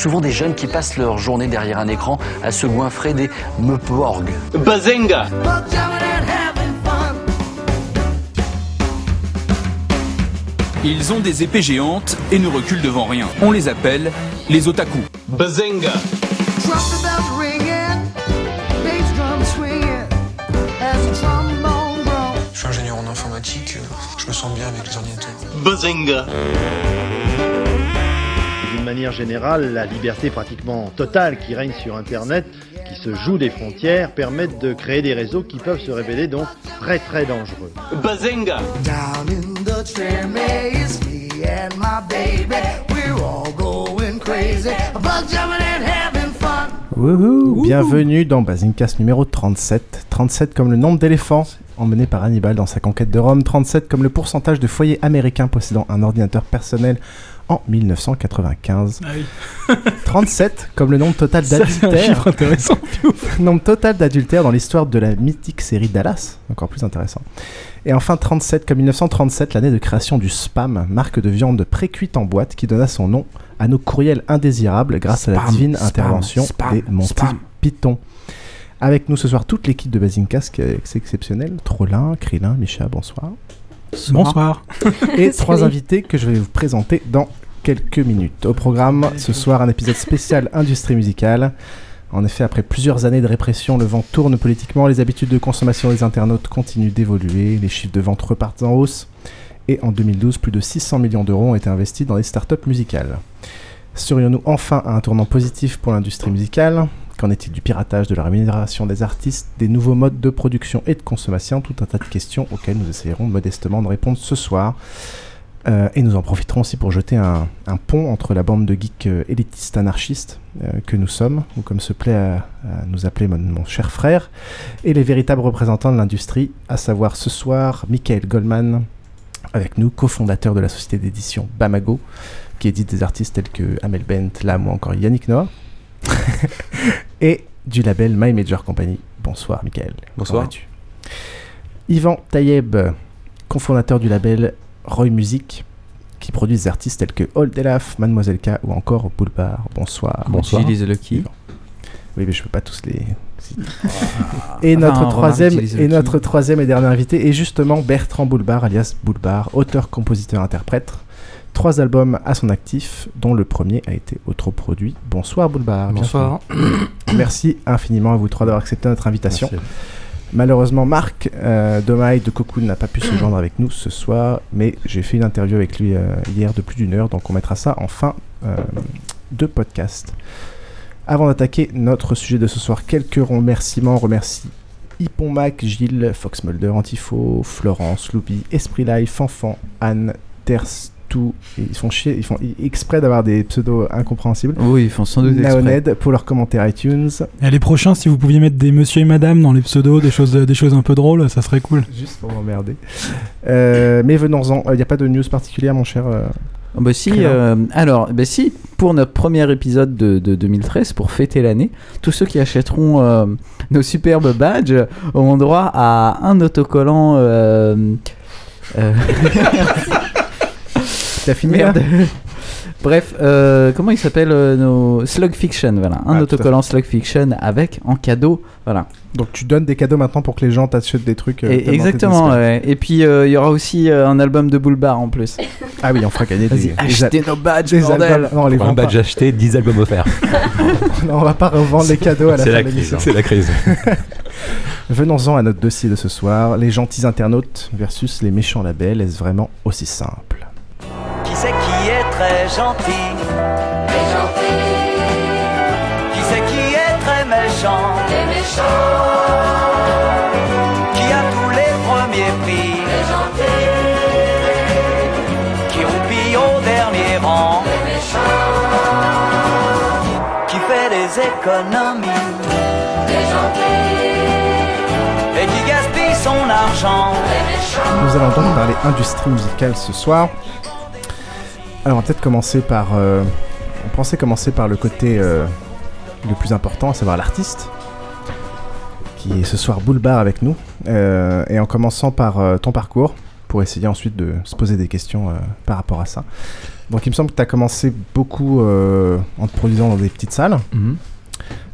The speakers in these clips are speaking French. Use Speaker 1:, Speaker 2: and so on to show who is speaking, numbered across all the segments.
Speaker 1: souvent des jeunes qui passent leur journée derrière un écran à se goinfrer des meuporgs.
Speaker 2: Bazinga Ils ont des épées géantes et ne reculent devant rien. On les appelle les otaku. Bazinga
Speaker 3: Je suis ingénieur en informatique, je me sens bien avec les ordinateurs.
Speaker 4: Bazinga manière générale, la liberté pratiquement totale qui règne sur Internet, qui se joue des frontières, permettent de créer des réseaux qui peuvent se révéler donc très très dangereux. Bazinga
Speaker 5: Bienvenue dans Bazincast numéro 37. 37 comme le nombre d'éléphants emmené par Hannibal dans sa conquête de Rome. 37 comme le pourcentage de foyers américains possédant un ordinateur personnel en 1995. 37 ah comme le nombre total d'adultères. intéressant. nombre total d'adultères dans l'histoire de la mythique série Dallas, encore plus intéressant. Et enfin 37 comme 1937, l'année de création du Spam, marque de viande précuite en boîte qui donna son nom à nos courriels indésirables grâce à la divine intervention des Monty Python. Avec nous ce soir toute l'équipe de Bazinkas, c'est exceptionnel. Trollin, Krillin, Micha, bonsoir.
Speaker 6: Bonsoir.
Speaker 5: Et trois invités que je vais vous présenter dans quelques minutes. Au programme, ce soir, un épisode spécial industrie musicale. En effet, après plusieurs années de répression, le vent tourne politiquement, les habitudes de consommation des internautes continuent d'évoluer, les chiffres de vente repartent en hausse, et en 2012, plus de 600 millions d'euros ont été investis dans les startups musicales. Serions-nous enfin à un tournant positif pour l'industrie musicale? Qu'en est-il du piratage, de la rémunération des artistes, des nouveaux modes de production et de consommation? Tout un tas de questions auxquelles nous essayerons modestement de répondre ce soir. Euh, et nous en profiterons aussi pour jeter un, pont entre la bande de geeks euh, élitistes anarchistes euh, que nous sommes, ou comme se plaît à, nous appeler mon, cher frère, et les véritables représentants de l'industrie, à savoir ce soir Michael Goldman, avec nous, cofondateur de la société d'édition Bamago, qui édite des artistes tels que Amel Bent, Lam ou encore Yannick Noah, et du label My Major Company. Bonsoir Michael.
Speaker 7: Bonsoir.
Speaker 5: Yvan Tayeb, cofondateur du label Roy Music, qui produit des artistes tels que Old Elaf, Mademoiselle K ou encore Boulevard. Bonsoir.
Speaker 7: Bonsoir. Utilise Lucky.
Speaker 5: Oui, mais je peux pas tous les. et notre troisième et notre troisième et dernier invité est justement Bertrand Boulbar, alias Boulbar, auteur, compositeur, interprète. Trois albums à son actif, dont le premier a été autoproduit. Bonsoir Boulbar.
Speaker 7: Bonsoir.
Speaker 5: Merci infiniment à vous trois d'avoir accepté notre invitation. Merci. Malheureusement, Marc euh, Domaï de Cocoon n'a pas pu se joindre avec nous ce soir, mais j'ai fait une interview avec lui euh, hier de plus d'une heure, donc on mettra ça en fin euh, de podcast. Avant d'attaquer notre sujet de ce soir, quelques remerciements. Remercie Hippon Mac, Gilles, Fox Mulder, Antifo, Florence, Loupi, Esprit Life, Fanfan, Anne, Terst, tout. Ils font chier, ils font exprès d'avoir des pseudos incompréhensibles.
Speaker 7: Oui, ils font sans doute
Speaker 5: exprès. pour leurs commentaires iTunes.
Speaker 6: Et les prochains, si vous pouviez mettre des monsieur et madame dans les pseudos, des choses, des choses un peu drôles, ça serait cool.
Speaker 5: Juste pour m'emmerder. Euh, mais venons-en. Il n'y a pas de news particulière, mon cher. Euh,
Speaker 7: ah bah si, euh, alors, bah si, pour notre premier épisode de, de 2013, pour fêter l'année, tous ceux qui achèteront nos superbes badges auront droit à un autocollant.
Speaker 5: T'as fini Merde.
Speaker 7: Bref, euh, comment il s'appelle euh, nos Slug Fiction, voilà, un
Speaker 5: Ah, tout à
Speaker 7: autocollant Slug Fiction avec en cadeau, voilà.
Speaker 5: Donc tu donnes des cadeaux maintenant pour que les gens t'achètent des trucs. euh,
Speaker 7: Et-
Speaker 5: tellement t'es
Speaker 7: exactement.
Speaker 5: désespéré.
Speaker 7: ouais. Et puis euh, il y aura aussi euh, un album de Boulbar en plus.
Speaker 5: Ah oui, on fera gagner des,
Speaker 7: Vas-y,
Speaker 5: des
Speaker 7: achetez
Speaker 5: al-
Speaker 7: nos badges,
Speaker 5: des
Speaker 7: bordel.
Speaker 5: albums. Non, on les
Speaker 8: Pour
Speaker 5: vend
Speaker 8: un badge
Speaker 5: pas.
Speaker 8: acheté, 10 albums offerts.
Speaker 5: non, on va pas revendre les cadeaux à la
Speaker 8: C'est
Speaker 5: fin
Speaker 8: la
Speaker 5: de
Speaker 8: crise,
Speaker 5: l'émission.
Speaker 8: c'est la crise.
Speaker 5: Venons-en à notre dossier de ce soir. Les gentils internautes versus les méchants labels. Est-ce vraiment aussi simple?
Speaker 9: Très gentil Les gentils. Qui c'est qui est très méchant? Les méchants. Qui a tous les premiers prix? Les gentils. Qui roupille au dernier rang? Les méchants. Qui fait des économies? Les gentils. Et qui gaspille son argent? Les méchants.
Speaker 5: Nous allons donc parler industrie musicale ce soir. Alors on va peut-être commencer par... euh, on pensait commencer par le côté euh, le plus important, à savoir l'artiste, qui est ce soir boulevard avec nous. Euh, et en commençant par ton parcours, pour essayer ensuite de se poser des questions par rapport à ça. Donc il me semble que tu as commencé beaucoup en te produisant dans des petites salles.
Speaker 8: Mhm.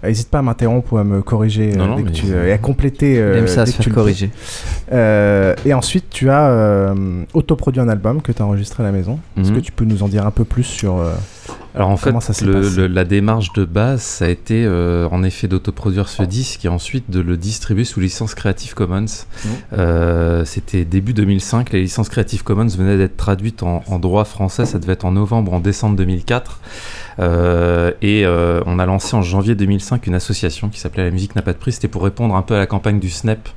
Speaker 5: N'hésite pas à m'interrompre ou à me corriger euh,
Speaker 8: Non, non,
Speaker 5: dès que
Speaker 8: mais
Speaker 5: tu,
Speaker 8: c'est-
Speaker 5: euh, et à compléter. euh,
Speaker 7: Il aime ça,
Speaker 5: dès
Speaker 7: se
Speaker 5: que tu
Speaker 7: corriger.
Speaker 5: Euh, et ensuite, tu as euh, autoproduit un album que tu as enregistré à la maison. Est-ce
Speaker 8: Mhm.
Speaker 5: que tu peux nous en dire un peu plus sur euh,
Speaker 8: Alors en
Speaker 5: comment
Speaker 8: fait,
Speaker 5: ça s'est
Speaker 8: le-
Speaker 5: passé
Speaker 8: le- la démarche de base, ça a été euh, en effet d'autoproduire ce disque et ensuite de le distribuer sous licence Creative Commons.
Speaker 5: Mhm.
Speaker 8: Euh, C'était début 2005, les licences Creative Commons venaient d'être traduites en, en droit français, ça devait être en novembre, en décembre 2004. Euh, et on a lancé en janvier 2005 une association qui s'appelait La musique n'a pas de prix. C'était pour répondre un peu à la campagne du SNEP,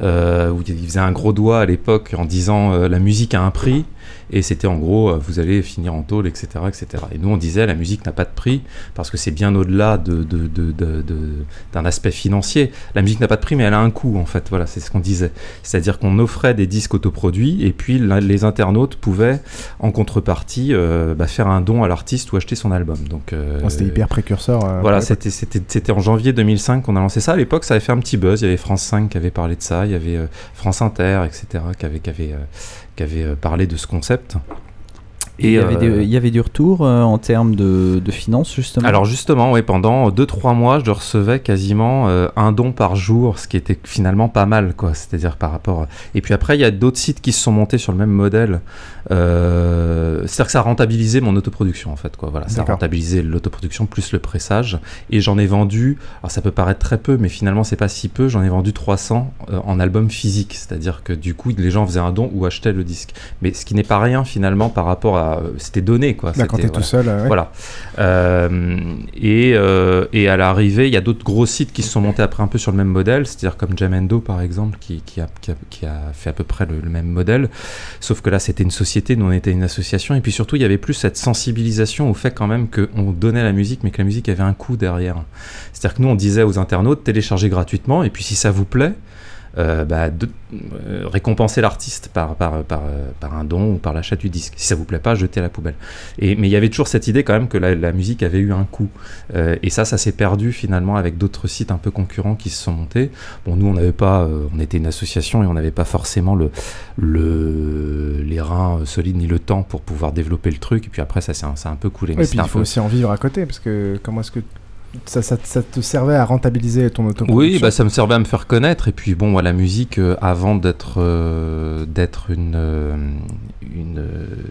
Speaker 8: où il faisait un gros doigt à l'époque en disant la musique a un prix. Et c'était en gros, euh, vous allez finir en tôle, etc., etc. Et nous, on disait, la musique n'a pas de prix, parce que c'est bien au-delà de, de- de- de- de- d'un aspect financier. La musique n'a pas de prix, mais elle a un coût, en fait. Voilà, c'est ce qu'on disait. C'est-à-dire qu'on offrait des disques autoproduits, et puis les internautes pouvaient, en contrepartie, euh, bah, faire un don à l'artiste ou acheter son album. Donc, euh,
Speaker 5: Oh, C'était hyper précurseur. euh,
Speaker 8: voilà, c'était, c'était, c'était en janvier 2005 qu'on a lancé ça. À l'époque, ça avait fait un petit buzz. Il y avait France 5 qui avait parlé de ça, il y avait France Inter, etc., qui avait, qui avait, qui avait euh, parlé de ce concept.
Speaker 7: Et il y, avait
Speaker 8: euh,
Speaker 7: des- il y avait du retour euh, en termes de, de finances, justement.
Speaker 8: alors justement, ouais, pendant 2-3 mois, je recevais quasiment euh, un don par jour, ce qui était finalement pas mal, quoi. C'est-à-dire par rapport. Et puis après, il y a d'autres sites qui se sont montés sur le même modèle. Euh, C'est-à-dire que ça a rentabilisé mon autoproduction, en fait, quoi. Voilà, ça a
Speaker 5: D'accord.
Speaker 8: rentabilisé l'autoproduction plus le pressage. Et j'en ai vendu. Alors ça peut paraître très peu, mais finalement c'est pas si peu. J'en ai vendu 300 euh, en album physique, c'est-à-dire que du coup les gens faisaient un don ou achetaient le disque. Mais ce qui n'est pas rien finalement par rapport à. C'était donné, quoi.
Speaker 5: Bah, quand t'es tout seul, euh, ouais.
Speaker 8: Voilà. Euh, et, euh, et à l'arrivée, il y a d'autres gros sites qui se sont montés après un peu sur le même modèle, c'est-à-dire comme Jamendo par exemple, qui, qui, a, qui, a, qui a fait à peu près le, le même modèle. Sauf que là, c'était une société, nous on était une association. Et puis surtout, il y avait plus cette sensibilisation au fait quand même qu'on donnait la musique, mais que la musique avait un coût derrière. C'est-à-dire que nous, on disait aux internautes, téléchargez gratuitement, et puis si ça vous plaît, euh, bah, de- euh, récompenser l'artiste par, par, par, par un don ou par l'achat du disque. Si ça vous plaît pas, jetez à la poubelle. Et, mais il y avait toujours cette idée quand même que la, la musique avait eu un coût. Euh, et ça, ça s'est perdu finalement avec d'autres sites un peu concurrents qui se sont montés. Bon, nous, on n'avait pas, on était une association et on n'avait pas forcément le, le, les reins solides ni le temps pour pouvoir développer le truc. Et puis après, ça s'est un, peu coulé.
Speaker 5: Et
Speaker 8: Mais
Speaker 5: puis
Speaker 8: c'était
Speaker 5: il faut
Speaker 8: peu-
Speaker 5: aussi en vivre à côté, parce que comment est-ce que ça, ça- ça te servait à rentabiliser ton autoproduction
Speaker 8: Oui, bah, ça me servait à me faire connaître. Et puis bon, moi, la musique, euh, avant d'être euh, d'être une, euh, une,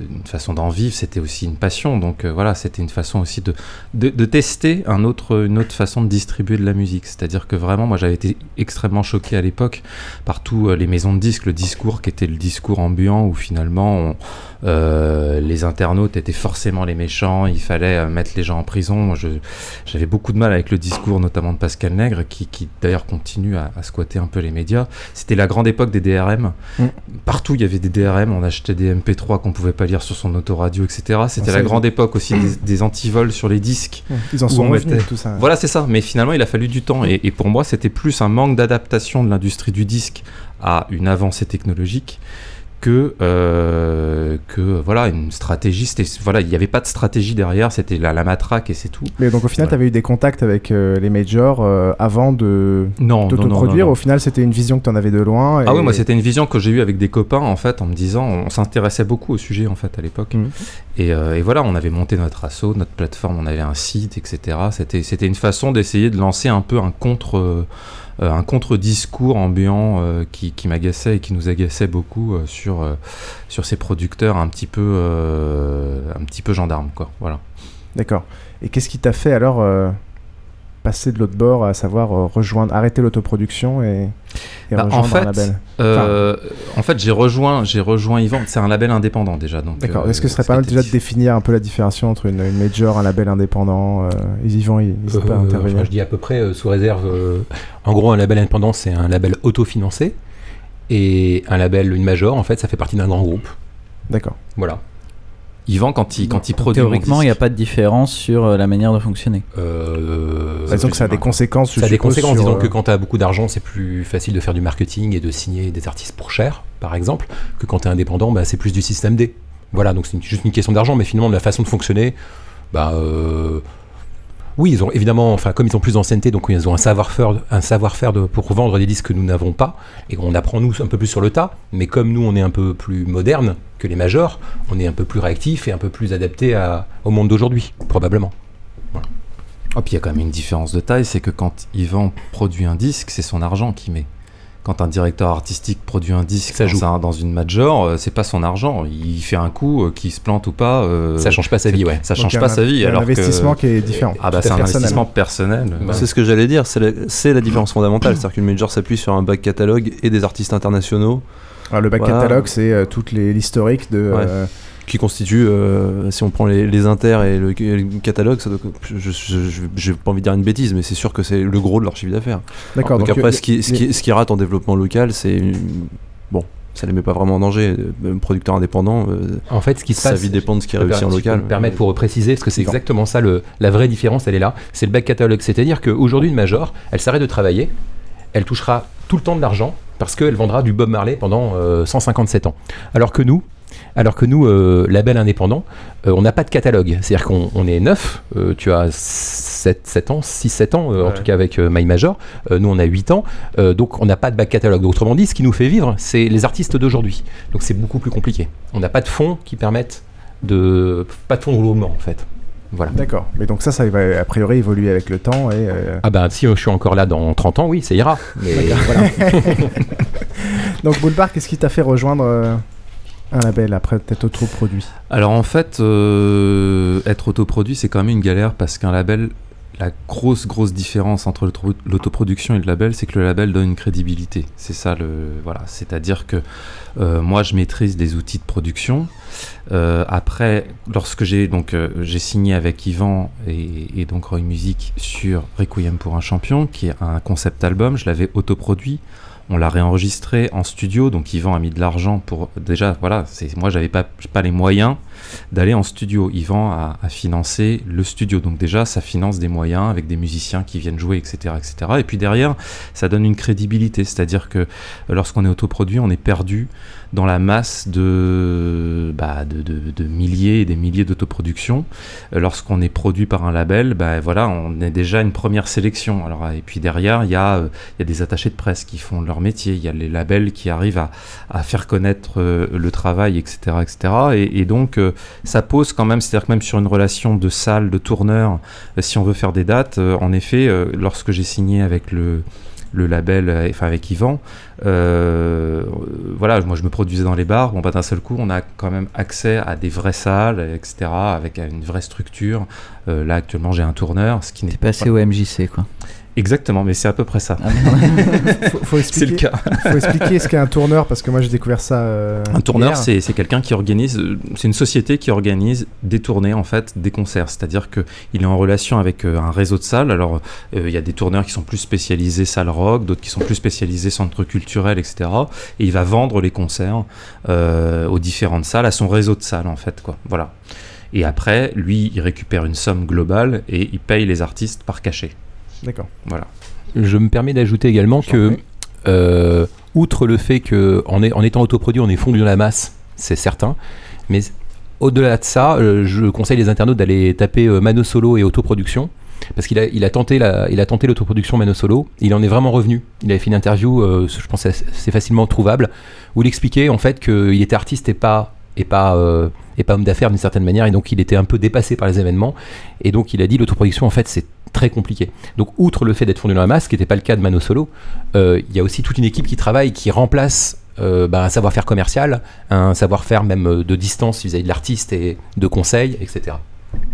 Speaker 8: une façon d'en vivre, c'était aussi une passion. Donc voilà, c'était une façon aussi de, de, de tester un autre, une autre façon de distribuer de la musique. C'est-à-dire que vraiment, moi, j'avais été extrêmement choqué à l'époque par tous les maisons de disques, le discours qui était le discours ambiant où finalement on- les internautes étaient forcément les méchants, il fallait euh, mettre les gens en prison. J'avais beaucoup de mal avec le discours, notamment de Pascal Nègre, qui, qui d'ailleurs continue à, à squatter un peu les médias. C'était la grande époque des DRM.
Speaker 5: Mm.
Speaker 8: Partout, il y avait des DRM, on achetait des MP3 qu'on pouvait pas lire sur son autoradio, etc. C'était
Speaker 5: Ça,
Speaker 8: la grande époque aussi des, des antivols sur les disques.
Speaker 5: Mm. Ils en sont
Speaker 8: on
Speaker 5: revenus
Speaker 8: mettait-
Speaker 5: tout ça.
Speaker 8: Voilà, c'est ça. Mais finalement, il a fallu du temps. Et, et pour moi, c'était plus un manque d'adaptation de l'industrie du disque à une avancée technologique que, euh, que voilà, une stratégie. Voilà, il n'y avait pas de stratégie derrière, c'était la, la, matraque et c'est tout.
Speaker 5: Mais donc au final, tu avais eu des contacts avec euh, les majors euh, avant de t'autoproduire. Au final, c'était une vision que tu en avais de loin.
Speaker 8: Ah oui, moi, c'était une vision que j'ai eue avec des copains en fait, en me disant, on s'intéressait beaucoup au sujet en fait à l'époque. Mmh. Et, et, voilà, on avait monté notre assaut, notre plateforme, on avait un site, etc. C'était une façon d'essayer de lancer un peu un contre un contre-discours ambiant euh, qui, qui m'agaçait et qui nous agaçait beaucoup euh, sur, sur ces producteurs un petit peu, un petit peu gendarmes. Quoi. Voilà.
Speaker 5: D'accord. Et qu'est-ce qui t'a fait alors passer de l'autre bord, à savoir euh, rejoindre, arrêter l'autoproduction et,
Speaker 8: bah, rejoindre en fait, un label euh, En fait, j'ai rejoint, j'ai rejoint Yvan. C'est un label indépendant déjà.
Speaker 5: D'accord. Est-ce que ce serait pas mal déjà de définir un peu la différence entre une, major, un label indépendant euh, Yvan, il n'hésite pas à intervenir?
Speaker 10: je dis à peu près sous réserve. en gros, un label indépendant, c'est un label autofinancé. Et un label, une major, en fait, ça fait partie d'un grand groupe.
Speaker 5: D'accord.
Speaker 10: Voilà.
Speaker 8: Yvan, quand il, quand il produit.
Speaker 7: Théoriquement, il n'y a pas de différence sur euh, la manière de fonctionner.
Speaker 5: Euh, disons que ça a des conséquences.
Speaker 10: Ça a des conséquences. Disons que euh, quand tu as beaucoup d'argent, c'est plus facile de faire du marketing et de signer des artistes pour cher, par exemple, que quand tu es indépendant, bah, c'est plus du système D. Voilà, donc c'est juste une question d'argent, mais finalement, de la façon de fonctionner, bah, euh, oui, ils ont évidemment, enfin, comme ils ont plus d'ancienneté, donc ils ont un savoir-faire, un savoir-faire pour vendre des disques que nous n'avons pas, et on apprend nous un peu plus sur le tas. Mais comme nous, on est un peu plus moderne que les majors, on est un peu plus réactif et un peu plus adapté au monde d'aujourd'hui, probablement.
Speaker 8: Oh, puis il y a quand même une différence de taille, c'est que quand Yvan produit un disque, c'est son argent qui met quand un directeur artistique produit un disque ça joue. Dans, une major, euh, c'est pas son argent. Il fait un coup, euh, qui se plante ou pas.
Speaker 10: Euh, ça change pas sa vie, ouais.
Speaker 8: Ça change pas sa vie.
Speaker 5: C'est un investissement qui est différent.
Speaker 8: Ah bah c'est un investissement personnel.
Speaker 11: C'est ce que j'allais dire. C'est la, différence fondamentale. C'est-à-dire qu'une major s'appuie sur un back catalogue et des artistes internationaux.
Speaker 5: Alors, le back catalogue, c'est toute l'historique de
Speaker 11: qui constitue, euh, si on prend les, les inters et le, catalogue, ça je n'ai pas envie de dire une bêtise, mais c'est sûr que c'est le gros de leur chiffre d'affaires. D'accord. Donc, après, ce, qui, ce, qui, ce qui rate en développement local, c'est bon, ça les met pas vraiment en danger. Un producteur indépendant, euh,
Speaker 10: en fait, ce qui se
Speaker 11: sa vie dépend de ce qui réussit en local.
Speaker 10: me permettre pour préciser, parce que c'est exactement ça, le, la vraie différence, elle est là. C'est le back catalogue. C'est-à-dire qu'aujourd'hui, une major, elle s'arrête de travailler, elle touchera tout le temps de l'argent parce qu'elle vendra du Bob Marley pendant 157 euh, ans. Alors que nous, alors que nous, euh, label indépendant, euh, on n'a pas de catalogue. C'est-à-dire qu'on est neuf, euh, tu as 7, 7 ans, 6-7 ans, en tout cas avec My Major. nous, on a 8 ans, donc on n'a pas de back catalogue. Autrement dit, ce qui nous fait vivre, c'est les artistes d'aujourd'hui. Donc c'est beaucoup plus compliqué. On n'a pas de fonds qui permettent de. Pas de fonds de roulement, en fait. Voilà.
Speaker 5: D'accord. Mais donc ça, ça va a priori évoluer avec le temps et.
Speaker 10: Ah ben si je suis encore là dans 30 ans, oui, ça ira. Mais
Speaker 5: donc Boulevard, qu'est-ce qui t'a fait rejoindre un label après être autoproduit
Speaker 8: Alors en fait, euh, être autoproduit, c'est quand même une galère parce qu'un label, la grosse grosse différence entre l'autoproduction et le label, c'est que le label donne une crédibilité. C'est ça le voilà, c'est-à-dire que euh, moi je maîtrise des outils de production. Euh, après, lorsque j'ai donc j'ai signé avec Yvan et, et, donc Roy Music sur Requiem pour un champion, qui est un concept album, je l'avais autoproduit on l'a réenregistré en studio, donc Yvan a mis de l'argent pour déjà voilà, moi j'avais pas pas les moyens d'aller en studio. Yvan a, a, financé le studio, donc déjà ça finance des moyens avec des musiciens qui viennent jouer, etc., etc. Et puis derrière, ça donne une crédibilité, c'est-à-dire que lorsqu'on est autoproduit, on est perdu dans la masse de, bah, de, milliers et des milliers d'autoproductions. Lorsqu'on est produit par un label, bah, voilà, on est déjà une première sélection. Alors, et puis derrière, il y, a, il y a des attachés de presse qui font leur métier, il y a les labels qui arrivent à, faire connaître euh, le travail, etc. etc. Et, et donc, euh, ça pose quand même, c'est-à-dire que même sur une relation de salle, de tourneur, euh, si on veut faire des dates, en effet, lorsque j'ai signé avec le le label, euh, enfin avec Yvan, euh, voilà, moi je me produisais dans les bars, bon, pas d'un seul coup, on a quand même accès à des vraies salles, etc., avec une vraie structure. Euh, là, actuellement, j'ai un tourneur, ce qui n'est
Speaker 7: pas. passé au MJC, quoi.
Speaker 8: Exactement, mais c'est à peu près ça. Ah, c'est le cas.
Speaker 5: faut expliquer ce qu'est un tourneur parce que moi j'ai découvert ça. Euh,
Speaker 8: un tourneur, c'est quelqu'un qui organise, c'est une société qui organise des tournées en fait, des concerts. C'est-à-dire que il est en relation avec euh, un réseau de salles. Alors euh, il y a des tourneurs qui sont plus spécialisés salle rock, d'autres qui sont plus spécialisés centre culturel, etc. Et il va vendre les concerts aux différentes salles, à son réseau de salles en fait, quoi. Voilà. Et après, lui, il récupère une somme globale et il paye les artistes par cachet.
Speaker 5: D'accord.
Speaker 8: Voilà.
Speaker 10: Je me permets d'ajouter également que euh, outre le fait qu'en en étant autoproduit, on est fondu dans la masse, c'est certain, mais au-delà de ça, je conseille les internautes d'aller taper Mano Solo et autoproduction parce qu'il a, il a tenté la, il a tenté l'autoproduction Mano Solo. Il en est vraiment revenu. Il avait fait une interview, euh, je pense c'est facilement trouvable, où il expliquait en fait qu'il était artiste et pas et pas euh, et pas homme d'affaires d'une certaine manière et donc il était un peu dépassé par les événements et donc il a dit l'autoproduction en fait c'est très compliqué. Donc outre le fait d'être fondu dans la masse ce qui n'était pas le cas de Mano Solo euh, il y a aussi toute une équipe qui travaille qui remplace bah, un savoir-faire commercial un savoir-faire même de distance vis-à-vis de l'artiste et de conseil etc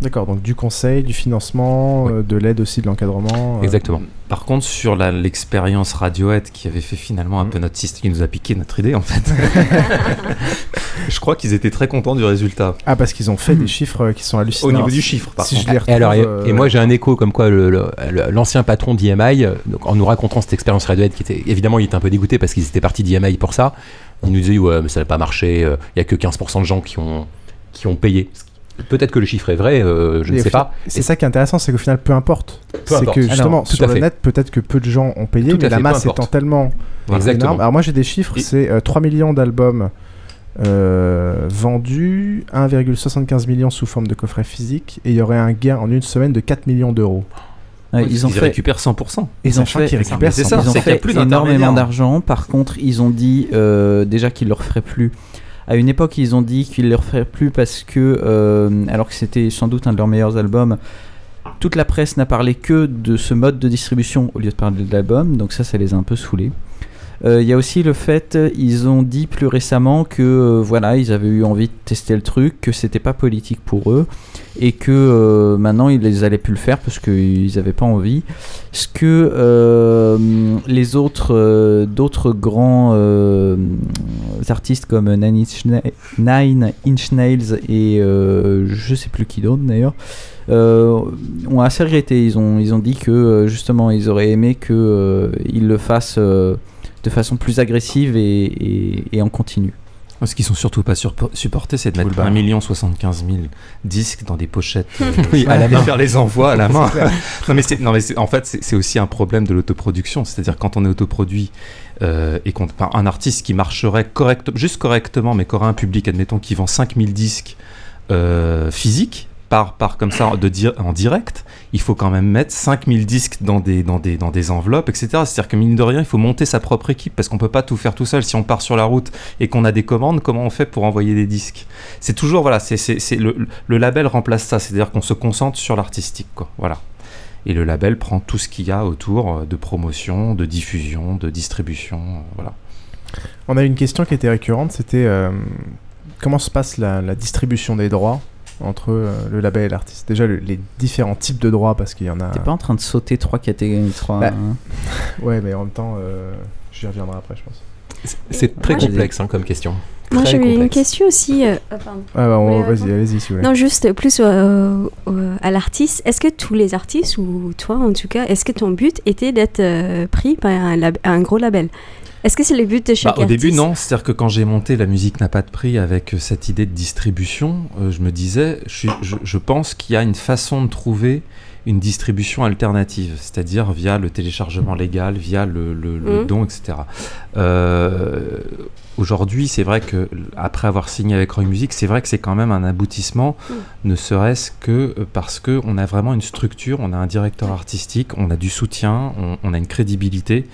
Speaker 5: D'accord, donc du conseil, du financement, euh, de l'aide aussi, de l'encadrement.
Speaker 10: Euh. Exactement.
Speaker 8: Par contre, sur l'expérience Radiohead qui avait fait finalement un mm. peu notre système, qui nous a piqué notre idée en fait, je crois qu'ils étaient très contents du résultat.
Speaker 5: Ah, parce qu'ils ont fait des chiffres euh, qui sont hallucinants.
Speaker 8: Au niveau du chiffre, par contre.
Speaker 10: et, alors, et, moi j'ai un écho comme quoi l'ancien patron d'IMI, en nous racontant cette expérience Radiohead, qui était évidemment il était un peu dégoûté parce qu'ils étaient partis d'IMI pour ça, il nous disait ouais mais ça n'a pas marché, il n'y a que 15% de gens qui ont, qui ont payé, Peut-être que le chiffre est vrai, euh, je ne sais pas.
Speaker 5: C'est ça qui est intéressant, c'est qu'au final, peu importe. C'est que justement, sur le net, peut-être que peu de gens ont payé, mais la masse étant tellement Exactement. énorme. Alors moi, j'ai des chiffres, c'est 3 euh, millions d'albums euh, vendus, 1,75 millions sous forme de coffret physique, et il y aurait un gain en une semaine de 4 millions d'euros.
Speaker 8: ils, ont fait... récupèrent 100%.
Speaker 7: Ils ont fait, récupèrent ça. Ils ont fait énormément d'argent. Par contre, ils ont dit déjà qu'ils leur feraient plus à une époque, ils ont dit qu'ils ne le referaient plus parce que, euh, alors que c'était sans doute un de leurs meilleurs albums, toute la presse n'a parlé que de ce mode de distribution au lieu de parler de l'album, donc ça, ça les a un peu saoulés. Euh, il y a aussi le fait, ils ont dit plus récemment que euh, voilà, ils avaient eu envie de tester le truc, que c'était pas politique pour eux et que euh, maintenant ils allaient plus le faire parce qu'ils n'avaient pas envie. Ce que les autres, d'autres grands artistes comme Nine Inch, Nails et je sais plus qui d'autre d'ailleurs. ont assez regretté. Ils ont, ils ont dit que justement ils auraient aimé qu'ils le fassent de façon plus agressive et, en continu.
Speaker 8: Ce qu'ils sont surtout pas supportés, c'est de mettre 1 million 75 000 disques dans des pochettes euh, à la main. faire les envois à la main. non, mais non, mais en fait, c'est aussi un problème de l'autoproduction. C'est-à-dire quand on est autoproduit euh, et qu'on un artiste qui marcherait correct, juste correctement, mais qui aurait un public, admettons, qui vend 5000 disques euh, physiques, par, par comme ça de dire en direct, il faut quand même mettre 5000 disques dans des, dans des, dans des enveloppes, etc. C'est-à-dire que mine de rien, il faut monter sa propre équipe parce qu'on peut pas tout faire tout seul. Si on part sur la route et qu'on a des commandes, comment on fait pour envoyer des disques? C'est toujours, voilà, c'est, c'est, le, le, label remplace ça, c'est-à-dire qu'on se concentre sur l'artistique. Voilà. Et le label prend tout ce qu'il y a autour euh, de promotion, de diffusion, de distribution, euh, voilà.
Speaker 5: On a une question qui était récurrente, c'était euh, comment se passe la distribution des droits? Entre euh, le label et l'artiste Déjà, les différents types de droits, parce qu'il y en a.
Speaker 7: T'es pas en train de sauter trois catégories trois,
Speaker 5: bah, Ouais, mais en même temps, euh, j'y reviendrai après, je pense.
Speaker 10: C'est très complexe hein, comme question.
Speaker 12: Moi j'avais une question aussi. Euh,
Speaker 5: ah, ah bah, vas-y, allez-y si vous voulez.
Speaker 12: Non, juste plus à l'artiste. Est-ce que tous les artistes, ou toi en tout cas, est-ce que ton but était d'être pris par un, un, gros label? Est-ce que c'est le but de chaque bah,
Speaker 8: Au début, non. C'est-à-dire que quand j'ai monté La musique n'a pas de prix avec euh, cette idée de distribution, euh, je me disais, je, je, pense qu'il y a une façon de trouver une distribution alternative, c'est-à-dire via le téléchargement légal, via le, le, mmh. don, etc. Euh, Aujourd'hui, c'est vrai que après avoir signé avec Roy Music, c'est vrai que c'est quand même un aboutissement, mmh. ne serait-ce que parce que on a vraiment une structure, on a un directeur artistique, on a du soutien, on, on a une crédibilité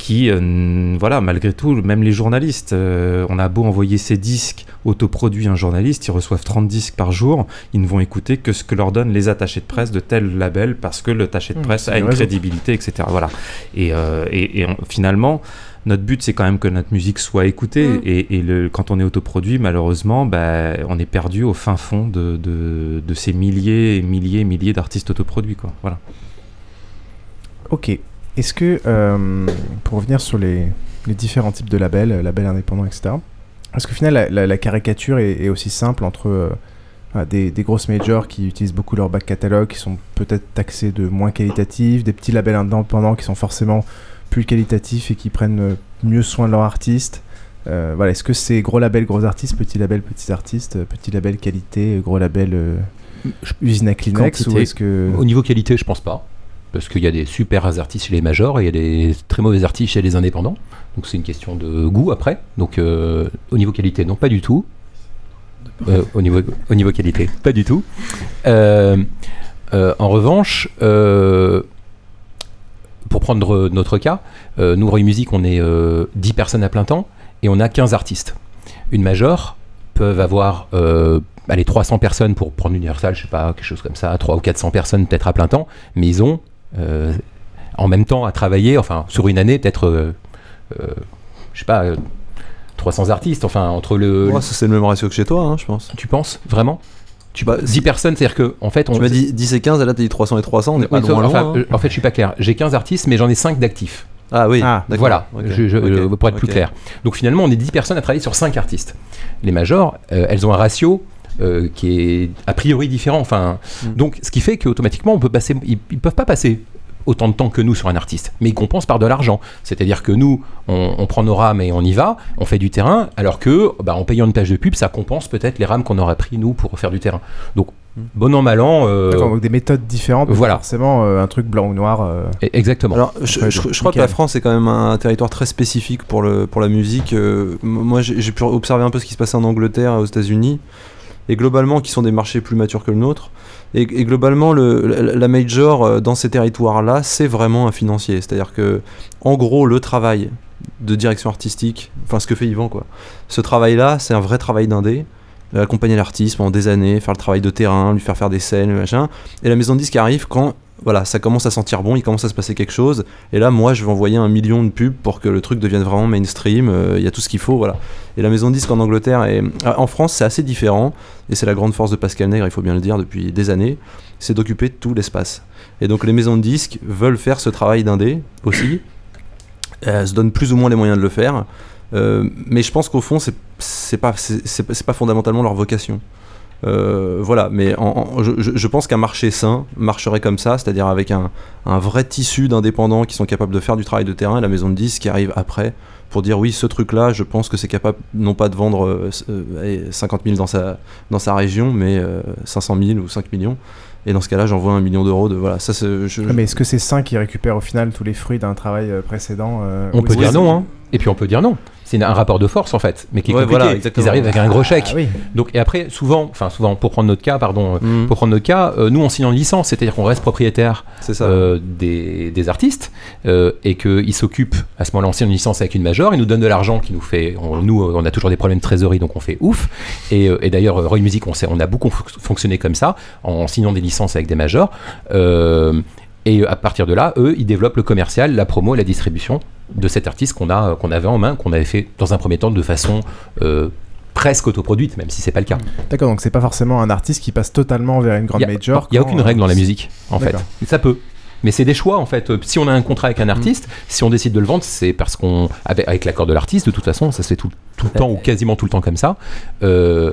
Speaker 8: qui, euh, voilà, malgré tout, même les journalistes, euh, on a beau envoyer ces disques autoproduits à un journaliste, ils reçoivent 30 disques par jour, ils ne vont écouter que ce que leur donnent les attachés de presse de tel label parce que le attaché de mmh, presse a une crédibilité, etc. Voilà. Et, euh, et, finalement, notre but, c'est quand même que notre musique soit écoutée. Mmh. Et, le, quand on est autoproduit, malheureusement, bah, on est perdu au fin fond de, de, de ces milliers et milliers et milliers d'artistes autoproduits. Quoi. Voilà.
Speaker 5: Ok. Est-ce que, euh, pour revenir sur les, différents types de labels, euh, labels indépendants, etc., est-ce qu'au final, la, caricature est, aussi simple entre euh, des, grosses majors qui utilisent beaucoup leur back catalogue, qui sont peut-être taxés de moins qualitatifs, des petits labels indépendants qui sont forcément plus qualitatifs et qui prennent mieux soin de leurs artistes voilà, est-ce que c'est gros label, gros artistes, petits label, petits artistes, petits label qualité, gros label usine à Kleenex ou est-ce que...
Speaker 10: Au niveau qualité, je pense pas. Parce qu'il y a des super artistes chez les majors et il y a des très mauvais artistes chez les indépendants. Donc c'est une question de goût après. Donc au niveau qualité, non pas du tout. au, niveau, au niveau qualité, pas du tout. en revanche, pour prendre notre cas, nous, Roy Music, on est 10 personnes à plein temps et on a 15 artistes. Une major peuvent avoir allez, 300 personnes pour prendre Universal, je sais pas, quelque chose comme ça, 300 ou 400 personnes peut-être à plein temps, mais ils ont euh, en même temps à travailler, enfin, sur une année, peut-être, euh, euh, je sais pas, 300 artistes, enfin, entre le.
Speaker 11: c'est le même ratio que chez toi, hein, je pense.
Speaker 10: Tu penses Vraiment? Tu, 10 personnes, c'est-à-dire que en fait,
Speaker 11: on. Tu m'as dit 10 et 15, et là tu as dit 300 et 300, on n'est pas loin,
Speaker 10: enfin, hein. En fait, je suis pas clair. J'ai 15 artistes, mais j'en ai 5 d'actifs.
Speaker 11: Ah oui,
Speaker 10: ah, voilà, je, pour être plus clair. Donc finalement, on est 10 personnes à travailler sur 5 artistes. Les majors, elles ont un ratio euh, qui est a priori différent. Enfin, mm. donc, ce qui fait qu'automatiquement, on peut passer, ils, peuvent pas passer autant de temps que nous sur un artiste, mais ils compensent par de l'argent. C'est-à-dire que nous, on, prend nos rames et on y va, on fait du terrain, alors que, bah, en payant une page de pub, ça compense peut-être les rames qu'on aurait pris nous pour faire du terrain. Donc, mm. bon an mal an.
Speaker 5: Euh, donc des méthodes différentes. Voilà. Forcément, euh, un truc blanc ou noir.
Speaker 10: E-, exactement.
Speaker 11: Alors, je, crois que la France est quand même un territoire très spécifique pour le pour la musique. moi, j'ai pu observer un peu ce qui se passait en Angleterre et aux États-Unis et globalement qui sont des marchés plus matures que le nôtre. Et, globalement, le, la, major euh, dans ces territoires-là, c'est vraiment un financier. C'est-à-dire que, en gros, le travail de direction artistique, enfin ce que fait Yvan, quoi. Ce travail-là, c'est un vrai travail d'indé. Accompagner l'artiste pendant des années, faire le travail de terrain, lui faire faire des scènes, machin. Et la maison de disque arrive quand voilà, ça commence à sentir bon, il commence à se passer quelque chose. Et là, moi, je vais envoyer un million de pubs pour que le truc devienne vraiment mainstream. Euh, il y a tout ce qu'il faut, voilà. Et la maison de disque en Angleterre et euh, en France, c'est assez différent. Et c'est la grande force de Pascal Nègre, il faut bien le dire, depuis des années. C'est d'occuper tout l'espace. Et donc, les maisons de disques veulent faire ce travail d'indé aussi. Elles se donnent plus ou moins les moyens de le faire. Euh, mais je pense qu'au fond, c'est pas, pas fondamentalement leur vocation. Euh, voilà, mais je, pense qu'un marché sain marcherait comme ça, c'est-à-dire avec un, vrai tissu d'indépendants qui sont capables de faire du travail de terrain et la maison de 10 qui arrive après pour dire oui, ce truc-là, je pense que c'est capable non pas de vendre 50 euh, 000 dans sa, dans sa région, mais 500 euh, 000 ou 5 millions. Et dans ce cas-là, j'envoie un million d'euros de voilà. Ça,
Speaker 5: je, Mais est-ce que c'est 5 qui récupèrent au final tous les fruits d'un travail précédent
Speaker 10: On peut dire non, hein. Et puis on peut dire non c'est un rapport de force en fait, mais qui est compliqué. Ils arrivent avec un gros chèque. Ah Donc et après souvent, enfin souvent pour prendre notre cas, pardon, mm. pour prendre notre cas, euh, nous on signe en licence, c'est-à-dire qu'on reste propriétaire euh, des, des, artistes euh, et qu'ils s'occupent à ce moment-là on signe en licence avec une major, ils nous donnent de l'argent qui nous fait, nous on a toujours des problèmes de trésorerie donc on fait ouf. Et, et d'ailleurs Roy Music on, on a beaucoup fonctionné comme ça en signant des licences avec des majors. Et à partir de là, eux, ils développent le commercial, la promo et la distribution de cet artiste qu'on a qu'on avait en main, qu'on avait fait dans un premier temps de façon euh, presque autoproduite, même si c'est pas le cas.
Speaker 5: D'accord, donc c'est pas forcément un artiste qui passe totalement vers une grande major.
Speaker 10: Il n'y a aucune règle dans la musique, en fait. Ça peut. Mais c'est des choix en fait. Si on a un contrat avec un mm. artiste, si on décide de le vendre, c'est parce qu'on avec, l'accord de l'artiste. De toute façon, ça se fait tout, tout le temps ou quasiment tout le temps comme ça. Euh,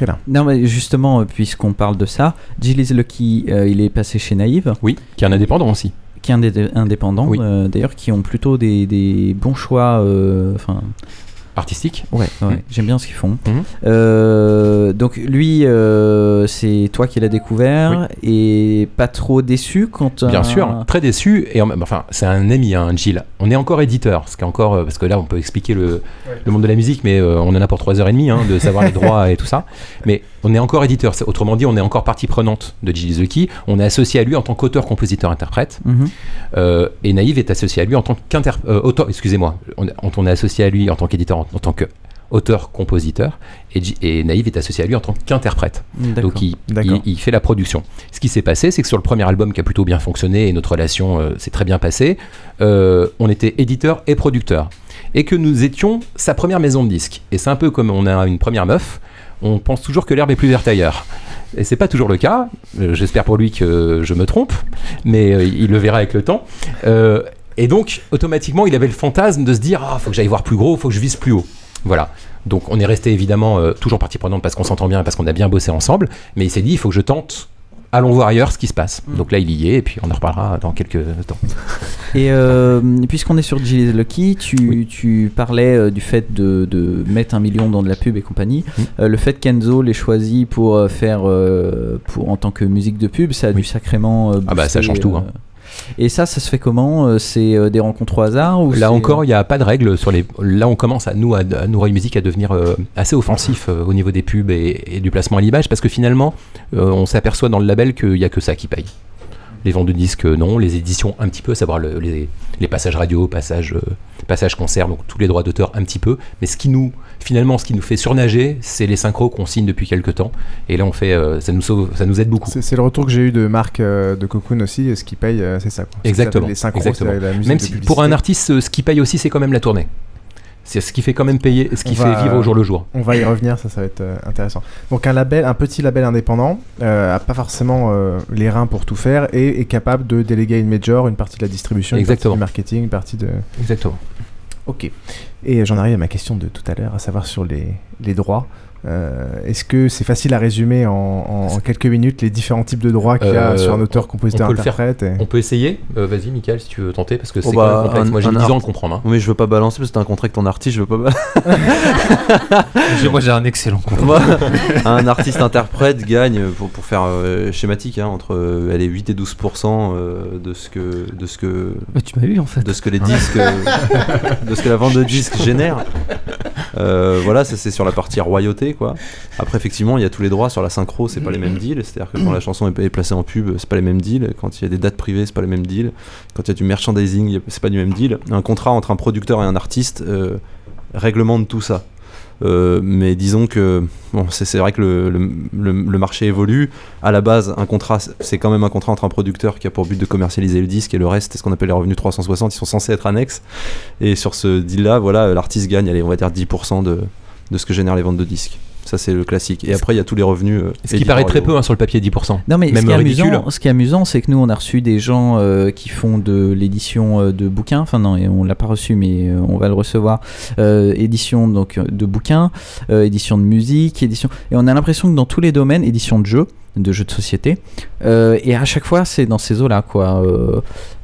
Speaker 7: Là. Non, mais justement, euh, puisqu'on parle de ça, Gilles Lucky, euh, il est passé chez Naïve.
Speaker 10: Oui, qui est un indépendant aussi
Speaker 7: qui est indépendant, euh, d'ailleurs, qui ont plutôt des, des bons choix. Euh, enfin
Speaker 10: artistique.
Speaker 7: Ouais, ouais mmh. j'aime bien ce qu'ils font. Mmh. Euh, donc lui, c'est toi qui l'as découvert et pas trop déçu quand.
Speaker 10: Bien sûr, très déçu et enfin c'est un ami, un hein, Gilles. On est encore éditeur, ce qui est encore parce que là on peut expliquer le, le monde de la musique, mais on en a pour 3h30 hein, de savoir les droits et tout ça. Mais on est encore éditeur. Autrement dit, on est encore partie prenante de Gilles Zuki. On est associé à lui en tant qu'auteur, compositeur, interprète. Mhm. Euh, et Naïve est associé à lui en tant qu'interprète. Euh, excusez-moi. On, on, est associé à lui en tant qu'éditeur, en, tant qu'auteur, compositeur. Et, et, Naïve est associé à lui en tant qu'interprète. Donc il, il, fait la production. Ce qui s'est passé, c'est que sur le premier album qui a plutôt bien fonctionné et notre relation euh, s'est très bien passée, on était éditeur et producteur. Et que nous étions sa première maison de disques. Et c'est un peu comme on a une première meuf on pense toujours que l'herbe est plus verte ailleurs. Et c'est pas toujours le cas. Euh, j'espère pour lui que je me trompe, mais euh, il le verra avec le temps. Euh, et donc, automatiquement, il avait le fantasme de se dire Ah, faut que j'aille voir plus gros, faut que je vise plus haut. Voilà. Donc, on est resté évidemment toujours partie prenante parce qu'on s'entend bien et parce qu'on a bien bossé ensemble. Mais il s'est dit Il faut que je tente allons voir ailleurs ce qui se passe. Mm. Donc là, il y est, et puis on en reparlera dans quelques temps.
Speaker 7: Et euh, puisqu'on est sur Gilles Lucky, tu, tu parlais euh, du fait de, de, mettre un million dans de la pub et compagnie. Mm. Euh, le fait qu'Enzo l'ait choisi pour faire, pour, en tant que musique de pub, ça a dû sacrément.
Speaker 10: ah bah ça change tout. Hein.
Speaker 7: Et ça, ça se fait comment C'est des rencontres au hasard ou
Speaker 10: Là encore, il n'y a pas de règles sur les. Là, on commence à nous, à, à nous Musique, à devenir assez offensif au niveau des pubs et, du placement à l'image, parce que finalement, on s'aperçoit dans le label qu'il n'y a que ça qui paye les ventes de disques non, les éditions un petit peu, à savoir les, passages radio, passages, passages concert, donc tous les droits d'auteur un petit peu. Mais ce qui nous, finalement, ce qui nous fait surnager, c'est les synchros qu'on signe depuis quelques temps. Et là, on fait, euh, ça nous sauve, ça nous aide beaucoup.
Speaker 5: C'est le retour que j'ai eu de Marc euh, de Cocoon aussi. Ce qui paye, euh, c'est ça.
Speaker 10: Exactement. Les synchros, La musique même si pour un artiste, ce qui paye aussi, c'est quand même la tournée. C'est ce qui fait quand même payer, ce qui fait vivre au jour le jour.
Speaker 5: On va y revenir, ça, ça va être intéressant. Donc un label, un petit label indépendant, a pas forcément les reins pour tout faire et est capable de déléguer une major, une partie de la distribution, une partie du marketing, une partie de.
Speaker 10: Exactement.
Speaker 5: Ok. Et j'en arrive à ma question de tout à l'heure, à savoir sur les, les droits. Euh, est-ce que c'est facile à résumer en, quelques minutes les différents types de droits qu'il y a euh, sur un auteur, compositeur, interprète
Speaker 10: On peut essayer. Euh, vas-y, Michael, si tu veux tenter, parce que oh c'est bah, complexe. Moi, j'ai 10 ans à comprendre. Hein.
Speaker 11: Oui, je veux pas balancer parce que c'est un contrat avec ton artiste, je veux pas.
Speaker 10: Moi, j'ai un excellent
Speaker 11: contrat. un artiste interprète gagne, pour, pour faire schématique, hein, entre elle est 8 et 12% de ce que de ce que.
Speaker 7: tu m'as eu en fait.
Speaker 11: De ce que les disques, de ce que la vente de disques génère. voilà, c'est sur la partie royauté. Après, effectivement, il y a tous les droits sur la synchro, c'est pas les mêmes deals. C'est-à-dire que quand la chanson est placée en pub, c'est pas les mêmes deals. Quand il y a des dates privées, c'est pas les mêmes deals. Quand il y a du merchandising, c'est pas du même deal. Un contrat entre un producteur et un artiste euh, réglemente tout ça. Euh, mais disons que bon, c'est vrai que le, marché évolue. À la base, un contrat, c'est quand même un contrat entre un producteur qui a pour but de commercialiser le disque et le reste, c'est ce qu'on appelle les revenus 360. Ils sont censés être annexes. Et sur ce deal-là, voilà, l'artiste gagne, allez, on va dire 10% de, de ce que génèrent les ventes de disques. Ça, c'est le classique. Et après, il y a tous les revenus. Euh,
Speaker 10: ce qui paraît très peu hein, sur le papier, 10%.
Speaker 7: Non, mais Même ce, qui est amusant, ce qui est amusant, c'est que nous, on a reçu des gens euh, qui font de l'édition euh, de bouquins. Enfin, non, on l'a pas reçu, mais on va le recevoir. édition donc, de bouquins, édition de musique, édition. Et on a l'impression que dans tous les domaines, édition de jeux, de jeux de société. Euh, et à chaque fois, c'est dans ces eaux-là, quoi.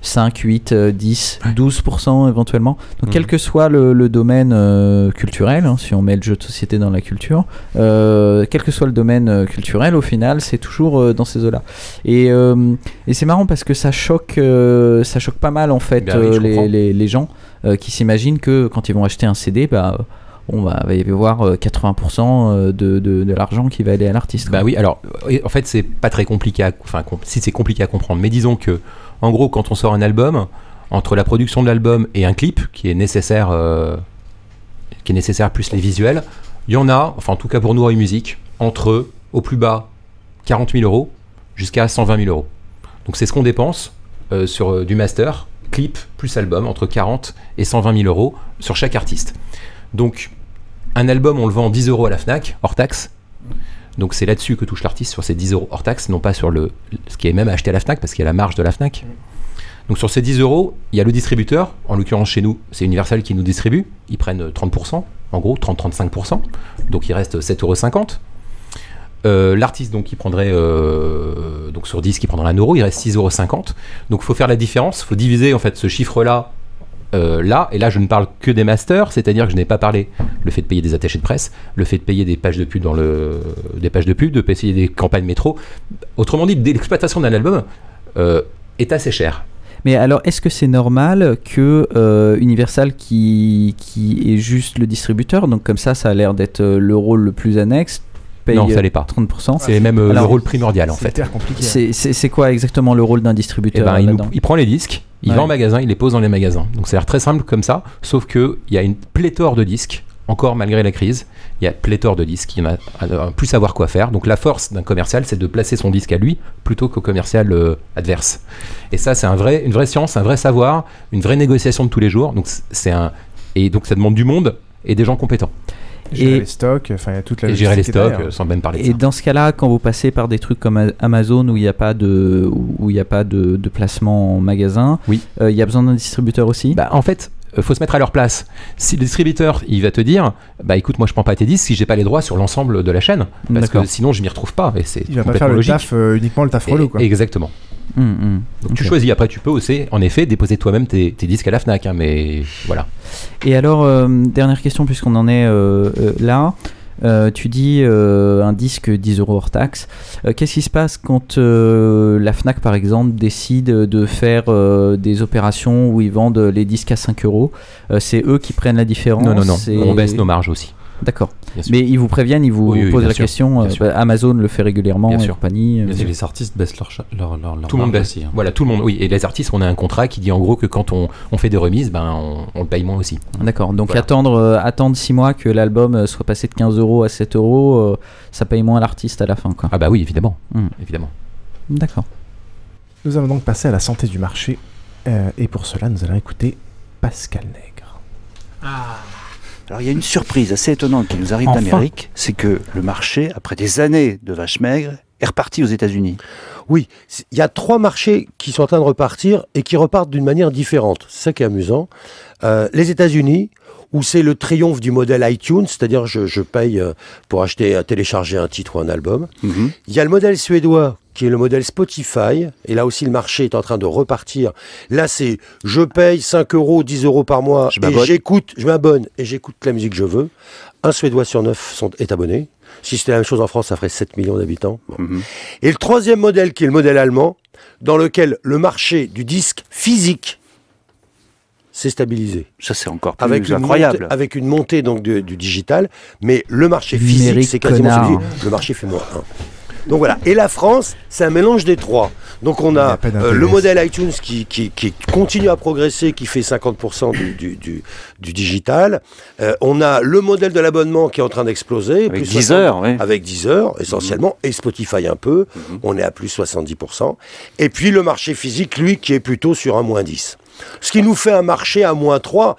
Speaker 7: 5, 8, 10, 12% éventuellement. Donc, mmh. quel que soit le, domaine euh, culturel, hein, si on met le jeu de société dans la culture, euh, quel que soit le domaine culturel, au final, c'est toujours dans ces eaux-là. Et, et c'est marrant parce que ça choque, ça choque pas mal, en fait, ben les, les, les, gens qui s'imaginent que quand ils vont acheter un CD, bah on va, va y avoir 80% euh, de, de, l'argent qui va aller à l'artiste.
Speaker 10: Bah oui, alors en fait c'est pas très compliqué, à, enfin si c'est compliqué à comprendre, mais disons que en gros quand on sort un album, entre la production de l'album et un clip qui est nécessaire, euh, qui est nécessaire plus les visuels, il y en a, enfin en tout cas pour nous en musique, entre au plus bas 40 000 euros jusqu'à 120 000 euros. Donc c'est ce qu'on dépense euh, sur du master, clip plus album, entre 40 et 120 000 euros sur chaque artiste. Donc un album, on le vend 10 euros à la Fnac, hors taxe. Donc c'est là-dessus que touche l'artiste, sur ces 10 euros hors taxe, non pas sur le, ce qui est même acheté à la Fnac, parce qu'il y a la marge de la Fnac. Donc sur ces 10 euros, il y a le distributeur, en l'occurrence chez nous, c'est Universal qui nous distribue, ils prennent 30%, en gros 30-35%, donc il reste 7,50 euros. Euh, l'artiste donc qui prendrait euh, donc sur 10 qui prendrait 1 euro, il reste 6,50 euros. Donc il faut faire la différence, il faut diviser en fait ce chiffre-là euh, là, et là je ne parle que des masters, c'est-à-dire que je n'ai pas parlé le fait de payer des attachés de presse, le fait de payer des pages de pub dans le, des de pub, de payer des campagnes métro. Autrement dit, l'exploitation d'un album euh, est assez cher.
Speaker 7: Mais alors, est-ce que c'est normal que euh, Universal, qui, qui est juste le distributeur, donc comme ça, ça a l'air d'être le rôle le plus annexe, paye
Speaker 10: non, ça l'est pas.
Speaker 7: 30%.
Speaker 10: C'est même le rôle primordial en fait.
Speaker 7: C'est quoi exactement le rôle d'un distributeur
Speaker 10: eh ben, il, prend les disques, il va en magasin, il les pose dans les magasins. Donc ça a l'air très simple comme ça, sauf qu'il y a une pléthore de disques, encore malgré la crise. Il y a pléthore de disques, il y en a plus savoir quoi faire. Donc la force d'un commercial, c'est de placer son disque à lui plutôt qu'au commercial euh, adverse. Et ça, c'est un vrai, une vraie science, un vrai savoir, une vraie négociation de tous les jours. Donc c'est un et donc ça demande du monde et des gens compétents.
Speaker 5: Gérer les stocks, enfin, il y a toute la
Speaker 10: et gérer les stocks, euh, sans même parler de
Speaker 7: Et dans ce cas-là, quand vous passez par des trucs comme Amazon où il n'y a pas de, où il a pas de, de, placement en magasin,
Speaker 10: oui.
Speaker 7: Euh, il y a besoin d'un distributeur aussi?
Speaker 10: Bah, En fait, il euh, faut se mettre à leur place. Si le distributeur, il va te dire, bah écoute, moi je prends pas tes disques si j'ai pas les droits sur l'ensemble de la chaîne, parce que sinon je m'y retrouve pas. Et c'est
Speaker 5: il va pas faire le taf, uniquement le taf relou. Quoi.
Speaker 10: Exactement. Hum, hum. Donc tu choisis. Après, tu peux aussi, en effet, déposer toi-même tes, disques à la Fnac, hein, mais voilà.
Speaker 7: Et alors, dernière question, puisqu'on en est là. Euh, tu dis euh, un disque 10 euros hors taxe. Euh, qu'est-ce qui se passe quand la Fnac, par exemple, décide de faire des opérations où ils vendent les disques à 5 euros? C'est eux qui prennent la différence?
Speaker 10: Non, non, non. On baisse nos marges aussi.
Speaker 7: D'accord. Mais ils vous préviennent, ils vous posent la question. Bah, Amazon le fait régulièrement, bien sûr. compagnie.
Speaker 8: les artistes baissent leur, leur, leur,
Speaker 10: tout le monde baisse. Aussi, hein. Voilà, tout le monde. Oui, et les artistes, on a un contrat qui dit en gros que quand on, on fait des remises, ben on, on, le paye moins aussi.
Speaker 7: D'accord. Donc attendre, attendre 6 mois que l'album soit passé de 15 euros à 7 euros, ça paye moins l'artiste à la fin, quoi.
Speaker 10: Ah bah oui, évidemment, hmm. évidemment.
Speaker 7: D'accord.
Speaker 5: Nous allons donc passer à la santé du marché, et pour cela, nous allons écouter Pascal Nègre.
Speaker 13: Ah. Alors il y a une surprise assez étonnante qui nous arrive d'Amérique, c'est que le marché, après des années de vaches maigres, est reparti aux États-Unis.
Speaker 14: Oui, il y a trois marchés qui sont en train de repartir et qui repartent d'une manière différente. C'est ça qui est amusant. Euh, les États-Unis, où c'est le triomphe du modèle iTunes, c'est-à-dire je, je paye euh, pour acheter, télécharger un titre ou un album. Mhm. Il y a le modèle suédois qui est le modèle Spotify. Et là aussi, le marché est en train de repartir. Là, c'est je paye 5 euros, 10 euros par mois et j'écoute, je m'abonne et j'écoute la musique que je veux. Un Suédois sur neuf sont, est abonné. Si c'était la même chose en France, ça ferait 7 millions d'habitants. Mhm. Et le troisième modèle, qui est le modèle allemand, dans lequel le marché du disque physique s'est stabilisé.
Speaker 13: Ça, c'est encore plus avec incroyable.
Speaker 14: avec une montée donc du, digital, mais le marché physique, c'est quasiment celui. Le marché fait moins 1. Donc voilà. Et la France, c'est un mélange des trois. Donc on a, euh, le modèle iTunes qui, qui, continue à progresser, qui fait 50% du, du, du, digital. Euh, on a le modèle de l'abonnement qui est en train d'exploser.
Speaker 13: Avec 10 heures, oui.
Speaker 14: Avec 10 heures, essentiellement, et Spotify un peu. Mhm. On est à plus 70%. Et puis le marché physique, lui, qui est plutôt sur un moins 10. Ce qui nous fait un marché à moins 3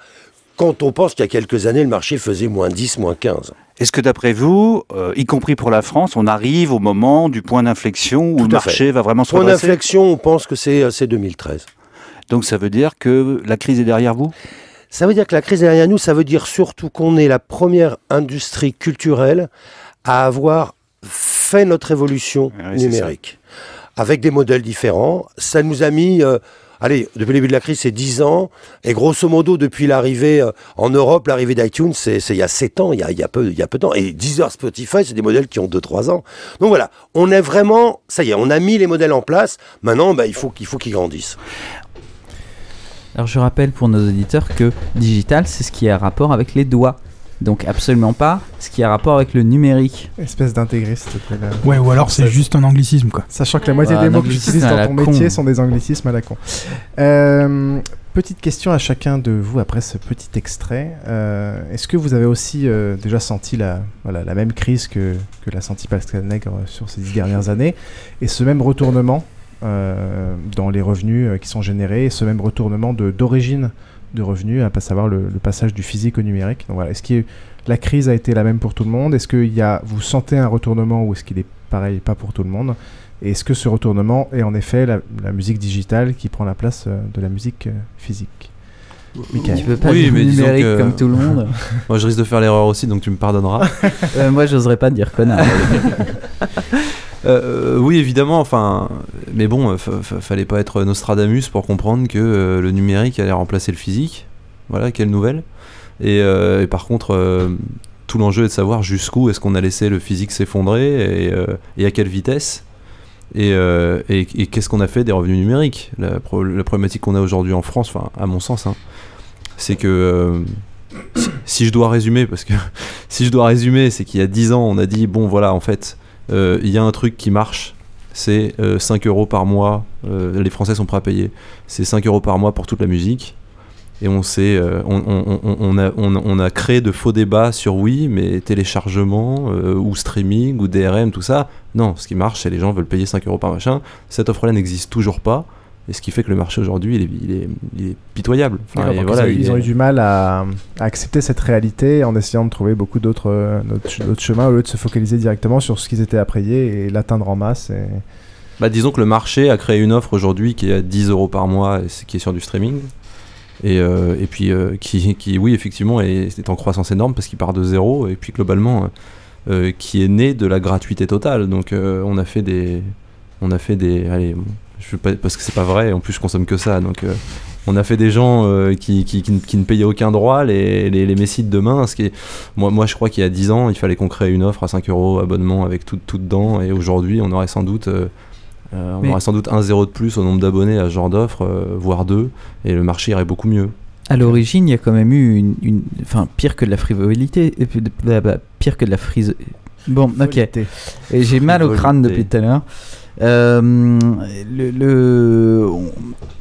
Speaker 14: quand on pense qu'il y a quelques années, le marché faisait moins 10, moins 15.
Speaker 13: Est-ce que d'après vous, euh, y compris pour la France, on arrive au moment du point d'inflexion où le marché va vraiment se
Speaker 14: Point d'inflexion, on pense que c'est 2013. Euh,
Speaker 13: Donc ça veut dire que la crise est derrière vous?
Speaker 14: Ça veut dire que la crise est derrière nous, ça veut dire surtout qu'on est la première industrie culturelle à avoir fait notre évolution numérique. Avec des modèles différents. Ça nous a mis... Euh, allez, depuis le début de la crise, c'est 10 ans. Et grosso modo, depuis l'arrivée euh, en Europe, l'arrivée d'iTunes, c'est il y a 7 ans, il y a, peu, y a peu de temps. Et Deezer, Spotify, c'est des modèles qui ont 2-3 ans. Donc voilà, on est vraiment, ça y est, on a mis les modèles en place. Maintenant, bah, il faut faut qu'ils grandissent.
Speaker 7: Alors je rappelle pour nos auditeurs que digital, c'est ce qui a rapport avec les doigts. Donc absolument pas ce qui a rapport avec le numérique.
Speaker 5: Espèce d'intégriste.
Speaker 6: Ouais, ou alors c'est juste un anglicisme quoi.
Speaker 5: Sachant que la moitié des mots que j'utilise dans ton métier sont des anglicismes à la con. Euh, petite question à chacun de vous après ce petit extrait. Euh, est-ce que vous avez aussi euh, déjà senti la, voilà, la même crise que, que l'a senti Pascal Nègre sur ces dix dernières années et ce même retournement dans les revenus qui sont générés et ce même retournement d'origine de revenus, à savoir le, le, passage du physique au numérique. Donc voilà, est-ce que la crise a été la même pour tout le monde? Est-ce que y a, vous sentez un retournement ou est-ce qu'il est pareil, pas pour tout le monde? Et est-ce que ce retournement est en effet la, musique digitale qui prend la place euh, de la musique euh, physique?
Speaker 7: Michael. Tu peux pas oui, mais numérique comme tout le monde?
Speaker 11: moi, je risque de faire l'erreur aussi, donc tu me pardonneras.
Speaker 7: euh, moi, j'oserais pas dire connard.
Speaker 11: Euh, oui, évidemment. Enfin, mais bon, fallait pas être Nostradamus pour comprendre que euh, le numérique allait remplacer le physique. Voilà, quelle nouvelle. Et, euh, par contre, tout l'enjeu est de savoir jusqu'où est-ce qu'on a laissé le physique s'effondrer et, à quelle vitesse. Et, qu'est-ce qu'on a fait des revenus numériques? La, problématique qu'on a aujourd'hui en France, enfin, à mon sens, hein, c'est que si, je dois résumer, parce que si je dois résumer, c'est qu'il y a 10 ans, on a dit bon, voilà, en fait, euh, il y a un truc qui marche, c'est 5 euh, euros par mois, euh, les Français sont prêts à payer, c'est 5 euros par mois pour toute la musique. Et on, sait, on, a, on, a, créé de faux débats sur oui, mais téléchargement, ou streaming, ou DRM, tout ça. Non, ce qui marche, c'est les gens veulent payer 5 euros par machin. Cette offre-là n'existe toujours pas. Et ce qui fait que le marché aujourd'hui, il est, il, est, pitoyable.
Speaker 5: voilà, ils, ont, eu du mal à, accepter cette réalité en essayant de trouver beaucoup d'autres chemins au lieu de se focaliser directement sur ce qu'ils étaient payer et l'atteindre en masse. Et...
Speaker 11: Bah, disons que le marché a créé une offre aujourd'hui qui est à 10 euros par mois, et qui est sur du streaming. Et, euh, et puis euh, qui, qui, oui, effectivement, est, est en croissance énorme parce qu'il part de zéro. Et puis globalement, euh, qui est né de la gratuité totale. Donc on a fait des. On a fait des. Allez, je pas, parce que c'est pas vrai, en plus je consomme que ça, donc euh, on a fait des gens qui, qui, qui, ne payaient aucun droit, les, les, les Messies de demain. Ce qui est, moi, moi, je crois qu'il y a 10 ans, il fallait qu'on crée une offre à 5 euros abonnement avec tout, tout dedans. Et aujourd'hui, on aurait sans doute. on aurait sans doute un zéro de plus au nombre d'abonnés à ce genre d'offre, voire deux, et le marché irait beaucoup mieux.
Speaker 7: À l'origine, il y a quand même eu une, enfin pire que de la frivolité, pire que de la frise. Bon, ok. J'ai mal au crâne depuis tout à l'heure. Euh, le,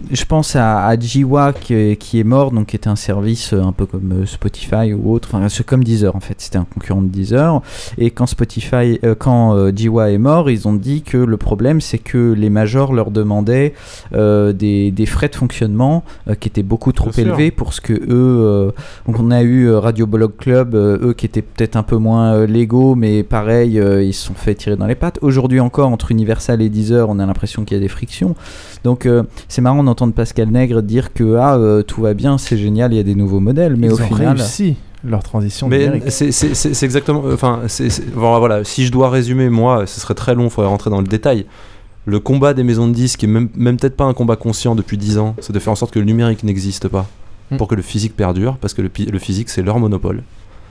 Speaker 7: je pense à, à Jiwa qui, est mort, donc qui était un service un peu comme euh, Spotify ou autre, enfin comme Deezer en fait, c'était un concurrent de Deezer. Et quand Spotify, euh, quand Jiwa est mort, ils ont dit que le problème c'est que les majors leur demandaient des, des, frais de fonctionnement qui étaient beaucoup trop élevés pour ce que eux. donc on a eu Radio Blog Club, eux qui étaient peut-être un peu moins légaux, mais pareil, ils se sont fait tirer dans les pattes. Aujourd'hui encore entre Universal les 10 heures, on a l'impression qu'il y a des frictions. Donc euh, c'est marrant d'entendre Pascal Nègre dire que ah, euh, tout va bien, c'est génial, il y a des nouveaux modèles, mais
Speaker 5: Ils
Speaker 7: au
Speaker 5: ont
Speaker 7: final.
Speaker 5: réussi leur transition
Speaker 11: mais c'est exactement enfin voilà si je dois résumer moi ce serait très long il faudrait rentrer dans le détail le combat des maisons de disques qui est même, même peut-être pas un combat conscient depuis 10 ans c'est de faire en sorte que le numérique n'existe pas hmm. pour que le physique perdure parce que le, le physique c'est leur monopole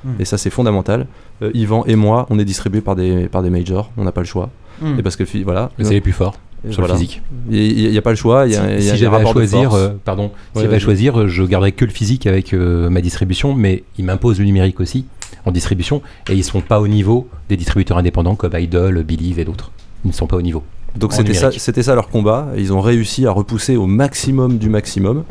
Speaker 11: hmm. et ça c'est fondamental euh, Yvan et moi on est distribués par des, par des majors on n'a pas le choix Hmm. Et parce que voilà.
Speaker 10: c'est les plus forts sur le physique.
Speaker 11: Il n'y a, pas le choix. Y a,
Speaker 10: si, j'avais à choisir, euh, pardon, si j'avais à choisir, je garderais que le physique avec euh, ma distribution, mais ils m'imposent le numérique aussi en distribution, et ils sont pas au niveau des distributeurs indépendants comme Idol, Believe et d'autres. Ils ne sont pas au niveau.
Speaker 11: Donc c'était ça, c'était ça leur combat. Ils ont réussi à repousser au maximum du maximum.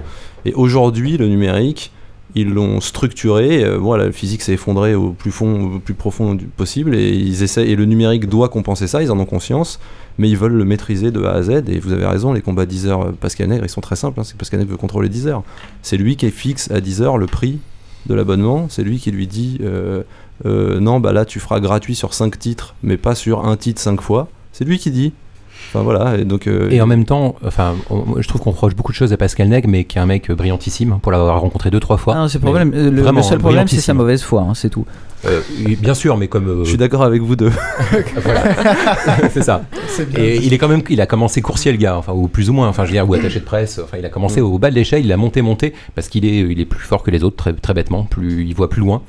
Speaker 11: Et aujourd'hui, le numérique, ils l'ont structuré. Euh, voilà, le physique s'est effondré au plus fond, au plus profond possible, et ils essaient. Et le numérique doit compenser ça. Ils en ont conscience, mais ils veulent le maîtriser de A à Z. Et vous avez raison, les combats Deezer, euh, Pascal Nègre, ils sont très simples. Hein, c'est Pascal Nègre veut contrôler Deezer. C'est lui qui fixe à Deezer le prix de l'abonnement. C'est lui qui lui dit euh, non, bah là tu feras gratuit sur 5 titres, mais pas sur un titre 5 fois. C'est lui qui dit voilà, et donc.
Speaker 10: Euh, et en même temps, enfin, je trouve qu'on reproche beaucoup de choses à Pascal Neg, mais qui est un mec brillantissime pour l'avoir rencontré deux trois fois.
Speaker 7: Non, c'est problème. Le, le, seul problème, c'est sa mauvaise foi, hein, c'est tout.
Speaker 10: Euh, bien sûr, mais comme. Euh,
Speaker 11: je suis d'accord avec vous deux.
Speaker 10: c'est ça. Et il est quand même, il a commencé coursier le gars, enfin ou plus ou moins, enfin je veux dire ou attaché de presse. Enfin, il a commencé au bas de l'échelle, il a monté, monté, parce qu'il est, il est plus fort que les autres, très, très bêtement, plus, il voit plus loin.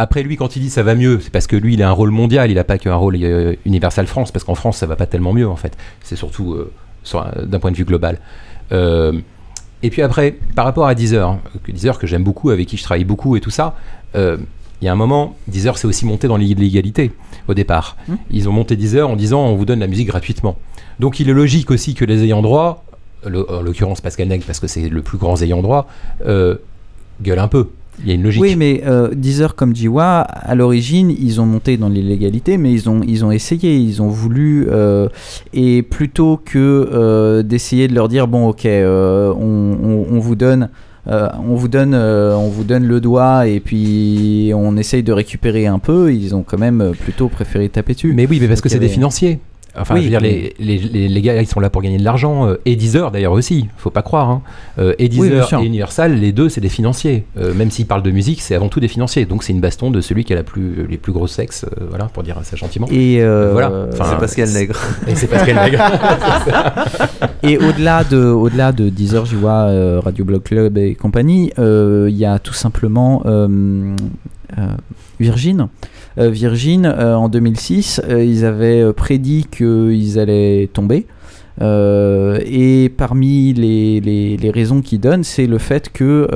Speaker 10: Après, lui, quand il dit ça va mieux, c'est parce que lui, il a un rôle mondial, il n'a pas qu'un rôle euh, Universal France, parce qu'en France, ça va pas tellement mieux, en fait. C'est surtout euh, d'un point de vue global. Euh, et puis après, par rapport à Deezer, Deezer que j'aime beaucoup, avec qui je travaille beaucoup et tout ça, il y a un moment, Deezer s'est aussi monté dans l'illégalité au départ. Mmh. Ils ont monté Deezer en disant on vous donne la musique gratuitement. Donc il est logique aussi que les ayants droit, en l'occurrence Pascal Neg, parce que c'est le plus grand ayant droit, gueule un peu. Il y a une logique.
Speaker 7: Oui, mais euh, Deezer comme Jiwa, à l'origine, ils ont monté dans l'illégalité, mais ils ont, ils ont essayé, ils ont voulu. Euh, et plutôt que euh, d'essayer de leur dire bon, ok, euh, on, on, vous donne. on vous donne, on vous donne le doigt et puis on essaye de récupérer un peu. Ils ont quand même plutôt préféré taper dessus.
Speaker 10: Mais oui, mais parce que c'est des financiers. Enfin, je veux dire, les, les, les, gars, ils sont là pour gagner de l'argent. Euh, et Deezer, d'ailleurs, aussi, faut pas croire. Hein. Euh, et Deezer et Universal, les deux, c'est des financiers. Euh, même s'ils parlent de musique, c'est avant tout des financiers. Donc, c'est une baston de celui qui a la plus, les plus gros sexes, voilà, pour dire ça gentiment.
Speaker 7: Et voilà.
Speaker 11: c'est Pascal Nègre.
Speaker 10: Et c'est Pascal Nègre.
Speaker 7: et au-delà de, au-delà de Deezer, je vois Radio Blog Club et compagnie, il y a tout simplement Virgin. Euh, Virgin, euh, en 2006, euh, ils avaient prédit qu'ils allaient tomber. Et parmi les, les, raisons qu'ils donnent, c'est le fait que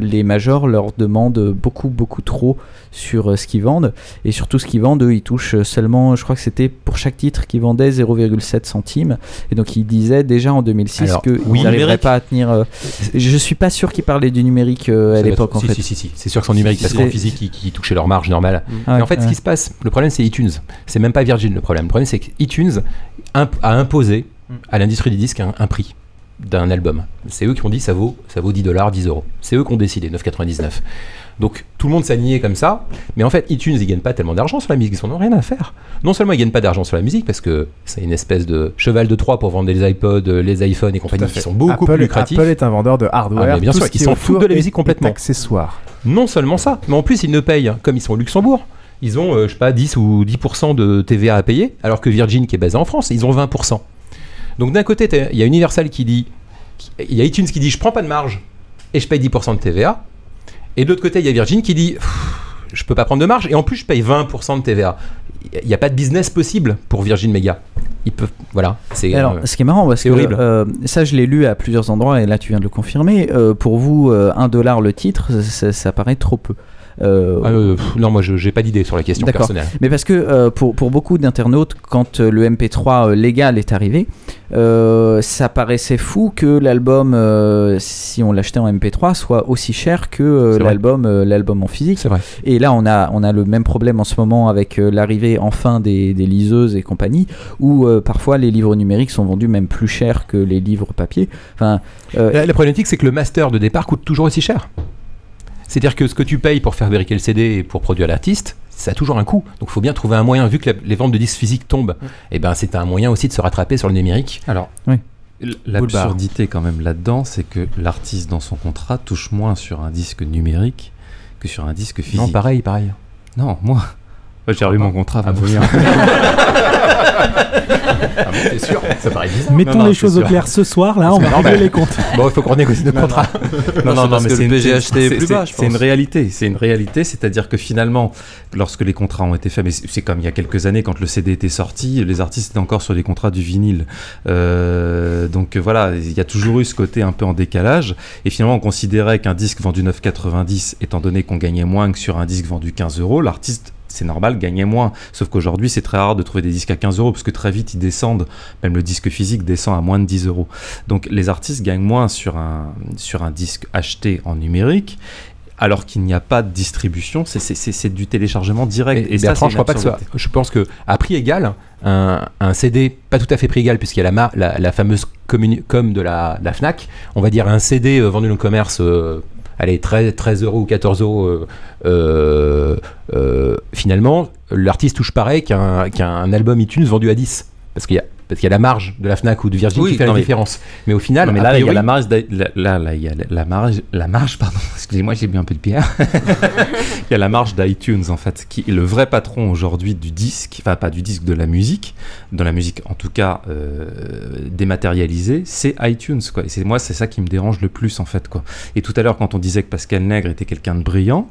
Speaker 7: les majors leur demandent beaucoup, beaucoup trop sur euh, ce qu'ils vendent. Et surtout, ce qu'ils vendent, eux, ils touchent seulement, je crois que c'était pour chaque titre qu'ils vendaient 0,7 centimes. Et donc, ils disaient déjà en 2006 qu'ils oui, n'arriveraient pas à tenir. Euh, je suis pas sûr qu'ils parlaient du numérique euh, à l'époque, en
Speaker 10: si,
Speaker 7: fait.
Speaker 10: Si, si, si. c'est sûr que c'est numérique, parce qu'en physique, ils, touchaient leur marge normale. Mm. en fait, ce qui se passe, le problème, c'est iTunes. C'est même pas Virgin le problème. Le problème, c'est que iTunes a imposé. À l'industrie des disques un, prix d'un album. C'est eux qui ont dit ça vaut, ça vaut 10 dollars, 10 euros. C'est eux qui ont décidé, 9,99. Donc tout le monde s'alignait comme ça, mais en fait iTunes ils gagnent pas tellement d'argent sur la musique, ils n'ont rien à faire. Non seulement ils gagnent pas d'argent sur la musique parce que c'est une espèce de cheval de Troie pour vendre les iPods, les iPhones et compagnie qui sont beaucoup plus lucratifs.
Speaker 5: Apple est un vendeur de hardware.
Speaker 10: Ah, bien sûr, ils s'en foutent de la musique complètement.
Speaker 5: Accessoires.
Speaker 10: Non seulement ça, mais en plus ils ne payent comme ils sont au Luxembourg. Ils ont, euh, je sais pas, 10 ou 10% de TVA à payer, alors que Virgin, qui est basé en France, ils ont 20%. Donc d'un côté, il y a Universal qui dit il y a iTunes qui dit je prends pas de marge et je paye 10% de TVA. Et de l'autre côté, il y a Virgin qui dit je peux pas prendre de marge et en plus je paye 20% de TVA. Il n'y a pas de business possible pour Virgin Media. Ils peuvent, voilà.
Speaker 7: C'est alors ce qui est marrant parce que horrible. Euh, ça je l'ai lu à plusieurs endroits et là tu viens de le confirmer. Euh, pour vous, 1 euh, dollar le titre, ça paraît trop peu.
Speaker 10: Euh, ah, euh, non, moi je n'ai pas d'idée sur la question personnelle.
Speaker 7: Mais parce que euh, pour, pour, beaucoup d'internautes, quand le MP3 légal est arrivé, ça paraissait fou que l'album, si on l'achetait en MP3, soit aussi cher que l'album l'album en physique.
Speaker 10: C'est vrai.
Speaker 7: Et là, on a, on a le même problème en ce moment avec l'arrivée enfin des, des, liseuses et compagnie, où parfois les livres numériques sont vendus même plus cher que les livres papier. Enfin,
Speaker 10: la, la problématique, c'est que le master de départ coûte toujours aussi cher. C'est-à-dire que ce que tu payes pour faire fabriquer le CD et pour produire l'artiste, ça a toujours un coût. Donc il faut bien trouver un moyen, vu que les ventes de disques physiques tombent, et eh ben c'est un moyen aussi de se rattraper sur le numérique.
Speaker 8: Alors, oui. l'absurdité quand même là-dedans, c'est que l'artiste dans son contrat touche moins sur un disque numérique que sur un disque physique.
Speaker 10: Non, pareil, pareil.
Speaker 8: Non, moi, j'ai revu mon contrat. Ah,
Speaker 10: bon. ah bon, sûr Ça paraît bizarre.
Speaker 6: Mettons les choses au clair ce soir, là, on va régler les comptes.
Speaker 10: Bon, il faut qu'on négocie notre contrat.
Speaker 8: Non, non, non, mais c'est une, plus bas, C'est une réalité. C'est une réalité, c'est-à-dire que finalement, lorsque les contrats ont été faits, mais c'est comme il y a quelques années, quand le CD était sorti, les artistes étaient encore sur des contrats du vinyle. Euh, donc voilà, il y a toujours eu ce côté un peu en décalage. Et finalement, on considérait qu'un disque vendu 9,90, étant donné qu'on gagnait moins que sur un disque vendu 15 euros, l'artiste c'est normal, gagner moins. Sauf qu'aujourd'hui, c'est très rare de trouver des disques à 15 euros, parce que très vite, ils descendent, même le disque physique descend à moins de 10 euros. Donc les artistes gagnent moins sur un, sur un disque acheté en numérique, alors qu'il n'y a pas de distribution, c'est du téléchargement direct.
Speaker 10: Et, ça, je crois pas que ça. Je pense que à prix égal, un, CD pas tout à fait prix égal puisqu'il y a la, la, fameuse com de la, Fnac, on va dire un CD euh, vendu dans le commerce euh, allez, 13, 13 euros ou 14 euros, euh, euh, euh, finalement, l'artiste touche pareil qu'un album iTunes vendu à 10. Parce qu'il y a parce qu'il y a la marge de la Fnac ou de Virgin qui fait la différence. Mais au final,
Speaker 8: mais là, il y a la marge, là, là, il y a la marge, la marge, pardon. Excusez-moi, j'ai bu un peu de pierre. il y a la marge d'iTunes en fait, qui est le vrai patron aujourd'hui du disque, enfin pas du disque, de la musique, de la musique en tout cas euh, dématérialisée, c'est iTunes quoi. Et c'est moi, c'est ça qui me dérange le plus en fait quoi. Et tout à l'heure, quand on disait que Pascal Nègre était quelqu'un de brillant.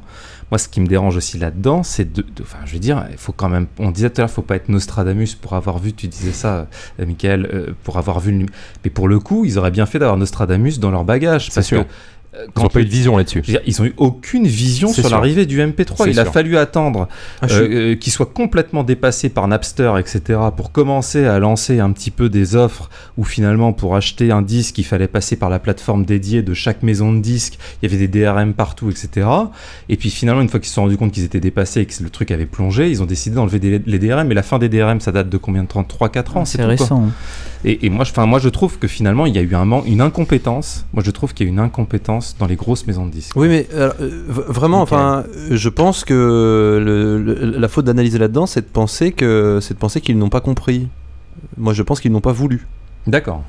Speaker 8: Moi, ce qui me dérange aussi là-dedans, c'est de, Enfin, je veux dire, il faut quand même. On disait tout à l'heure, il faut pas être Nostradamus pour avoir vu, tu disais ça, euh, Michael, euh, pour avoir vu le. Mais pour le coup, ils auraient bien fait d'avoir Nostradamus dans leur bagage.
Speaker 10: Parce sûr. que euh, ils n'ont pas eu de vision là-dessus.
Speaker 8: Ils n'ont eu aucune vision sur l'arrivée du MP3. Il a fallu attendre ah, euh, euh, qu'il soit complètement dépassé par Napster, etc., pour commencer à lancer un petit peu des offres où finalement, pour acheter un disque, il fallait passer par la plateforme dédiée de chaque maison de disques. Il y avait des DRM partout, etc. Et puis finalement, une fois qu'ils se sont rendus compte qu'ils étaient dépassés et que le truc avait plongé, ils ont décidé d'enlever les DRM. Mais la fin des DRM, ça date de combien de temps? 3-4 ans
Speaker 7: C'est récent.
Speaker 8: Et, moi, je, moi, je trouve que finalement, il y a eu un, une incompétence. Moi, je trouve qu'il y a une incompétence dans les grosses maisons de disques.
Speaker 11: Oui, mais euh, vraiment, enfin, je pense que la faute d'analyser là-dedans, c'est de penser que c'est de penser qu'ils n'ont pas compris. Moi, je pense qu'ils n'ont pas voulu.
Speaker 8: D'accord.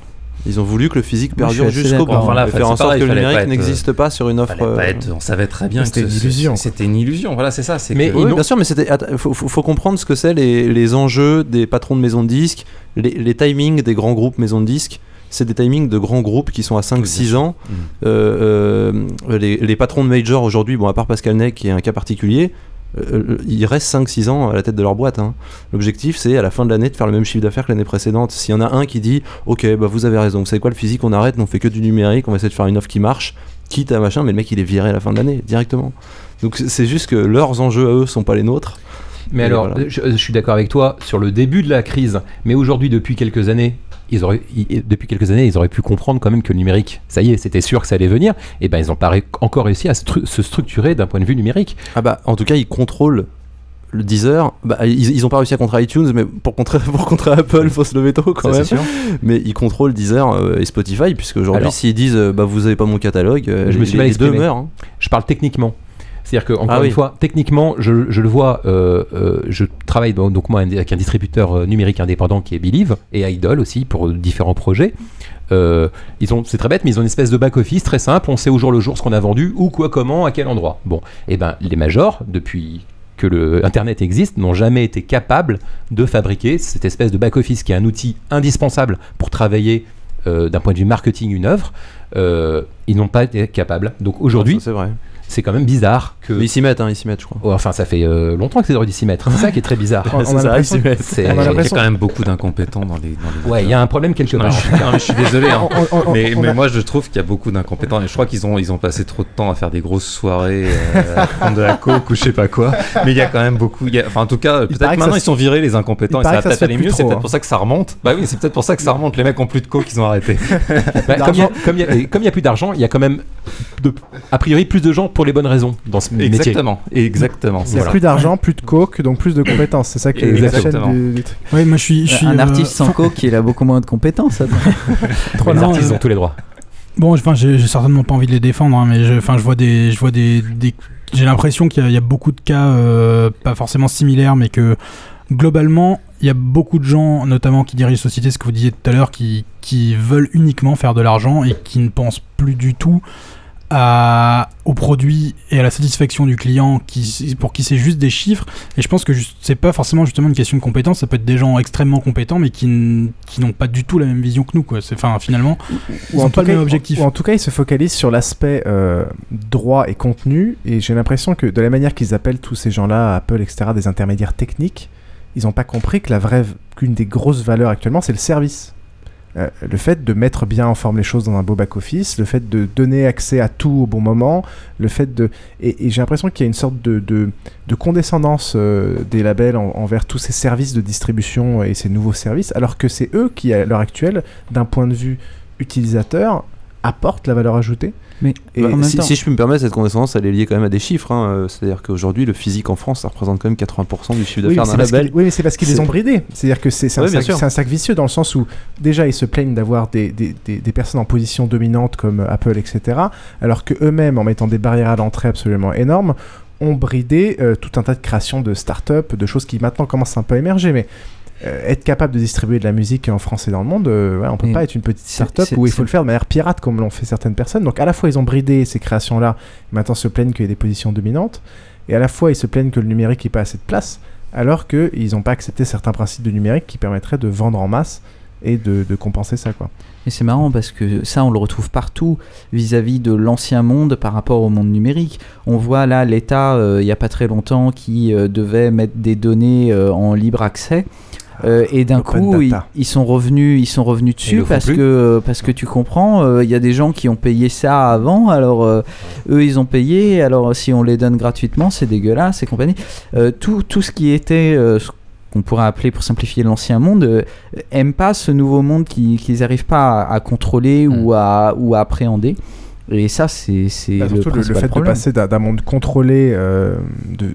Speaker 11: Ils ont voulu que le physique perdure jusqu'au bout.
Speaker 8: Enfin, faire en sorte
Speaker 11: que le numérique n'existe pas sur une offre.
Speaker 8: Euh, on savait très bien que c'était une illusion. C'était une illusion. Voilà, c'est ça.
Speaker 11: Mais bien sûr, mais c'était. Faut, faut, comprendre ce que c'est les, les, enjeux des patrons de maisons de disques, les, les timings des grands groupes maisons de disques c'est des timings de grands groupes qui sont à 5-6 ans. Mm. Euh, euh, les, les, patrons de major aujourd'hui, bon, à part Pascal Ney qui est un cas particulier, euh, ils restent 5-6 ans à la tête de leur boîte. Hein. L'objectif, c'est à la fin de l'année de faire le même chiffre d'affaires que l'année précédente. S'il y en a un qui dit Ok, bah vous avez raison, vous savez quoi, le physique, on arrête, on fait que du numérique, on va essayer de faire une offre qui marche, quitte à machin, mais le mec, il est viré à la fin de l'année directement. Donc c'est juste que leurs enjeux à eux sont pas les nôtres.
Speaker 10: Mais alors, je, suis d'accord avec toi sur le début de la crise, mais aujourd'hui, depuis quelques années, ils auraient, depuis quelques années, ils auraient pu comprendre quand même que le numérique, ça y est, c'était sûr que ça allait venir. Et ben, ils n'ont pas encore réussi à se structurer d'un point de vue numérique.
Speaker 11: Ah bah, en tout cas, ils contrôlent le Deezer. Bah, ils n'ont pas réussi à contrer iTunes, mais pour contrer, pour contrer Apple, faut se lever tôt quand même. Mais ils contrôlent Deezer euh, et Spotify, puisque aujourd'hui, s'ils disent, euh, bah, vous avez pas mon catalogue, euh, je me suis mal les deux meurent. Hein.
Speaker 10: Je parle techniquement. C'est-à-dire que encore ah une fois, techniquement, je, le vois, euh, euh, je travaille donc moi avec un distributeur euh, numérique indépendant qui est Believe et Idol aussi pour différents projets. ils ont, c'est très bête, mais ils ont une espèce de back office très simple. On sait au jour le jour ce qu'on a vendu, où, quoi, comment, à quel endroit. Bon, et eh ben les majors depuis que le Internet existe n'ont jamais été capables de fabriquer cette espèce de back office qui est un outil indispensable pour travailler d'un point de vue marketing une œuvre, ils n'ont pas été capables. Donc aujourd'hui,
Speaker 11: c'est vrai
Speaker 10: c'est quand même bizarre que.
Speaker 11: ils s'y mettent, hein, ils s'y mettent, je crois.
Speaker 10: enfin, ça fait euh, longtemps que c'est d'y s'y mettre. C'est ça qui est très bizarre.
Speaker 8: c'est ça, ils s'y mettent. Il y a quand même beaucoup d'incompétents dans les. Dans les
Speaker 10: ouais, il y a un problème quelque part.
Speaker 8: je, suis désolé, hein. mais, mais moi je trouve qu'il y a beaucoup d'incompétents et je crois qu'ils ont, ils ont passé trop de temps à faire des grosses soirées, euh, à prendre de la coke ou je sais pas quoi. Mais il y a quand même beaucoup. Enfin, en tout cas, peut-être maintenant ils sont virés les incompétents et ça va peut-être aller mieux. C'est peut-être pour ça que ça remonte. Bah oui, c'est peut-être pour ça que ça remonte. Les mecs ont plus de coke, ils ont arrêté.
Speaker 10: Bah, comme il y a plus d'argent, il y a quand même a priori plus de gens pour les bonnes raisons dans ce
Speaker 8: exactement, métier. Exactement.
Speaker 5: Il y a plus d'argent, plus de coke, donc plus de compétences. C'est ça qui est la chaîne du, truc.
Speaker 7: Oui, moi je suis, je suis un euh, artiste sans coke, il a beaucoup moins de compétences.
Speaker 10: Trois artistes ont tous les droits.
Speaker 6: Bon, enfin, j'ai certainement pas envie de les défendre, hein, mais je, enfin, je vois des, je vois des, j'ai l'impression qu'il y, a beaucoup de cas, euh, pas forcément similaires, mais que globalement, il y a beaucoup de gens, notamment qui dirigent société, ce que vous disiez tout à l'heure, qui, qui veulent uniquement faire de l'argent et qui ne pensent plus du tout à, au produit et à la satisfaction du client qui, pour qui c'est juste des chiffres. Et je pense que c'est pas forcément justement une question de compétence, ça peut être des gens extrêmement compétents mais qui, n'ont pas du tout la même vision que nous. Quoi. Enfin, finalement,
Speaker 5: ou, en pas le même objectif. Ou, en tout cas, ils se focalisent sur l'aspect euh, droit et contenu. Et j'ai l'impression que de la manière qu'ils appellent tous ces gens-là, Apple, etc., des intermédiaires techniques, ils n'ont pas compris que la vraie, qu'une des grosses valeurs actuellement, c'est le service. Euh, le fait de mettre bien en forme les choses dans un beau back-office, le fait de donner accès à tout au bon moment, le fait de... Et, j'ai l'impression qu'il y a une sorte de, de, condescendance euh, des labels envers tous ces services de distribution et ces nouveaux services, alors que c'est eux qui, à l'heure actuelle, d'un point de vue utilisateur, apportent la valeur ajoutée.
Speaker 11: Mais si, je peux me permettre, cette condescendance, elle est liée quand même à des chiffres. Hein. Euh, c'est-à-dire qu'aujourd'hui, le physique en France, ça représente quand même 80% du chiffre d'affaires d'un label.
Speaker 5: Oui, mais c'est parce qu'ils les ont bridés. C'est-à-dire que c'est un, un, sac vicieux dans le sens où, déjà, ils se plaignent d'avoir des, des, des, personnes en position dominante comme Apple, etc. Alors qu'eux-mêmes, en mettant des barrières à l'entrée absolument énormes, ont bridé euh, tout un tas de créations de start-up, de choses qui maintenant commencent un peu à émerger. Mais euh, être capable de distribuer de la musique en France et dans le monde, euh, on peut pas être une petite start-up où il faut le faire de manière pirate comme l'ont fait certaines personnes. Donc à la fois ils ont bridé ces créations-là, maintenant se plaignent qu'il y ait des positions dominantes, et à la fois ils se plaignent que le numérique n'ait pas assez de place, alors qu'ils n'ont pas accepté certains principes de numérique qui permettraient de vendre en masse et de, compenser ça. Quoi.
Speaker 7: Et c'est marrant parce que ça, on le retrouve partout vis-à-vis de l'ancien monde par rapport au monde numérique. On voit là l'État, euh, il n'y a pas très longtemps, qui devait mettre des données en libre accès. Euh, et d'un coup, ils, sont revenus, ils sont revenus dessus parce que parce que tu comprends, euh, il y a des gens qui ont payé ça avant, alors euh, eux ils ont payé, alors si on les donne gratuitement, c'est dégueulasse et compagnie. tout tout ce qui était ce qu'on pourrait appeler pour simplifier l'ancien monde aime pas ce nouveau monde qu'ils n'arrivent pas à, contrôler ou mm. à ou à appréhender. Et ça, c'est bah, le, le, fait
Speaker 5: de passer d'un monde contrôlé de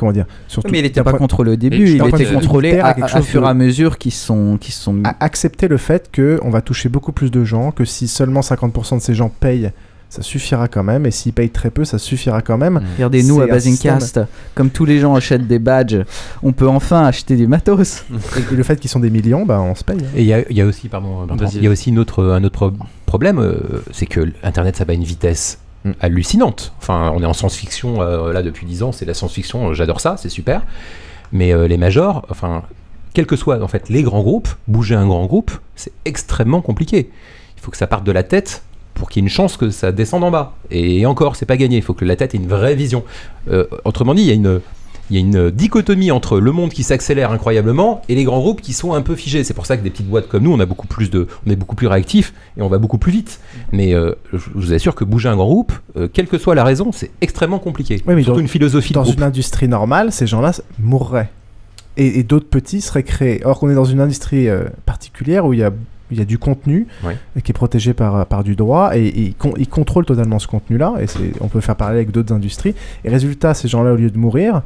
Speaker 5: comment dire
Speaker 7: surtout mais il n'était pas contrôlé au début il était contrôlé à, à, fur et à mesure qu'ils sont qui sont
Speaker 5: accepter le fait que on va toucher beaucoup plus de gens que si seulement 50% de ces gens payent ça suffira quand même. Et s'ils payent très peu, ça suffira quand même.
Speaker 7: Regardez-nous à Basingcast, comme tous les gens achètent des badges, on peut enfin acheter du matos.
Speaker 5: et, le fait qu'ils sont des millions, bah, on se paye.
Speaker 10: Hein. Et il y, a aussi, pardon, il y a aussi une autre, un autre problème, euh, c'est que Internet, ça va à une vitesse. Hallucinante. Enfin, on est en science-fiction euh, là depuis 10 ans, c'est la science-fiction, j'adore ça, c'est super. Mais euh, les majors, enfin, quels que soient en fait les grands groupes, bouger un grand groupe, c'est extrêmement compliqué. Il faut que ça parte de la tête pour qu'il y ait une chance que ça descende en bas. Et encore, c'est pas gagné. Il faut que la tête ait une vraie vision. Euh, autrement dit, il y a une il y a une dichotomie entre le monde qui s'accélère incroyablement et les grands groupes qui sont un peu figés. C'est pour ça que des petites boîtes comme nous, on a beaucoup plus de, on est beaucoup plus réactifs et on va beaucoup plus vite. Mais euh, je vous assure que bouger un grand groupe, euh, quelle que soit la raison, c'est extrêmement compliqué.
Speaker 5: Oui, mais Surtout une philosophie. Dans une industrie normale, ces gens-là mourraient et, d'autres petits seraient créés. Or qu'on est dans une industrie euh, particulière où il y a il y a du contenu qui est protégé par, par du droit et, et ils contrôlent totalement ce contenu-là et on peut faire parler avec d'autres industries. Et résultat, ces gens-là, au lieu de mourir,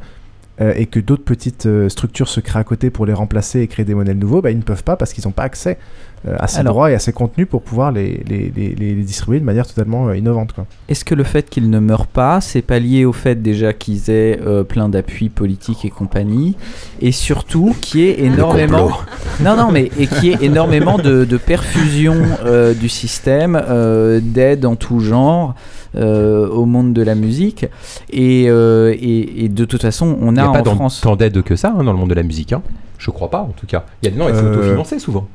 Speaker 5: euh, et que d'autres petites euh, structures se créent à côté pour les remplacer et créer des modèles nouveaux, bah, ils ne peuvent pas parce qu'ils n'ont pas accès euh, à ces droits et à ces contenus pour pouvoir les, les, les, distribuer de manière totalement innovante.
Speaker 7: Est-ce que le fait qu'ils ne meurent pas, c'est pas lié au fait déjà qu'ils aient plein d'appuis politiques et compagnie, et surtout qu'il y ait énormément, non non mais et qui est énormément de, de perfusion du système, d'aide en tout genre. Euh, au monde de la musique. Et, euh, et, de toute façon, on a,
Speaker 10: a
Speaker 7: en
Speaker 10: pas
Speaker 7: France.
Speaker 10: tant d'aide que ça hein, dans le monde de la musique. Hein. Je crois pas, en tout cas. Il y a des non, il faut euh, autofinancer souvent.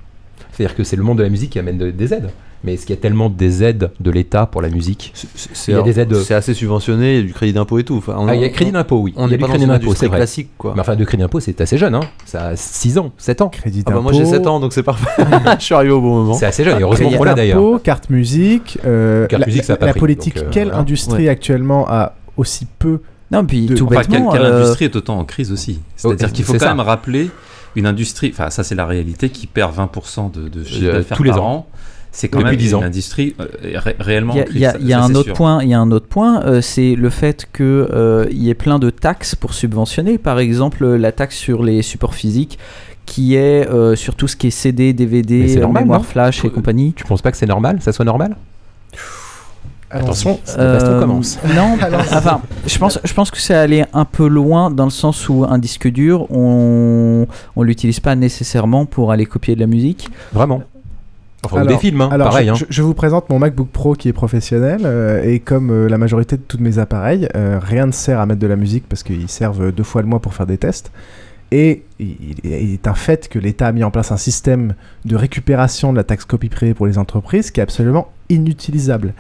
Speaker 10: C'est-à-dire que c'est le monde de la musique qui amène des aides. Mais est-ce qu'il y a tellement des aides de l'État pour la musique
Speaker 11: C'est assez subventionné, il y a du crédit d'impôt et tout.
Speaker 10: ah, il y a crédit d'impôt, oui.
Speaker 11: On
Speaker 10: il y a
Speaker 11: du crédit d'impôt, c'est classique, quoi.
Speaker 10: Mais enfin, de crédit d'impôt, c'est assez jeune, hein. Ça a 6 ans, 7 ans.
Speaker 5: Crédit d'impôt.
Speaker 11: Ah bah moi j'ai 7 ans, donc c'est parfait. Je suis arrivé au bon moment.
Speaker 10: C'est assez jeune, et heureusement pour là d'ailleurs.
Speaker 5: Carte musique, euh, carte la, musique, ça a pas la politique. Euh, quelle industrie actuellement a aussi peu
Speaker 7: non, puis tout bêtement,
Speaker 8: quelle, euh, industrie est autant en crise aussi? C'est-à-dire oh, qu'il faut quand même rappeler une industrie, enfin ça c'est la réalité, qui perd 20% de, de chiffre d'affaires tous les ans c'est quand même une industrie euh, réellement
Speaker 7: Il y a, un autre point, il y a un autre point, c'est le fait qu'il euh, y ait plein de taxes pour subventionner. Par exemple, la taxe sur les supports physiques qui est euh, sur tout ce qui est CD, DVD, normal, mémoire flash et compagnie.
Speaker 10: Tu penses pas que c'est normal? Ça soit normal?
Speaker 5: Attention,
Speaker 7: euh,
Speaker 5: commence.
Speaker 7: Non, enfin, je pense, je pense que c'est aller un peu loin dans le sens où un disque dur, on, on l'utilise pas nécessairement pour aller copier de la musique.
Speaker 10: Vraiment? Enfin, ou des films, hein, pareil.
Speaker 5: Je, hein. je, vous présente mon MacBook Pro qui est professionnel euh, et comme euh, la majorité de tous mes appareils, euh, rien ne sert à mettre de la musique parce qu'ils servent deux fois le mois pour faire des tests. Et il, est un fait que l'État a mis en place un système de récupération de la taxe copie privée pour les entreprises qui est absolument inutilisable.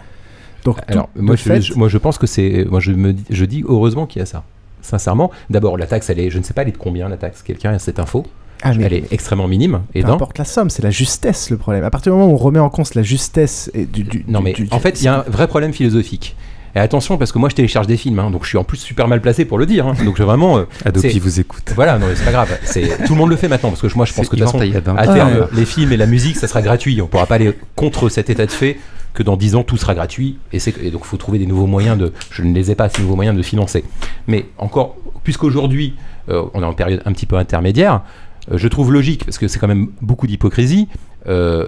Speaker 10: Donc, Alors, moi, je, moi, je pense que c'est. Moi, je, me, je dis heureusement qu'il y a ça. Sincèrement, d'abord, la taxe, elle est. Je ne sais pas, elle est de combien la taxe? Quelqu'un a cette info? Ah, elle est extrêmement minime.
Speaker 5: Et peu importe la somme, c'est la justesse le problème. À partir du moment où on remet en compte la justesse et du,
Speaker 10: non mais en fait il y a un vrai problème philosophique. Et attention parce que moi je télécharge des films, hein, donc je suis en plus super mal placé pour le dire. Hein. donc je vraiment. Euh,
Speaker 8: Adopi vous écoute.
Speaker 10: Voilà, non c'est pas grave. tout le monde le fait maintenant parce que moi je pense que de toute façon à terme les films et la musique ça sera gratuit. On pourra pas aller contre cet état de fait que dans 10 ans tout sera gratuit et, et donc il faut trouver des nouveaux moyens de. Je ne les ai pas ces nouveaux moyens de financer. Mais encore puisqu'aujourd'hui euh, on est en période un petit peu intermédiaire. Euh, je trouve logique, parce que c'est quand même beaucoup d'hypocrisie, euh,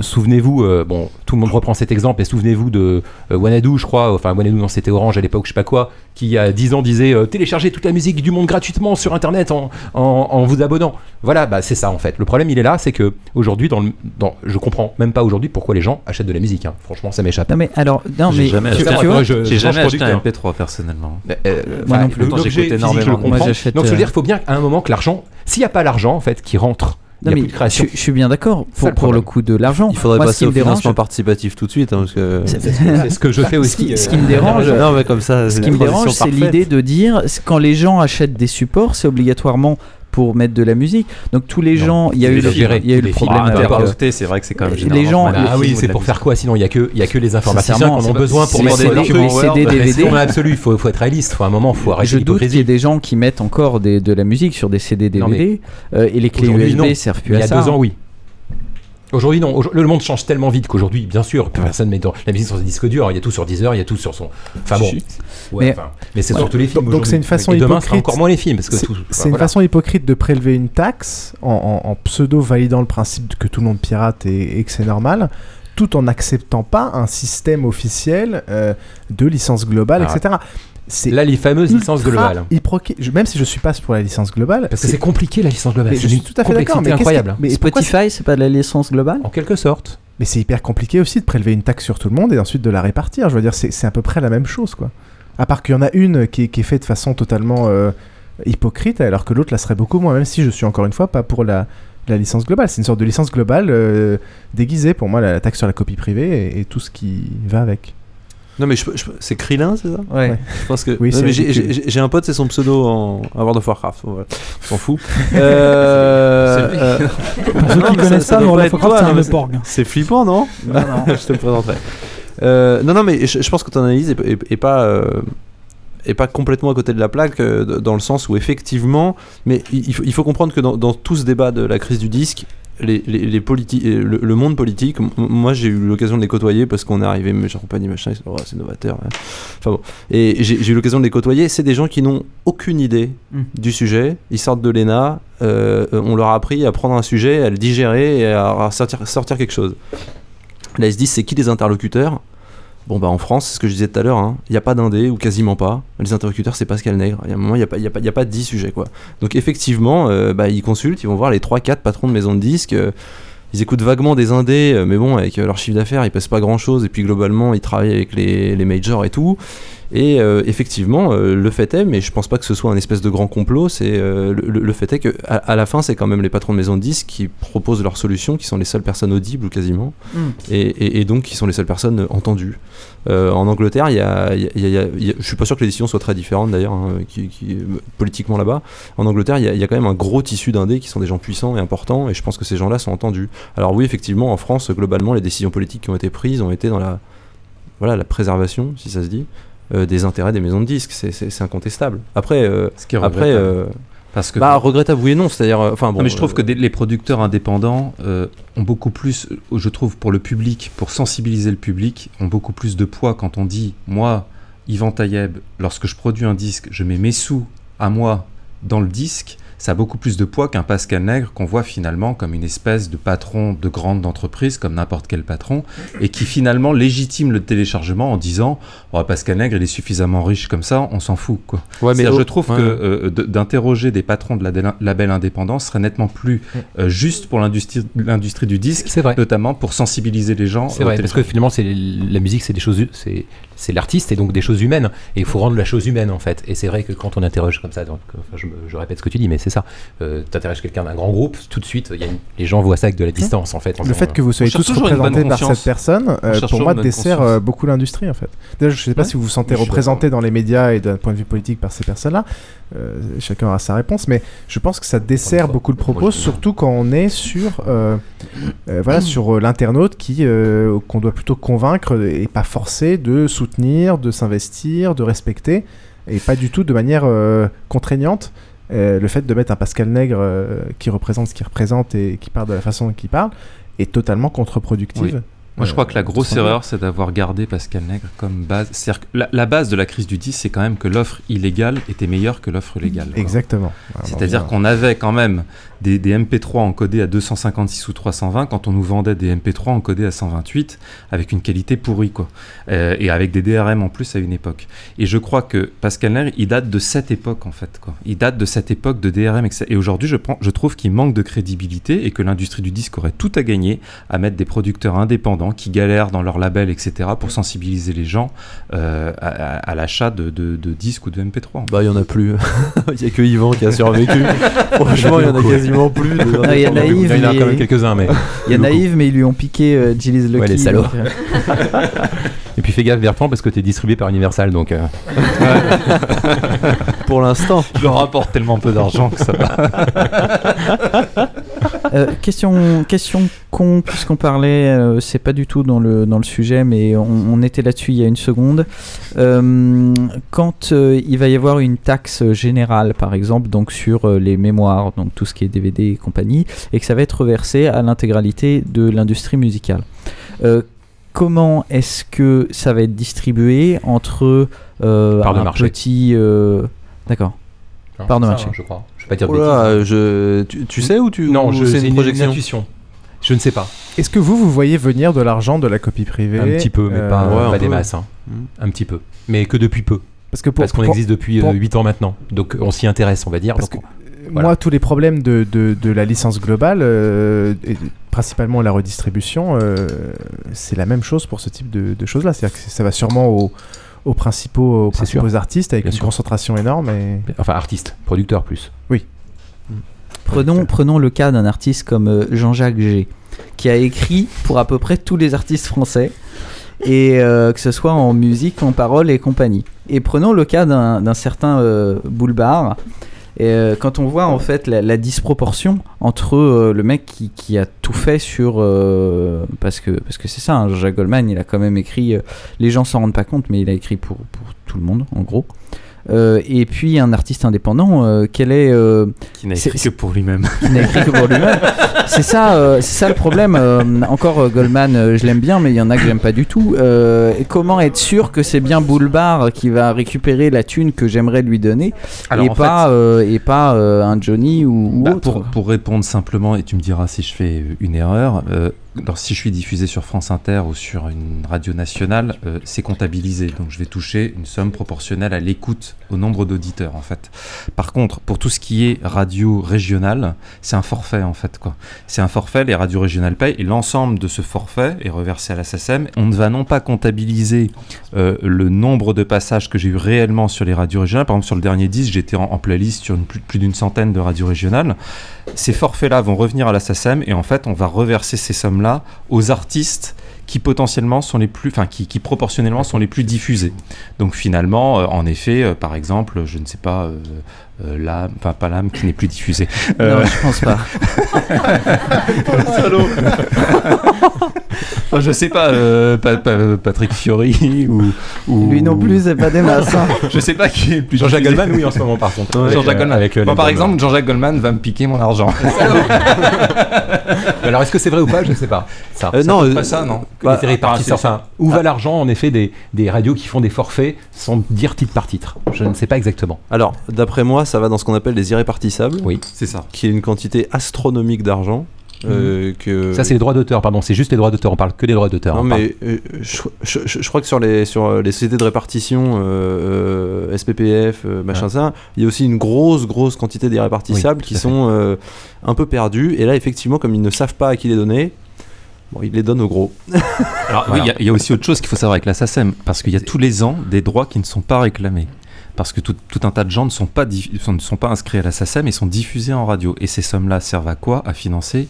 Speaker 10: souvenez-vous, euh, bon, tout le monde reprend cet exemple, et souvenez-vous de Wanadu, je crois, enfin Wanadu, non, c'était Orange à l'époque, je sais pas quoi, qui il y a 10 ans disait téléchargez toute la musique du monde gratuitement sur internet en, en, vous abonnant. Voilà, bah, c'est ça en fait. Le problème, il est là, c'est que aujourd'hui, dans, dans, je comprends même pas aujourd'hui pourquoi les gens achètent de la musique. Hein. Franchement, ça m'échappe.
Speaker 7: Non, mais alors, non, mais
Speaker 8: jamais acheté, j'ai jamais acheté un MP3 personnellement.
Speaker 7: Moi non plus, j'écoute
Speaker 10: énormément. Donc, je veux dire, il faut bien à un moment que l'argent, s'il n'y a pas l'argent en fait qui rentre
Speaker 7: non, mais je, je, suis bien d'accord pour, pour le coup de l'argent.
Speaker 11: Il faudrait passer au financement participatif tout de suite. Hein,
Speaker 10: c'est ce que je fais aussi.
Speaker 7: Ce qui, me dérange,
Speaker 11: non, mais comme ça,
Speaker 7: ce qui me dérange, c'est l'idée de dire quand les gens achètent des supports, c'est obligatoirement pour mettre de la musique. Donc tous les gens, il y a eu, il y a eu le problème
Speaker 8: avec. c'est vrai que c'est quand même
Speaker 7: les gens.
Speaker 10: Ah oui, c'est pour faire quoi? Sinon, il y a que il y a que les informaticiens qui en ont besoin pour mettre des
Speaker 7: CD, DVD.
Speaker 10: absolu, il faut, faut être réaliste. Faut à un moment, faut arrêter
Speaker 7: Je doute qu'il y ait des gens qui mettent encore des, de la musique sur des CD, DVD, euh, et les clés USB servent plus à
Speaker 10: ça. Il y a deux ans, oui. Aujourd'hui, non. Le monde change tellement vite qu'aujourd'hui, bien sûr, personne met la musique sur ses disques durs. Il y a tout sur Deezer, il y a tout sur son. Enfin bon. mais, mais c'est surtout les films.
Speaker 5: Donc c'est une façon
Speaker 10: et
Speaker 5: demain, c'est
Speaker 10: encore moins les films.
Speaker 5: C'est une façon hypocrite de prélever une taxe en, pseudo validant le principe que tout le monde pirate et, que c'est normal tout en n'acceptant pas un système officiel euh, de licence globale, etc.
Speaker 10: C'est là les fameuses licences globales.
Speaker 5: Même si je suis pas pour la licence globale,
Speaker 10: parce que c'est compliqué la licence globale.
Speaker 5: Je suis tout à fait d'accord, mais incroyable.
Speaker 7: Mais Spotify, c'est pas de la licence globale
Speaker 10: En quelque sorte.
Speaker 5: Mais c'est hyper compliqué aussi de prélever une taxe sur tout le monde et ensuite de la répartir. Je veux dire, c'est à peu près la même chose, quoi. À part qu'il y en a une qui est, faite de façon totalement euh, hypocrite, alors que l'autre la serait beaucoup moins. Même si je suis encore une fois pas pour la, licence globale. C'est une sorte de licence globale euh, déguisée pour moi, la, taxe sur la copie privée et tout ce qui va avec.
Speaker 11: Non, mais je, c'est Krillin, c'est ça?
Speaker 7: Ouais.
Speaker 11: Je pense que. Oui, j'ai un pote, c'est son pseudo en World of Warcraft. On s'en fout. euh,
Speaker 6: euh... Pour ceux qui connaissent ça, World of Warcraft, c'est un porg.
Speaker 11: C'est flippant, non? Non, non. je te le présenterai. Euh, non, non, mais je, pense que ton analyse est, pas. Euh, est pas complètement à côté de la plaque euh, dans le sens où effectivement, mais il, faut, il faut, comprendre que dans, dans, tout ce débat de la crise du disque, les, les, les le, le, monde politique, moi j'ai eu l'occasion de les côtoyer parce qu'on est arrivé, mais compagnie machin, oh, c'est novateur. Hein. Enfin bon. Et j'ai eu l'occasion de les côtoyer. C'est des gens qui n'ont aucune idée mm. du sujet. Ils sortent de l'ENA, euh, on leur a appris à prendre un sujet, à le digérer et à, sortir, sortir quelque chose. Là ils se disent c'est qui les interlocuteurs? Bon, bah en France, c'est ce que je disais tout à l'heure, hein, il n'y a pas d'indé ou quasiment pas. Les interlocuteurs, c'est Pascal Nègre. Il y a un moment, il n'y a, pas, y a, pas, a pas 10 sujets, quoi. Donc, effectivement, euh, bah, ils consultent, ils vont voir les 3-4 patrons de maisons de disques. Euh, ils écoutent vaguement des indés, euh, mais bon, avec leur chiffre d'affaires, ils passent pas grand chose. Et puis, globalement, ils travaillent avec les majors et tout. Et effectivement, le fait est, mais je pense pas que ce soit un espèce de grand complot, c'est le, fait est que à, la fin, c'est quand même les patrons de maisons de disques qui proposent leurs solutions, qui sont les seules personnes audibles quasiment, mm. et, donc qui sont les seules personnes entendues. en Angleterre, il y a, je suis pas sûr que les décisions soient très différentes d'ailleurs, hein, qui, politiquement là-bas. En Angleterre, il y, a quand même un gros tissu d'indés qui sont des gens puissants et importants, et je pense que ces gens-là sont entendus. Alors oui, effectivement, en France, globalement, les décisions politiques qui ont été prises ont été dans la, voilà, la préservation, si ça se dit, euh, des intérêts des maisons de disques. C'est incontestable. Après, euh, Ce après. Euh, parce que bah, regrettable oui et non, c'est-à-dire, enfin
Speaker 8: bon. mais je trouve que les producteurs indépendants ont beaucoup plus, je trouve, pour le public, pour sensibiliser le public, ont beaucoup plus de poids quand on dit, moi, Yvan Tayeb, lorsque je produis un disque, je mets mes sous à moi dans le disque ça a beaucoup plus de poids qu'un Pascal Nègre qu'on voit finalement comme une espèce de patron de grande entreprise, comme n'importe quel patron, et qui finalement légitime le téléchargement en disant oh, Pascal Nègre, il est suffisamment riche comme ça, on s'en fout. Quoi. Ouais, mais je trouve que euh, d'interroger des patrons de la label indépendant serait nettement plus euh, juste pour l'industrie du disque, notamment pour sensibiliser les gens.
Speaker 10: C'est vrai, parce que finalement, la musique, c'est des choses, c'est l'artiste et donc des choses humaines. Et il faut rendre la chose humaine en fait. Et c'est vrai que quand on interroge comme ça, donc, je, je, répète ce que tu dis, mais c'est ça. Euh, T'intéresses quelqu'un d'un grand groupe, tout de suite, y a les gens voient ça avec de la distance en fait.
Speaker 5: le fait que vous soyez tous représentés par cette personne, euh, pour moi, dessert euh, beaucoup l'industrie en fait. Déjà, je ne sais pas si vous vous sentez représenté dans les médias et d'un point de vue politique par ces personnes-là. Euh, chacun aura sa réponse, mais je pense que ça dessert beaucoup le propos, surtout quand on est sur, voilà, sur l'internaute qui qu'on doit plutôt convaincre et pas forcer de soutenir, de s'investir, de respecter, et pas du tout de manière contraignante. Euh, le fait de mettre un Pascal Nègre euh, qui représente ce qu'il représente et qui parle de la façon dont il parle est totalement contre-productive.
Speaker 8: Moi, je crois que la grosse erreur, c'est d'avoir gardé Pascal Nègre comme base. la, la, base de la crise du 10, c'est quand même que l'offre illégale était meilleure que l'offre légale.
Speaker 5: Exactement.
Speaker 8: C'est-à-dire qu'on avait quand même des, MP3 encodés à 256 ou 320 quand on nous vendait des MP3 encodés à 128 avec une qualité pourrie, quoi. Euh, et avec des DRM en plus à une époque. Et je crois que Pascal Nègre, il date de cette époque, en fait, quoi. Il date de cette époque de DRM. Et aujourd'hui, je, je trouve qu'il manque de crédibilité et que l'industrie du disque aurait tout à gagner à mettre des producteurs indépendants qui galèrent dans leur label, etc., pour sensibiliser les gens euh, à, l'achat de, de, disques ou de MP3.
Speaker 11: Bah, il n'y en a plus. il n'y a que Yvan qui a survécu. Franchement, il y en a quasiment plus.
Speaker 7: il y a Naïve.
Speaker 10: Il y en a quand même quelques-uns, mais.
Speaker 7: Il y a Naïve, mais ils lui ont piqué euh, Lucky.
Speaker 10: Ouais, les salauds. Euh. Et puis fais gaffe Bertrand parce que tu es distribué par Universal donc. Euh.
Speaker 11: Pour l'instant.
Speaker 8: Je rapporte tellement peu d'argent que ça
Speaker 7: va. Euh, question, question con, puisqu'on parlait, euh, c'est pas du tout dans le, dans le sujet, mais on, était là-dessus il y a une seconde. quand il va y avoir une taxe générale, par exemple, donc sur les mémoires, donc tout ce qui est DVD et compagnie, et que ça va être reversé à l'intégralité de l'industrie musicale comment est-ce que ça va être distribué entre euh,
Speaker 10: un marché.
Speaker 7: petit. Euh, d'accord.
Speaker 10: Part de marché. je crois. Vais pas dire
Speaker 11: oh je... Tu, sais où tu.
Speaker 10: Non, je... c'est une, projection. intuition. Je ne sais pas.
Speaker 5: Est-ce que vous, vous voyez venir de l'argent de la copie privée
Speaker 10: Un petit peu, mais pas, euh, des masses. Hein. Hmm. Un petit peu. Mais que depuis peu. Parce que Parce qu'on existe depuis 8 ans maintenant. Donc on s'y intéresse, on va dire. Parce que,
Speaker 5: moi, tous les problèmes de, de, la licence globale, euh, et principalement la redistribution, euh, c'est la même chose pour ce type de, choses-là. C'est-à-dire que ça va sûrement aux, aux principaux, aux principaux artistes avec une concentration énorme. Et...
Speaker 10: Enfin, artistes, producteurs plus.
Speaker 5: Oui.
Speaker 7: Prenons, prenons le cas d'un artiste comme euh, Jean-Jacques G, qui a écrit pour à peu près tous les artistes français, et que ce soit en musique, en parole et compagnie. Et prenons le cas d'un certain Boulbar, et euh, quand on voit en fait la, disproportion entre euh, le mec qui, a tout fait sur euh, parce que parce que c'est ça, hein, Jacques Goldman, il a quand même écrit. les gens s'en rendent pas compte, mais il a écrit pour pour tout le monde en gros. Euh, et puis un artiste indépendant, euh, quel est euh,
Speaker 8: qui n'a écrit que pour lui-même.
Speaker 7: Qui n'a écrit que pour lui-même. c'est ça, c'est ça le problème. encore Goldman, je l'aime bien, mais il y en a que j'aime pas du tout. et comment être sûr que c'est bien Boulbar qui va récupérer la thune que j'aimerais lui donner et, pas, et pas un Johnny ou,
Speaker 8: bah,
Speaker 7: autre
Speaker 8: pour, pour, répondre simplement, et tu me diras si je fais une erreur si je suis diffusé sur France Inter ou sur une radio nationale, euh, c'est comptabilisé. Donc je vais toucher une somme proportionnelle à l'écoute, au nombre d'auditeurs en fait. Par contre, pour tout ce qui est radio régionale, c'est un forfait en fait. C'est un forfait, les radios régionales payent et l'ensemble de ce forfait est reversé à la SACEM. On ne va non pas comptabiliser euh, le nombre de passages que j'ai eu réellement sur les radios régionales. Par exemple, sur le dernier 10, j'étais en, en, playlist sur plus, plus d'une centaine de radios régionales. Ces forfaits-là vont revenir à la SACEM et en fait, on va reverser ces sommes-là aux artistes qui potentiellement sont les plus, enfin qui, qui, proportionnellement sont les plus diffusés. Donc finalement, euh, en effet, euh, par exemple, je ne sais pas, euh, euh, l'âme, enfin pas l'âme qui n'est plus diffusée.
Speaker 7: Non, je pense pas.
Speaker 8: Enfin, je sais pas, pa pa Patrick Fiori ou, ou,
Speaker 7: Lui non plus, c'est pas des masses. Hein.
Speaker 8: je sais pas qui est le plus.
Speaker 10: Jean-Jacques Goldman, oui, en ce moment, par contre.
Speaker 8: Jean-Jacques Goldman avec. Bon, par exemple, Jean-Jacques Goldman va me piquer mon argent.
Speaker 10: Alors, est-ce que c'est vrai ou pas? Je ne sais pas.
Speaker 8: Ça, euh, ça non, pas ça, non?
Speaker 10: Bah, enfin, où va l'argent, en effet, des, des radios qui font des forfaits sans dire titre par titre? Je ne sais pas exactement.
Speaker 11: Alors, d'après moi, ça va dans ce qu'on appelle les irrépartissables.
Speaker 8: Oui, c'est ça.
Speaker 11: Qui est une quantité astronomique d'argent. Euh, que...
Speaker 10: Ça, c'est les droits d'auteur, pardon, c'est juste les droits d'auteur, on parle que des droits d'auteur.
Speaker 11: Non, mais euh, je, je, je, crois que sur les, sur les sociétés de répartition, euh, SPPF, machin, ça, il y a aussi une grosse, grosse quantité d'irrépartissables oui, qui sont un peu perdus. Et là, effectivement, comme ils ne savent pas à qui les donner, Bon, ils les donnent au gros.
Speaker 8: Alors, voilà. oui, il y, y, a aussi autre chose qu'il faut savoir avec la SACEM, parce qu'il y a tous les ans des droits qui ne sont pas réclamés parce que tout, tout, un tas de gens ne sont pas, ne sont pas inscrits à la SACEM et sont diffusés en radio. Et ces sommes-là servent à quoi? À financer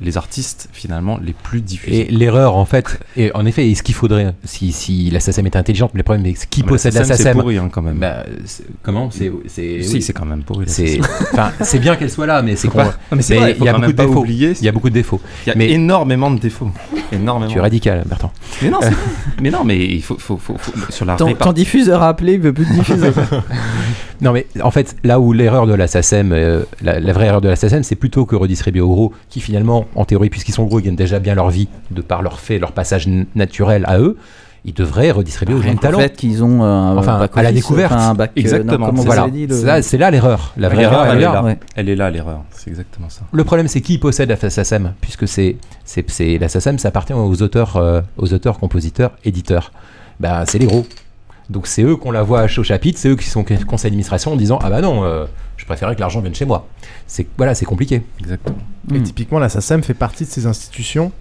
Speaker 8: les artistes finalement les plus diffusés.
Speaker 10: Et l'erreur en fait, et en effet, est-ce qu'il faudrait, si, si la SACEM est intelligente, mais le problème c'est qui possède la SACEM
Speaker 8: C'est pourri hein, quand même.
Speaker 10: Bah, comment C'est
Speaker 8: si oui. c'est quand même pourri.
Speaker 10: C'est c'est bien qu'elle soit là, mais c'est
Speaker 8: pas. mais il y a beaucoup de défauts.
Speaker 10: Il y a beaucoup de défauts.
Speaker 8: Il y a
Speaker 10: mais
Speaker 8: énormément de défauts. Énormément.
Speaker 10: Tu es radical, Bertrand.
Speaker 8: Mais non, mais non, mais il faut, faut, faut, faut sur la.
Speaker 7: Ton, ton diffuseur a appelé, il veut plus diffuser.
Speaker 10: Non, mais en fait, là où l'erreur de la SACEM, euh, la, la, vraie erreur de la SACEM, c'est plutôt que redistribuer au gros, qui finalement, en théorie, puisqu'ils sont gros, ils gagnent déjà bien leur vie de par leur fait, leur passage naturel à eux. Ils devraient redistribuer aux gens de talent.
Speaker 7: fait qu'ils ont un
Speaker 10: enfin,
Speaker 7: bac
Speaker 10: à la découverte.
Speaker 7: Enfin, un bac,
Speaker 10: exactement.
Speaker 7: Euh, non,
Speaker 10: voilà.
Speaker 7: dit, le...
Speaker 10: C'est là l'erreur. La vraie
Speaker 8: erreur, elle,
Speaker 10: elle,
Speaker 8: est là. Ouais. Elle est là l'erreur. C'est exactement ça.
Speaker 10: Le problème, c'est qui possède la SACEM, puisque c'est c'est la SACEM, ça appartient aux auteurs, euh, aux auteurs, compositeurs, éditeurs. Ben, c'est les gros. Donc c'est eux qu'on la voit au chapitre, c'est eux qui sont conseil d'administration en disant ah bah non, euh, je préférais que l'argent vienne chez moi. C'est voilà, c'est compliqué.
Speaker 8: Exactement.
Speaker 5: Et mmh. typiquement la SACEM fait partie de ces institutions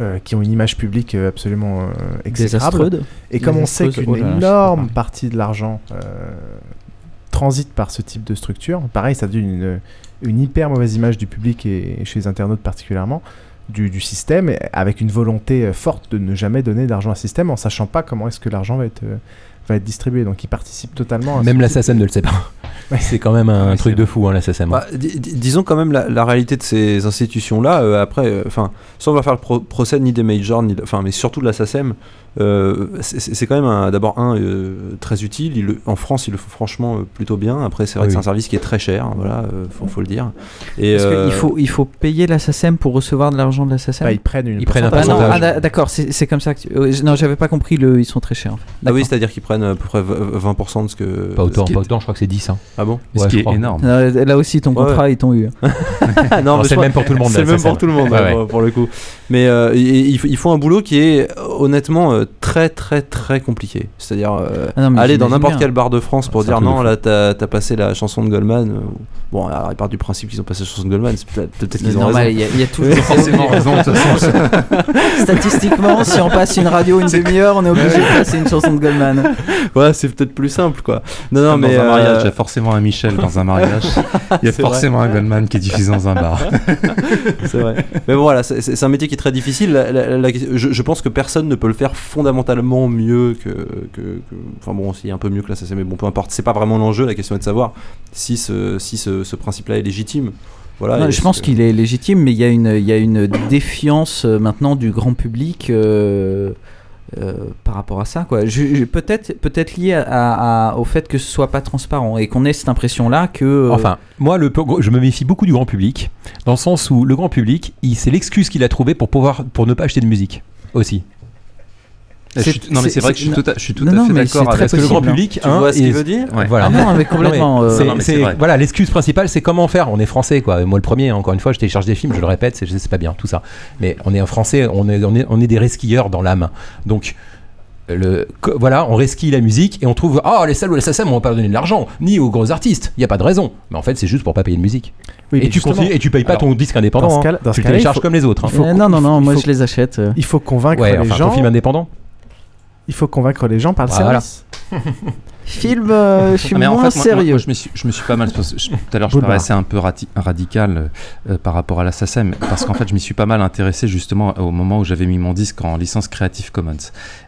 Speaker 5: euh, qui ont une image publique absolument euh, exécrable. Et comme on sait qu'une énorme partie de l'argent euh, transite par ce type de structure, pareil, ça donne une, une, hyper mauvaise image du public et, et chez les internautes particulièrement. Du, du, système avec une volonté forte de ne jamais donner d'argent à système en sachant pas comment est-ce que l'argent va être, va être distribué. Donc il participe totalement. À
Speaker 10: même la SACEM ne le sait pas. c'est quand même un ouais, truc de fou, hein, la SACEM.
Speaker 11: Bah, disons quand même la, la, réalité de ces institutions-là. Euh, après, enfin, euh, sans on va faire le pro procès ni des majors, ni, enfin, mais surtout de la SACEM. Euh, c'est quand même d'abord un euh, très utile. Il, en France, ils le font franchement euh, plutôt bien. Après, c'est vrai oui, que c'est un service qui est très cher. Voilà, faut, faut le dire.
Speaker 7: Et Parce qu'il faut, il faut payer la SACEM pour recevoir de l'argent de la SACEM.
Speaker 5: Bah, ils prennent une
Speaker 10: ils prennent un
Speaker 7: pourcentage. Ah, D'accord, c'est comme ça. Que tu... Non, j'avais pas compris. Le, ils sont très chers. En fait.
Speaker 11: Ah oui, c'est-à-dire qu'ils prennent à peu près 20% de ce que.
Speaker 10: Pas autant, pas autant. Je crois que c'est 10. Hein.
Speaker 11: Ah bon?
Speaker 8: Ce qui est énorme.
Speaker 7: Là aussi, ton contrat, ils t'ont eu.
Speaker 10: non, c'est le même pour tout le monde.
Speaker 11: C'est le même pour tout le monde pour le coup. Mais ils font un boulot qui est honnêtement très très très compliqué. C'est-à-dire euh, ah aller dans n'importe quel bar de France pour ah, dire non, là t'as as passé la chanson de Goldman. Euh, bon, alors, ils partent du principe qu'ils ont passé la chanson de Goldman, c'est peut-être qu'ils ont
Speaker 7: normal,
Speaker 11: raison.
Speaker 7: Il y, y, a toujours forcément raison. De toute façon. Statistiquement, si on passe une radio une demi-heure, on est obligé de passer une chanson de Goldman.
Speaker 11: Ouais, c'est peut-être plus simple quoi.
Speaker 8: Non, non, mais. Dans un mariage, il y a forcément un Michel dans un mariage. Il y a forcément vrai. un Goldman qui est diffusé dans un bar.
Speaker 11: c'est vrai. Mais bon, voilà, c'est un métier qui est très difficile. La, la, la, je, je pense que personne ne peut le faire fondamentalement mieux que, que, que, enfin bon aussi un peu mieux que la SACEM mais bon peu importe c'est pas vraiment l'enjeu la question est de savoir si ce, si ce, ce principe là est légitime. Voilà,
Speaker 7: non, je pense qu'il est légitime mais il y a une, il y a une défiance euh, maintenant du grand public euh, euh, par rapport à ça quoi. Peut-être peut-être lié à, à, au fait que ce soit pas transparent et qu'on ait cette impression là que euh...
Speaker 10: enfin moi le, je me méfie beaucoup du grand public dans le sens où le grand public c'est l'excuse qu'il a trouvé pour pouvoir pour ne pas acheter de musique aussi
Speaker 8: non mais c'est vrai que je suis tout à, je suis tout à fait d'accord avec
Speaker 10: que le grand public.
Speaker 13: Tu vois ce qu'il veut dire
Speaker 10: Voilà.
Speaker 7: Ah non, mais complètement.
Speaker 10: Voilà, l'excuse principale, c'est comment faire? On est français, quoi. Moi, le premier, encore une fois, je télécharge des films, je le répète, c'est pas bien tout ça. Mais on est un français, on est, on est, on est des resquilleurs dans l'âme. Donc le, voilà, on resquille la musique et on trouve ah les salles ou les SACEM on va pas donner de l'argent ni aux gros artistes. Il y a pas de raison. Mais en fait, c'est juste pour pas payer de musique. et tu continues et tu payes pas ton disque indépendant. Hein. tu le télécharges comme les autres. Hein.
Speaker 7: Euh, non non non, moi je les achète. Euh.
Speaker 5: Il faut convaincre les gens.
Speaker 10: Ton film indépendant.
Speaker 5: Il faut convaincre les gens par le service.
Speaker 7: film, euh, je suis ah, moins sérieux.
Speaker 8: je, me suis, je me suis pas mal. Tout à l'heure, je paraissais un peu radical euh, par rapport à la SACEM, parce qu'en fait, je m'y suis pas mal intéressé justement au moment où j'avais mis mon disque en licence Creative Commons.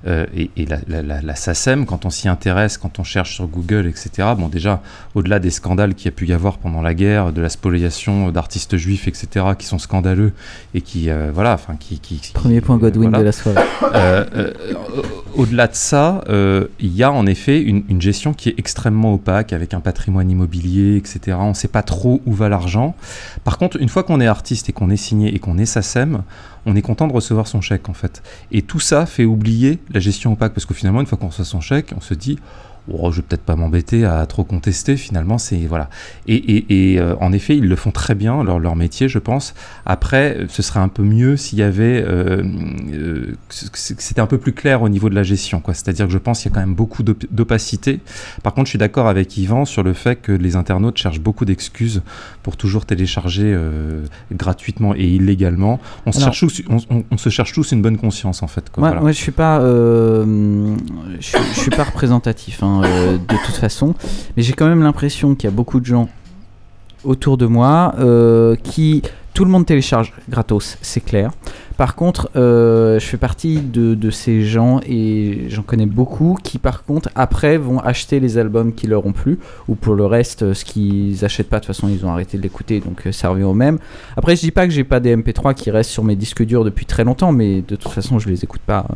Speaker 8: Euh, et, la, la, SACEM, quand on s'y intéresse, quand on cherche sur Google, etc., bon, déjà, au-delà des scandales qu'il y a pu y avoir pendant la guerre, de la spoliation d'artistes juifs, etc., qui sont scandaleux et qui, voilà, enfin, qui, qui,
Speaker 7: Premier point Godwin de la soirée.
Speaker 8: au-delà de ça, il y a en effet une, une gestion qui est extrêmement opaque, avec un patrimoine immobilier, etc. On ne sait pas trop où va l'argent. Par contre, une fois qu'on est artiste et qu'on est signé et qu'on est SACEM, on est content de recevoir son chèque en fait. Et tout ça fait oublier la gestion opaque, parce que finalement, une fois qu'on reçoit son chèque, on se dit oh, je vais peut-être pas m'embêter à trop contester finalement c'est voilà. Et, et, et euh, en effet ils le font très bien leur, leur métier je pense. Après ce serait un peu mieux s'il y avait euh, euh, c'était un peu plus clair au niveau de la gestion quoi. C'est-à-dire que je pense qu'il y a quand même beaucoup d'opacité. Par contre je suis d'accord avec Yvan sur le fait que les internautes cherchent beaucoup d'excuses pour toujours télécharger gratuitement et illégalement. On se, cherche tous, on, se cherche tous une bonne conscience en fait
Speaker 7: quoi, moi, je suis pas je, je, suis pas représentatif hein. Euh, de toute façon. Mais j'ai quand même l'impression qu'il y a beaucoup de gens autour de moi euh, qui tout le monde télécharge gratos, c'est clair. Par contre, euh, je fais partie de, ces gens et j'en connais beaucoup qui, par contre, après vont acheter les albums qui leur ont plu ou pour le reste, ce qu'ils achètent pas, de toute façon, ils ont arrêté de l'écouter donc ça revient au même. Après, je dis pas que j'ai pas des MP3 qui restent sur mes disques durs depuis très longtemps, mais de toute façon, je les écoute pas.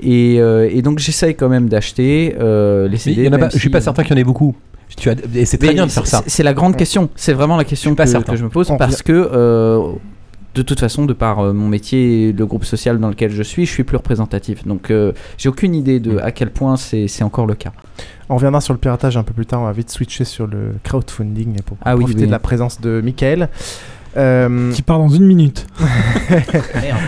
Speaker 7: Et, et donc, j'essaye quand même d'acheter les CD.
Speaker 10: Je suis pas certain qu'il y en ait beaucoup. Tu as, et c'est très bien de faire ça.
Speaker 7: C'est la grande question. C'est vraiment la question que, que, je me pose parce que euh, de toute façon, de par euh, mon métier et le groupe social dans lequel je suis, je suis plus représentatif. Donc, euh, j'ai aucune idée de mm. à quel point c'est encore le cas.
Speaker 5: On reviendra sur le piratage un peu plus tard. On va vite switcher sur le crowdfunding pour ah profiter de la présence de Michael.
Speaker 6: Qui part dans une minute.
Speaker 5: Merde.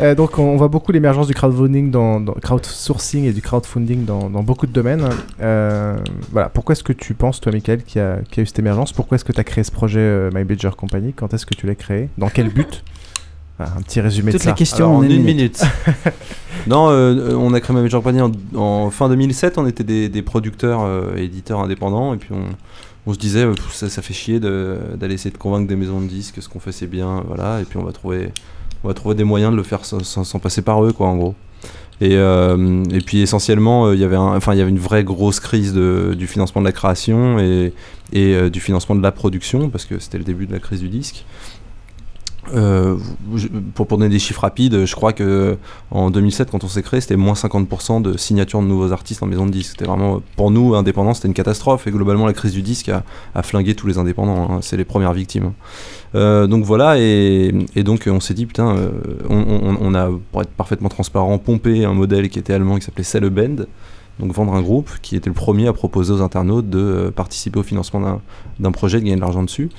Speaker 5: Euh, donc on, voit beaucoup l'émergence du crowdfunding, dans, crowdsourcing et du crowdfunding dans, beaucoup de domaines. Euh, voilà, pourquoi est-ce que tu penses, toi, Michael, qu'il y, a eu cette émergence? Pourquoi est-ce que tu as créé ce projet euh, My Major Company? Quand est-ce que tu l'as créé? Dans quel but? Un petit résumé
Speaker 7: de
Speaker 5: ça.
Speaker 7: Toutes les questions en, une minute.
Speaker 11: non, on a créé My Major Company en, fin 2007. On était des, producteurs et éditeurs indépendants. Et puis on, se disait, ça, ça fait chier d'aller essayer de convaincre des maisons de disques, ce qu'on fait c'est bien, voilà, et puis on va trouver on va trouver des moyens de le faire sans, passer par eux, quoi, en gros. Et, euh, puis essentiellement, euh, il y avait enfin, y avait une vraie grosse crise de, du financement de la création et, et euh, du financement de la production, parce que c'était le début de la crise du disque. Euh, pour, donner des chiffres rapides, je crois que en 2007, quand on s'est créé, c'était moins 50% de signatures de nouveaux artistes en maison de disque. C'était vraiment, pour nous, indépendants, c'était une catastrophe. Et globalement, la crise du disque a, flingué tous les indépendants. Hein. C'est les premières victimes. Euh, donc voilà, et, donc on s'est dit, putain, euh, on, a, pour être parfaitement transparent, pompé un modèle qui était allemand qui s'appelait Sellebend donc vendre un groupe qui était le premier à proposer aux internautes de participer au financement d'un projet, de gagner de l'argent dessus.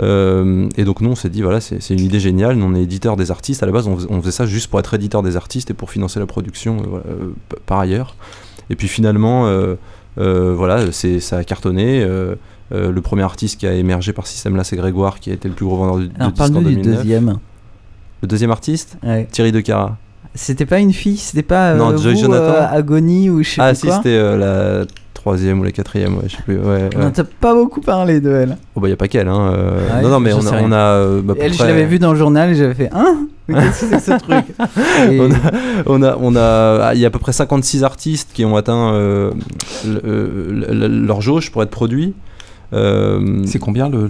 Speaker 11: Euh, et donc nous on s'est dit voilà c'est une idée géniale, nous on est éditeur des artistes, à la base on, faisait ça juste pour être éditeur des artistes et pour financer la production euh, euh, par ailleurs. Et puis finalement voilà ça a cartonné. le premier artiste qui a émergé par ce système-là, c'est Grégoire, qui a été le plus gros vendeur de, de
Speaker 7: Alors, en 2009. du deuxième.
Speaker 11: Le deuxième artiste? Thierry De Cara.
Speaker 7: C'était pas une fille, c'était pas non, vous, Jonathan. Agony ou je sais
Speaker 11: ah,
Speaker 7: pas
Speaker 11: si, c'était la troisième ou la quatrième, ouais, je sais plus. Ouais,
Speaker 7: On t'as pas beaucoup parlé de elle.
Speaker 11: Oh bah y a pas qu'elle, hein. Euh. Ah non, non, mais on a. On a euh, bah,
Speaker 7: elle, je l'avais vue dans le journal et j'avais fait Hein? Qu'est-ce que c'est ce truc?
Speaker 11: On, a, on, a, ah, Il y a à peu près 56 artistes qui ont atteint euh, leur jauge pour être produits.
Speaker 8: c'est combien le.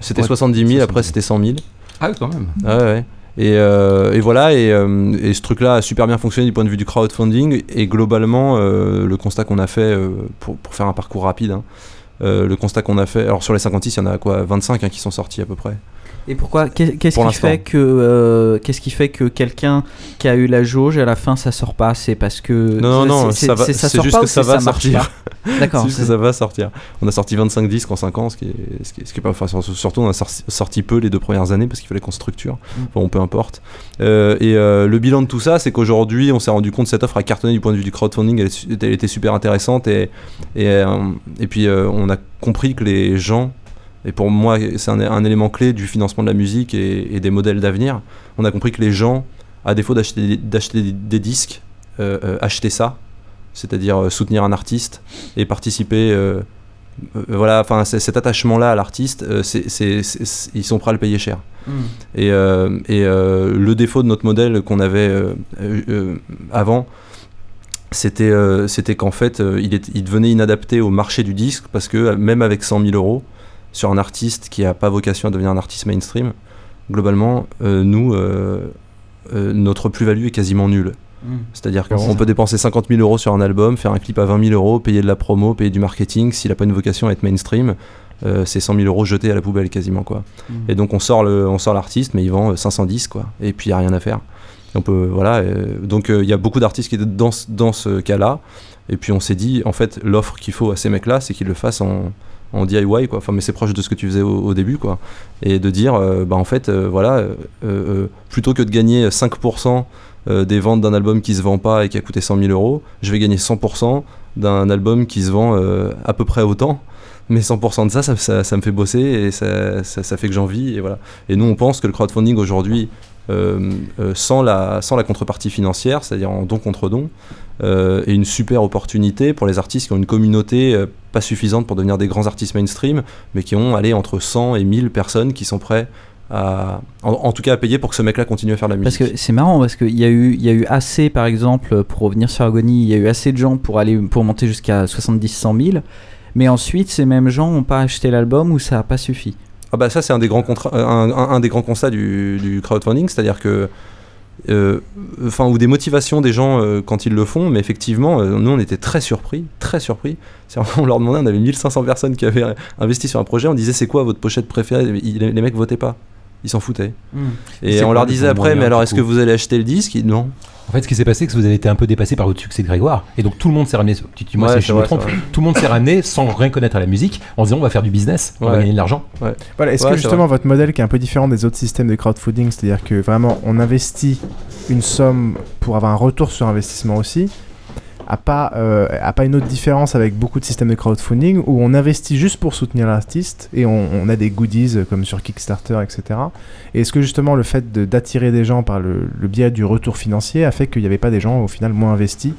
Speaker 11: C'était 70 000, après c'était 100 000.
Speaker 8: Ah oui, quand même.
Speaker 11: Ah ouais, ouais. Euh, et, voilà, euh, et, ce truc-là a super bien fonctionné du point de vue du crowdfunding. Et globalement, euh, le constat qu'on a fait, pour, faire un parcours rapide, hein, le constat qu'on a fait, alors sur les 56, il y en a quoi 25 hein, qui sont sortis à peu près.
Speaker 7: Et pourquoi Qu'est-ce qui fait que euh, qu'est-ce qui fait que quelqu'un qui a eu la jauge à la fin ça sort pas? C'est parce que
Speaker 11: non non ça va. C'est juste que ça va sortir.
Speaker 7: D'accord.
Speaker 11: juste que ça va sortir. On a sorti 25 disques en 5 ans, ce qui est ce qui est, ce qui est pas enfin, surtout on a sorti, peu les deux premières années parce qu'il fallait qu'on structure. Mm. Bon, peu importe. Euh, et euh, le bilan de tout ça, c'est qu'aujourd'hui on s'est rendu compte que cette offre a cartonné du point de vue du crowdfunding. Elle, elle était super intéressante et et, et puis on a compris que les gens et pour moi c'est un, élément clé du financement de la musique et, des modèles d'avenir. On a compris que les gens, à défaut d'acheter des, disques, euh, euh, achetaient ça, c'est-à-dire euh, soutenir un artiste et participer. voilà, enfin cet attachement-là à l'artiste, ils sont prêts à le payer cher. Hmm. Et, et le défaut de notre modèle qu'on avait avant, c'était c'était qu'en fait, il, est, il, devenait inadapté au marché du disque parce que même avec 100 000 euros, sur un artiste qui n'a pas vocation à devenir un artiste mainstream, globalement, euh, nous, euh, euh, notre plus-value est quasiment nulle. Hmm. C'est-à-dire qu'on peut dépenser 50 000 euros sur un album, faire un clip à 20 000 euros, payer de la promo, payer du marketing. S'il n'a pas une vocation à être mainstream, c'est 100 000 euros jetés à la poubelle quasiment. quoi. Hmm. Et donc on sort, le, on sort l'artiste, mais il vend 510, quoi. Et puis il n'y a rien à faire. on peut, voilà, donc il y a beaucoup d'artistes qui étaient dans, dans ce cas-là. Et puis on s'est dit, en fait, l'offre qu'il faut à ces mecs-là, c'est qu'ils le fassent en, en DIY quoi. Enfin mais c'est proche de ce que tu faisais au, début quoi. Et de dire euh, bah en fait euh, voilà euh, plutôt que de gagner 5% des ventes d'un album qui se vend pas et qui a coûté 100 000 euros je vais gagner 100% d'un album qui se vend à peu près autant. Mais 100% de ça crowdfunding aujourd'hui sans, la, sans la contrepartie financière c'est-à-dire en don contre don euh, et une super opportunité pour les artistes qui ont une communauté euh, pas suffisante pour devenir des grands artistes mainstream, mais qui ont allé entre 100 et 1000 personnes qui sont prêts à, en, tout cas à payer pour que ce mec-là continue à faire de la musique.
Speaker 7: Parce que c'est marrant parce qu'il y a eu y a eu assez par exemple pour revenir sur Agony, il y a eu assez de gens pour aller pour monter jusqu'à 70 100 000, mais ensuite ces mêmes gens n'ont pas acheté l'album ou ça n'a pas suffi.
Speaker 11: Ah bah ça c'est un des grands un, un, des grands constats du, du crowdfunding, c'est-à-dire que euh, enfin ou des motivations des gens euh, quand ils le font mais effectivement euh, nous on était très surpris très surpris. On leur demandait on avait 1500 personnes qui avaient investi sur un projet on disait c'est quoi votre pochette préférée? Les, mecs votaient pas. Ils s'en foutaient. Hmm. et on leur disait après mais alors est-ce que vous allez acheter le disque? Non
Speaker 10: en fait, ce qui s'est passé, c'est que vous avez été un peu dépassé par votre succès de Grégoire. Et donc, tout le monde s'est ramené, tu, moi si je me trompe, tout le monde s'est ramené sans rien connaître à la musique en disant on va faire du business, on va gagner de l'argent.
Speaker 5: Voilà, est-ce que justement votre modèle qui est un peu différent des autres systèmes de crowdfunding, c'est-à-dire que vraiment on investit une somme pour avoir un retour sur investissement aussi, a pas, euh, pas une autre différence avec beaucoup de systèmes de crowdfunding où on investit juste pour soutenir l'artiste et on, a des goodies comme sur Kickstarter, etc. Et est-ce que justement le fait d'attirer des gens par le, biais du retour financier a fait qu'il n'y avait pas des gens au final moins investis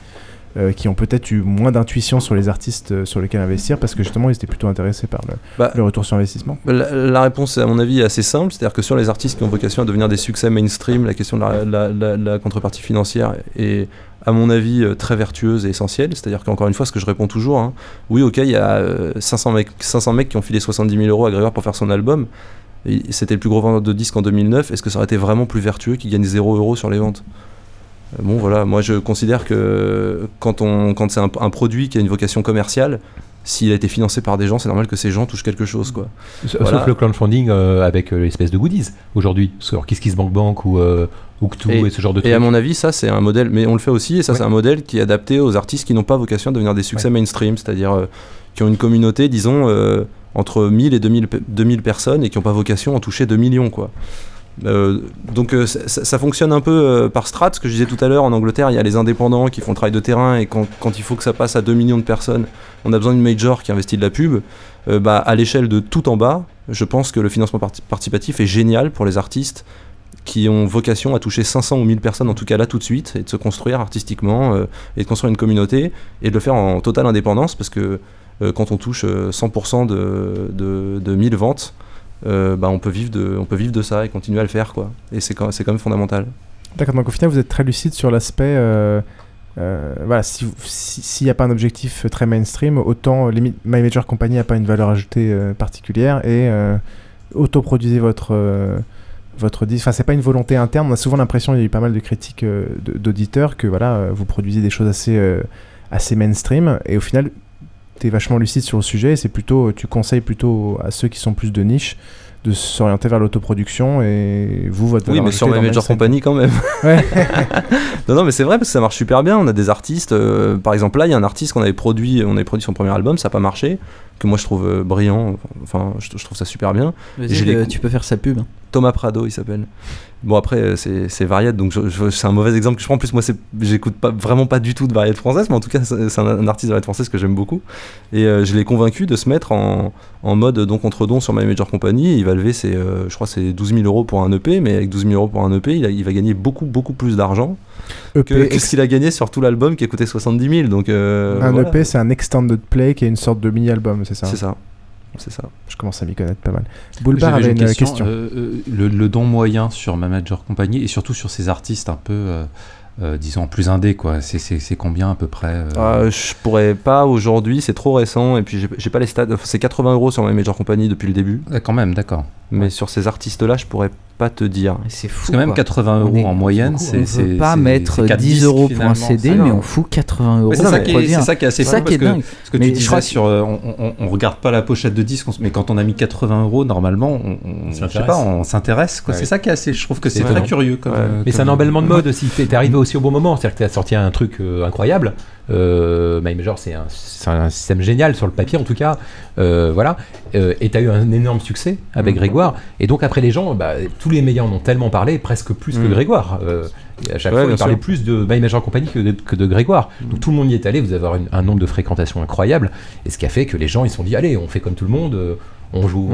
Speaker 5: euh, qui ont peut-être eu moins d'intuition sur les artistes euh, sur lesquels investir parce que justement ils étaient plutôt intéressés par le, bah, retour sur investissement
Speaker 11: la, réponse à mon avis est assez simple, c'est-à-dire que sur les artistes qui ont vocation à devenir des succès mainstream, la question de la, la contrepartie financière est à mon avis, euh, très vertueuse et essentielle. C'est-à-dire qu'encore une fois, ce que je réponds toujours, hein, oui, ok, il y a 500, mecs, 500 mecs qui ont filé 70 000 euros à Grégoire pour faire son album. C'était le plus gros vendeur de disques en 2009. Est-ce que ça aurait été vraiment plus vertueux qu'il gagne 0 euros sur les ventes? Bon, voilà, moi je considère que quand, on, quand c'est un, produit qui a une vocation commerciale, s'il a été financé par des gens, c'est normal que ces gens touchent quelque chose. Quoi.
Speaker 10: Sauf le crowdfunding euh, avec l'espèce de goodies aujourd'hui, sur KissKissBankBank Bank ou, et, ce genre de
Speaker 11: Et à mon avis, ça c'est un modèle, mais on le fait aussi, et ça c'est un modèle qui est adapté aux artistes qui n'ont pas vocation à devenir des succès mainstream, c'est-à-dire euh, qui ont une communauté, disons, euh, entre 1000 et 2000, 2000 personnes et qui n'ont pas vocation à en toucher 2 millions, quoi. Euh, donc ça, fonctionne un peu par strat, ce que je disais tout à l'heure, en Angleterre il y a les indépendants qui font le travail de terrain et quand, il faut que ça passe à 2 millions de personnes, on a besoin d'une major qui investit de la pub, bah, à l'échelle de tout en bas, je pense que le financement participatif est génial pour les artistes qui ont vocation à toucher 500 ou 1000 personnes, en tout cas là tout de suite, et de se construire artistiquement, euh, et de construire une communauté, et de le faire en totale indépendance, parce que euh, quand on touche 100% euh, de, de, 1000 ventes, bah, on, peut vivre de, ça et continuer à le faire, quoi. Et c'est quand, même fondamental.
Speaker 5: D'accord, donc au final vous êtes très lucide sur l'aspect... voilà, s'il n'y a pas un objectif très mainstream, autant My Major Company n'a pas une valeur ajoutée particulière et autoproduisez votre, votre disque. Enfin, c'est pas une volonté interne. On a souvent l'impression, il y a eu pas mal de critiques euh, d'auditeurs, que voilà, euh, vous produisez des choses euh, assez mainstream. Et au final, tu es vachement lucide sur le sujet. C'est plutôt, tu conseilles plutôt à ceux qui sont plus de niche de s'orienter vers l'autoproduction et vous votre
Speaker 11: oui mais sur ma major compagnie quand même. Non non mais c'est vrai parce que ça marche super bien. On a des artistes euh, par exemple là il y a un artiste qu'on avait produit on avait produit son premier album ça n'a pas marché que moi je trouve euh, brillant. Enfin je, trouve ça super bien.
Speaker 7: Tu peux faire sa pub
Speaker 11: Thomas Prado il s'appelle Bon après euh, c'est variette donc c'est un mauvais exemple que je prends. En plus moi j'écoute pas vraiment pas du tout de variette française mais en tout cas c'est un, artiste de variette française que j'aime beaucoup. Et euh, je l'ai convaincu de se mettre en, en mode don contre don sur My Major Company. Il va lever ses, euh, je crois c'est 12 000 euros pour un EP mais avec 12 000 euros pour un EP il, il va gagner beaucoup beaucoup plus d'argent e que, ce qu'il a gagné sur tout l'album qui a coûté 70 000 donc
Speaker 5: un EP c'est un extended play qui est une sorte de mini album c'est ça?
Speaker 11: C'est ça c'est ça.
Speaker 5: Je commence à m'y connaître pas mal. Boulbar avait une, question. Euh,
Speaker 8: euh, le, don moyen sur Manager Compagnie et surtout sur ces artistes un peu, euh, disons, plus indés, quoi. C'est combien à peu près
Speaker 11: ah, Je pourrais pas aujourd'hui, c'est trop récent et puis j'ai pas les stats. C'est 80 euros sur Manager Compagnie depuis le début.
Speaker 8: quand même, d'accord.
Speaker 11: Mais sur ces artistes-là, je pourrais pas te dire.
Speaker 7: C'est fou.
Speaker 8: Parce que même 80 euros en moyenne, c'est.
Speaker 7: On veut pas mettre 10 euros pour un CD, mais on fout 80 euros.
Speaker 8: C'est ça, qui est, ça qui est assez fou. parce que, Parce que tu disais sur. Euh, on, on, regarde pas la pochette de disque, mais quand on a mis 80 euros, normalement, on, je sais pas, on s'intéresse. C'est ça qui est assez. Je trouve que c'est très curieux.
Speaker 10: mais c'est un emballement de mode aussi. T'es arrivé aussi au bon moment. C'est-à-dire que t'as sorti un truc euh, incroyable. Euh, My Major, c'est un, un, système génial sur le papier en tout cas. Euh, voilà. Euh, et tu as eu un énorme succès avec mm. Grégoire. Et donc après les gens, bah, tous les médias en ont tellement parlé, presque plus que mm. Grégoire. Euh, à chaque fois, ils parlaient plus de My Major Company que de, que de Grégoire. Mm. Donc tout le monde y est allé, vous avez un nombre de fréquentations incroyable. Et ce qui a fait que les gens ils se sont dit, allez, on fait comme tout le monde, on joue,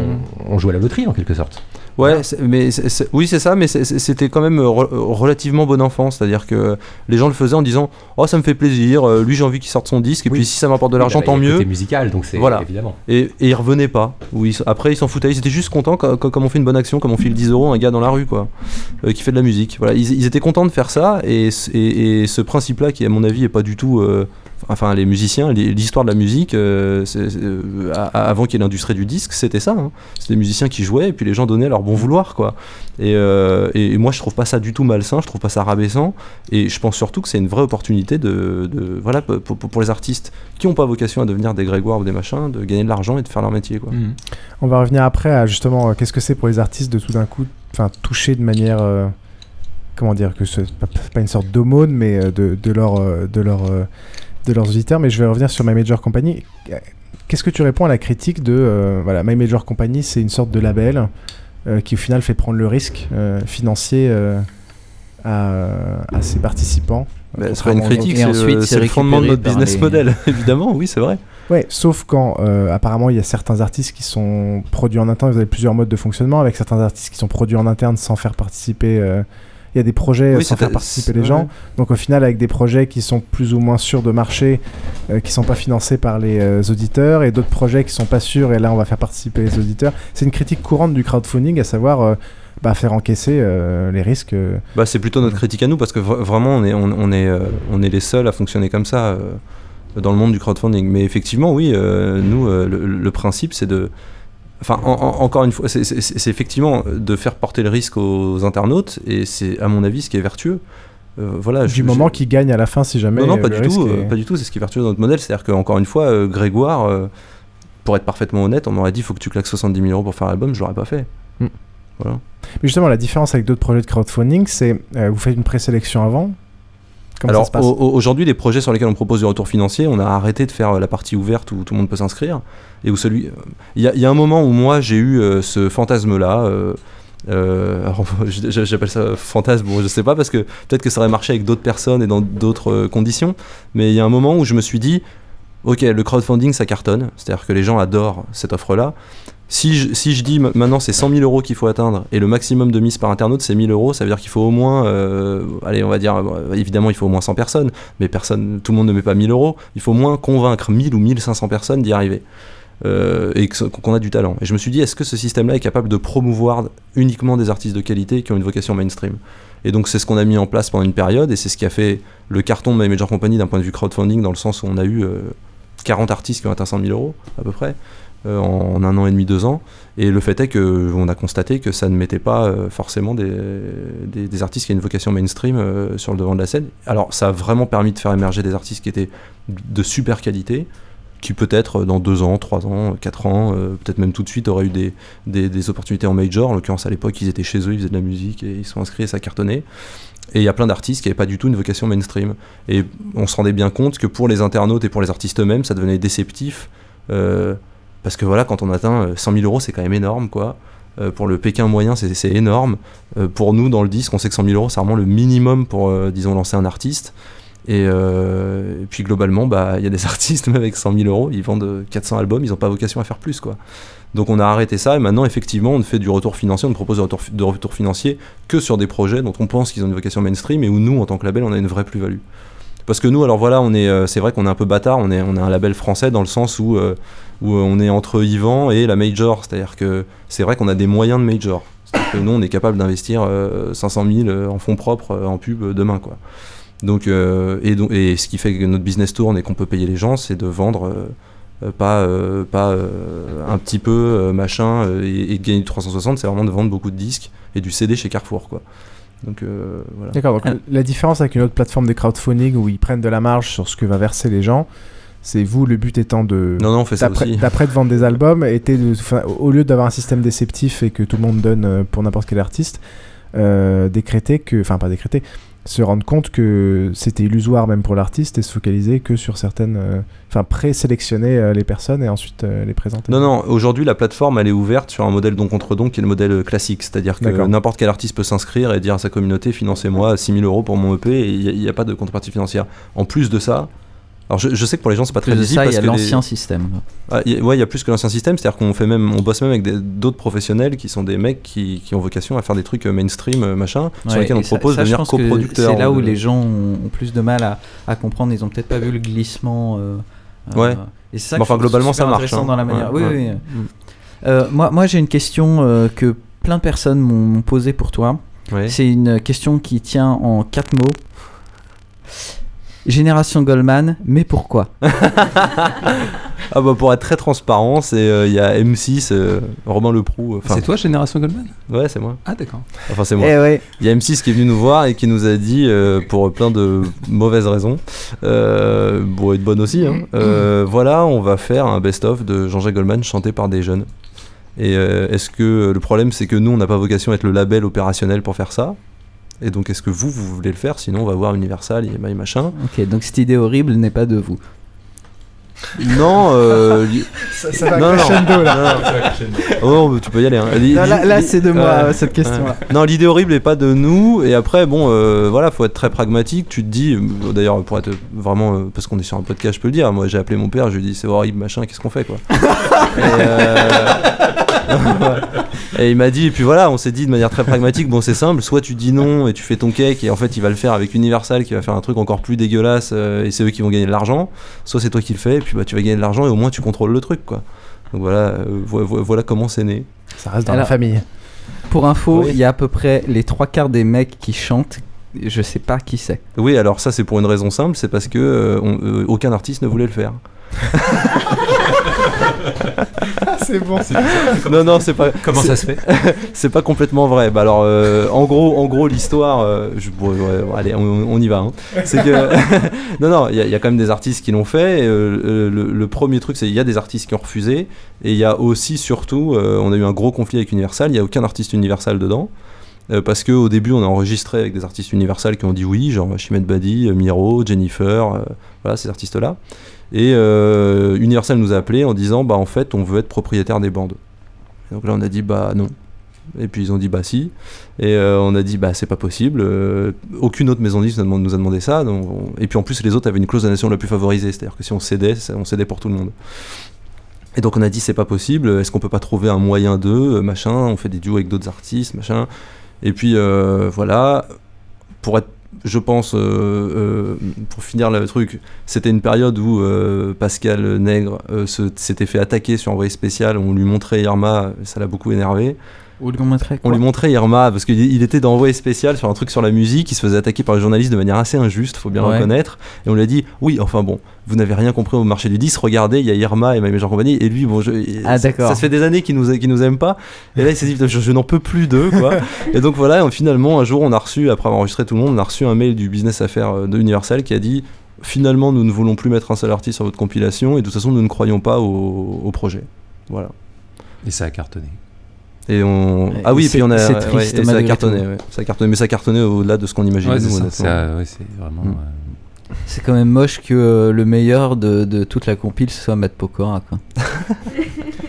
Speaker 10: on joue à la loterie en quelque sorte.
Speaker 11: Ouais, mais oui, c'est ça, mais c'était quand même relativement bon enfant. C'est-à-dire que les gens le faisaient en disant Oh, ça me fait plaisir, euh, lui j'ai envie qu'il sorte son disque, et puis si ça m'apporte de l'argent, bah, tant mieux.
Speaker 10: C'était musical, donc c'est
Speaker 11: voilà.
Speaker 10: évidemment.
Speaker 11: Et, et ils revenaient pas. Oui, après, ils s'en foutaient. Ils étaient juste contents comme on fait une bonne action, comme on file 10 euros à un gars dans la rue, quoi, euh, qui fait de la musique. Voilà, ils, étaient contents de faire ça, et, et, ce principe-là, qui à mon avis est pas du tout. Euh, enfin les musiciens, l'histoire de la musique, euh, euh, avant qu'il y ait l'industrie du disque, c'était ça. Hein. C'était des musiciens qui jouaient et puis les gens donnaient leur bon vouloir. quoi. Et, euh, et, moi je trouve pas ça du tout malsain, je trouve pas ça rabaissant. Et je pense surtout que c'est une vraie opportunité de, voilà, pour, pour, les artistes qui n'ont pas vocation à devenir des Grégoire ou des machins, de gagner de l'argent et de faire leur métier. Quoi.
Speaker 5: Mmh. On va revenir après à justement qu'est-ce que c'est pour les artistes de tout d'un coup toucher de manière comment dire que c'est pas, une sorte d'aumône mais de, de leur de leur de leurs auditeurs, mais je vais revenir sur My Major Company. Qu'est-ce que tu réponds à la critique de euh, voilà, My Major Company, c'est une sorte de label euh, qui au final fait prendre le risque euh, financier à, ses participants
Speaker 11: ce serait une critique, c'est le, fondement de notre business model, évidemment, oui, c'est vrai.
Speaker 5: Ouais, sauf quand apparemment il y a certains artistes qui sont produits en interne, vous avez plusieurs modes de fonctionnement, avec certains artistes qui sont produits en interne sans faire participer il y a des projets sans faire participer les gens. Donc au final, avec des projets qui sont plus ou moins sûrs de marché, qui euh, qui sont pas financés par les euh, auditeurs, et d'autres projets qui sont pas sûrs, et là on va faire participer les auditeurs. C'est une critique courante du crowdfunding, à savoir euh, bah, faire encaisser les risques.
Speaker 11: Bah, c'est plutôt notre critique à nous, parce que vraiment on est, on, est, on est les seuls à fonctionner comme ça dans le monde du crowdfunding. Mais effectivement, oui, nous, le principe c'est de Enfin, encore une fois, c'est effectivement de faire porter le risque aux internautes, et c'est à mon avis ce qui est vertueux.
Speaker 5: Euh, voilà, du moment qu'ils gagnent à la fin, si jamais.
Speaker 11: Non, non, pas du tout. Euh, pas du tout. C'est ce qui est vertueux dans notre modèle. C'est-à-dire qu'encore une fois, euh, Grégoire, pour être parfaitement honnête, on m'aurait dit il faut que tu claques 70 000 euros pour faire l'album, je l'aurais pas fait. Mm.
Speaker 5: Voilà. Mais justement, la différence avec d'autres projets de crowdfunding, c'est vous faites une présélection avant,
Speaker 11: alors aujourd'hui, les projets sur lesquels on propose du retour financier, on a arrêté de faire la partie ouverte où tout le monde peut s'inscrire. Et où celui, il y, a un moment où moi j'ai eu euh, ce fantasme-là. Euh, euh, j'appelle ça fantasme, bon, je sais pas, parce que peut-être que ça aurait marché avec d'autres personnes et dans d'autres conditions, mais il y a un moment où je me suis dit, ok, le crowdfunding ça cartonne, c'est-à-dire que les gens adorent cette offre-là, si je, dis maintenant c'est 100 000 euros qu'il faut atteindre et le maximum de mise par internaute c'est 1000 euros, ça veut dire qu'il faut au moins, euh, allez on va dire, euh, évidemment il faut au moins 100 personnes, mais personne, tout le monde ne met pas 1000 euros, il faut au moins convaincre 1000 ou 1500 personnes d'y arriver. Euh, et qu'on a du talent. Et je me suis dit, est-ce que ce système-là est capable de promouvoir uniquement des artistes de qualité qui ont une vocation mainstream? Et donc c'est ce qu'on a mis en place pendant une période, et c'est ce qui a fait le carton de My Major Company d'un point de vue crowdfunding, dans le sens où on a eu 40 artistes qui ont atteint 100 000 euros à peu près. Euh, en, un an et demi, deux ans. Et le fait est qu'on a constaté que ça ne mettait pas euh, forcément des, des, artistes qui ont une vocation mainstream euh, sur le devant de la scène. Alors ça a vraiment permis de faire émerger des artistes qui étaient de super qualité, qui peut-être dans deux ans, trois ans, quatre ans, peut-être même tout de suite aurait eu des, des, opportunités en major. En l'occurrence, à l'époque, ils étaient chez eux, ils faisaient de la musique et ils sont inscrits et ça cartonnait. Et il y a plein d'artistes qui n'avaient pas du tout une vocation mainstream. Et on se rendait bien compte que pour les internautes et pour les artistes eux-mêmes, ça devenait déceptif. Parce que voilà, quand on atteint 100 000 euros, c'est quand même énorme, quoi. Euh, pour le Pékin moyen, c'est énorme. Euh, pour nous, dans le disque, on sait que 100 000 euros, c'est vraiment le minimum pour, euh, disons, lancer un artiste. Et, puis globalement, bah, il y a des artistes, même avec 100 000 euros, ils vendent 400 albums, ils n'ont pas vocation à faire plus. quoi. Donc on a arrêté ça et maintenant, effectivement, on fait du retour financier, on ne propose de retour, de retour financier que sur des projets dont on pense qu'ils ont une vocation mainstream et où nous, en tant que label, on a une vraie plus-value. Parce que nous, alors voilà, on est, c'est vrai qu'on est un peu bâtard, on est, on est un label français dans le sens où où euh, on est entre Yvan et la major. C'est-à-dire que c'est vrai qu'on a des moyens de major. Que nous, on est capable d'investir 500 euh, 000 en fonds propres euh, en pub demain. Quoi. Donc, et, et ce qui fait que notre business tourne et qu'on peut payer les gens, c'est de vendre pas, pas un petit peu machin et, de gagner du 360, c'est vraiment de vendre beaucoup de disques et du CD chez Carrefour. Quoi. Donc, voilà.
Speaker 5: D'accord, donc la différence avec une autre plateforme de crowdfunding où ils prennent de la marge sur ce que va verser les gens, c'est vous, le but étant de.
Speaker 11: Non, non, on fait ça aussi.
Speaker 5: D'après de vendre des albums, était de, au lieu d'avoir un système déceptif et que tout le monde donne euh, pour n'importe quel artiste, euh, décréter que. Enfin, pas décréter, se rendre compte que c'était illusoire même pour l'artiste et se focaliser que sur certaines. Euh, enfin, présélectionner les personnes et ensuite les présenter.
Speaker 11: Non, non, aujourd'hui, la plateforme, elle est ouverte sur un modèle don contre don qui est le modèle classique. C'est-à-dire que n'importe quel artiste peut s'inscrire et dire à sa communauté financez-moi 6000 euros pour mon EP et il n'y a, a, pas de contrepartie financière. En plus de ça, alors je, sais que pour les gens c'est pas très visible.
Speaker 7: il y a l'ancien système.
Speaker 11: Ah, ouais, il y a plus que l'ancien système, c'est-à-dire qu'on fait même, on bosse même avec d'autres professionnels qui sont des mecs qui, qui, ont vocation à faire des trucs euh, mainstream, euh, machin, sur lesquels on propose de devenir coproducteur.
Speaker 7: C'est là où les gens ont, plus de mal à, à comprendre. Ils ont peut-être pas vu le glissement. Euh,
Speaker 11: ouais. et ça, enfin globalement ça marche. Hein.
Speaker 7: Dans la manière. oui, oui. Mm. moi, moi j'ai une question que plein de personnes m'ont posée pour toi. C'est une question qui tient en quatre mots. Génération Goldman, mais pourquoi
Speaker 11: Ah bah pour être très transparent, c'est euh, il y a M6, euh, Romain Leproux.
Speaker 8: Euh, c'est toi Génération Goldman?
Speaker 11: Ouais, c'est moi.
Speaker 8: Ah d'accord.
Speaker 11: Enfin c'est moi. Eh il y a M6 qui est venu nous voir et qui nous a dit pour plein de mauvaises raisons, bon et de bonnes aussi, hein, voilà, on va faire un best-of de Jean-Jacques Goldman chanté par des jeunes. Et est-ce que le problème c'est que nous on n'a pas vocation à être le label opérationnel pour faire ça? Et donc, est-ce que vous, vous voulez le faire? Sinon, on va voir Universal et machin.
Speaker 7: Ok, donc cette idée horrible n'est pas de vous.
Speaker 11: Non, euh,
Speaker 5: ça, va non, crescendo, là.
Speaker 11: Oh, tu peux y aller. Hein.
Speaker 5: là, c'est de moi cette question-là.
Speaker 11: Non, l'idée horrible n'est pas de nous. Et après, bon, euh, voilà, faut être très pragmatique. Tu te dis, euh, d'ailleurs, pour être vraiment, euh, parce qu'on est sur un podcast, je peux le dire. Moi, j'ai appelé mon père, je lui ai dit, c'est horrible, machin, qu'est-ce qu'on fait, quoi? et, il m'a dit, et puis voilà, on s'est dit de manière très pragmatique, bon, c'est simple, soit tu dis non et tu fais ton cake, et en fait, il va le faire avec Universal qui va faire un truc encore plus dégueulasse, et c'est eux qui vont gagner de l'argent. Soit c'est toi qui le fais, et puis bah, tu vas gagner de l'argent, et au moins tu contrôles le truc, quoi. Donc voilà, voilà comment c'est né.
Speaker 5: Ça reste dans la famille.
Speaker 7: Pour info, il y a à peu près les trois quarts des mecs qui chantent je sais pas qui c'est.
Speaker 11: Oui, alors ça c'est pour une raison simple, c'est parce que euh, aucun artiste ne voulait le faire.
Speaker 5: c'est bon.
Speaker 11: Non, non, c'est pas.
Speaker 8: Comment ça se fait
Speaker 11: C'est pas complètement vrai. Bah alors, euh, en gros, en gros, l'histoire. Euh, allez, on, y va. Hein. C'est que non, non, il y, a quand même des artistes qui l'ont fait. Euh, le, premier truc, c'est il y a des artistes qui ont refusé, et il y a aussi, surtout, on a eu un gros conflit avec Universal. Il y a aucun artiste Universal dedans. parce qu'au début, on a enregistré avec des artistes Universal qui ont dit oui, genre Chimène Badi, Miro, Jennifer, voilà, ces artistes-là. Et euh, Universal nous a appelé en disant bah en fait on veut être propriétaire des bandes. donc là on a dit bah non. Et puis ils ont dit bah si. Et euh, on a dit bah c'est pas possible. Euh, aucune autre maison de nous a demandé ça. Donc, Et puis en plus les autres avaient une clause d'annulation la plus favorisée, c'est-à-dire que si on cédait, on cédait pour tout le monde. Et donc on a dit c'est pas possible. Est-ce qu'on peut pas trouver un moyen d'eux, machin? On fait des duos avec d'autres artistes, machin. Et puis voilà, pour être je pense, euh, euh, pour finir le truc, c'était une période où euh, Pascal Nègre s'était fait attaquer sur envoyé spécial. On lui montrait Irma, ça l'a beaucoup énervé.
Speaker 7: On lui montrait
Speaker 11: On lui montrait Irma parce qu'il était dans Envoyé spécial sur un truc sur la musique. Il se faisait attaquer par les journalistes de manière assez injuste, faut bien reconnaître. Et on lui a dit oui, enfin bon, vous n'avez rien compris au marché du 10. Regardez, il y a Irma et ma meilleure compagnie. Et lui, bon, je,
Speaker 7: ah, ça,
Speaker 11: ça, se fait des années qu'il nous, nous aime pas. Et là, il s'est dit je, n'en peux plus d'eux, quoi. et donc voilà, finalement, un jour, on a reçu, après avoir enregistré tout le monde, on a reçu un mail du business affaires de Universal qui a dit finalement, nous ne voulons plus mettre un seul artiste sur votre compilation et de toute façon, nous ne croyons pas au, projet. Voilà.
Speaker 8: Et ça a cartonné.
Speaker 11: Et on... Ah oui, puis on a. ça a cartonné, ça a cartonné, mais ça a cartonné au-delà de ce qu'on imaginait. c'est
Speaker 7: vraiment. Hmm. Euh, c'est quand même moche que euh, le meilleur de, de, toute la compile soit Matt Pokora. Quoi.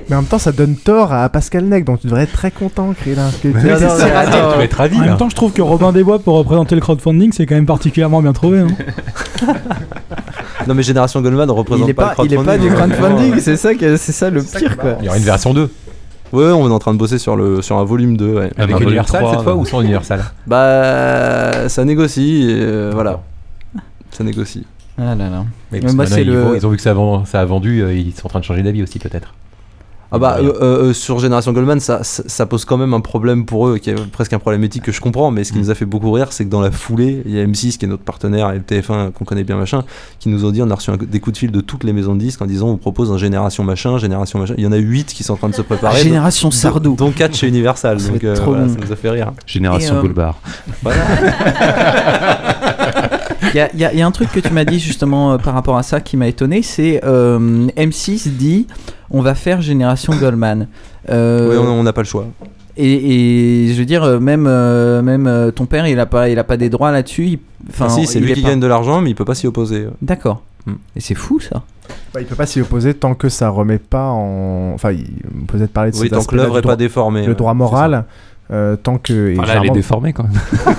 Speaker 5: Mais en même temps, ça donne tort à Pascal Nec, donc tu devrais être très content, Krillin.
Speaker 8: tu dois être ravi.
Speaker 6: En même temps, je trouve que Robin Desbois pour représenter le crowdfunding, c'est quand même particulièrement bien trouvé. Hein.
Speaker 11: non, mais Génération Goldman représente
Speaker 7: il
Speaker 11: pas,
Speaker 7: pas, le crowdfunding. Il est pas du crowdfunding, c'est ça, c'est ça le pire. Quoi.
Speaker 8: Il y aura une version 2.
Speaker 11: Ouais, on est en train de bosser sur, le, sur un volume 2. Ouais.
Speaker 8: Avec Universal cette fois ou sans Universal?
Speaker 11: Bah, ça négocie, et, euh, voilà. Ça négocie.
Speaker 7: Ah là là.
Speaker 8: Mais moi, ils, le... ils, ont vu que ça a, ça a vendu, euh, ils sont en train de changer d'avis aussi peut-être.
Speaker 11: Ah bah euh, euh, sur Génération Goldman ça, ça, pose quand même un problème pour eux qui est presque un problème éthique que je comprends mais ce qui mm. nous a fait beaucoup rire c'est que dans la foulée il y a M6 qui est notre partenaire et le TF1 qu'on connaît bien machin qui nous ont dit on a reçu des coups de fil de toutes les maisons de disques en disant on propose un Génération machin Génération machin. Il y en a 8 qui sont en train de se préparer
Speaker 7: Génération Sardou.
Speaker 11: dont 4 chez Universal donc euh, ça nous a fait rire.
Speaker 8: Génération Boulevard. Voilà
Speaker 7: Il y, y, a un truc que tu m'as dit justement par rapport à ça qui m'a étonné, c'est M6 dit on va faire Génération Goldman.
Speaker 11: Euh, oui, on n'a pas le choix.
Speaker 7: Et, je veux dire, euh, même, euh, même ton père, il n'a pas, il a pas des droits là-dessus.
Speaker 11: Enfin, ah, si, c'est lui qui gagne de l'argent, mais il peut pas s'y opposer.
Speaker 7: D'accord. Hmm. Et c'est fou ça.
Speaker 5: Bah, il peut pas s'y opposer tant que ça remet pas en. Enfin, peut-être parler de
Speaker 11: oui, tant que l'œuvre n'est pas déformée.
Speaker 5: Le droit moral. Euh, tant que.
Speaker 8: Elle est déformée quand même.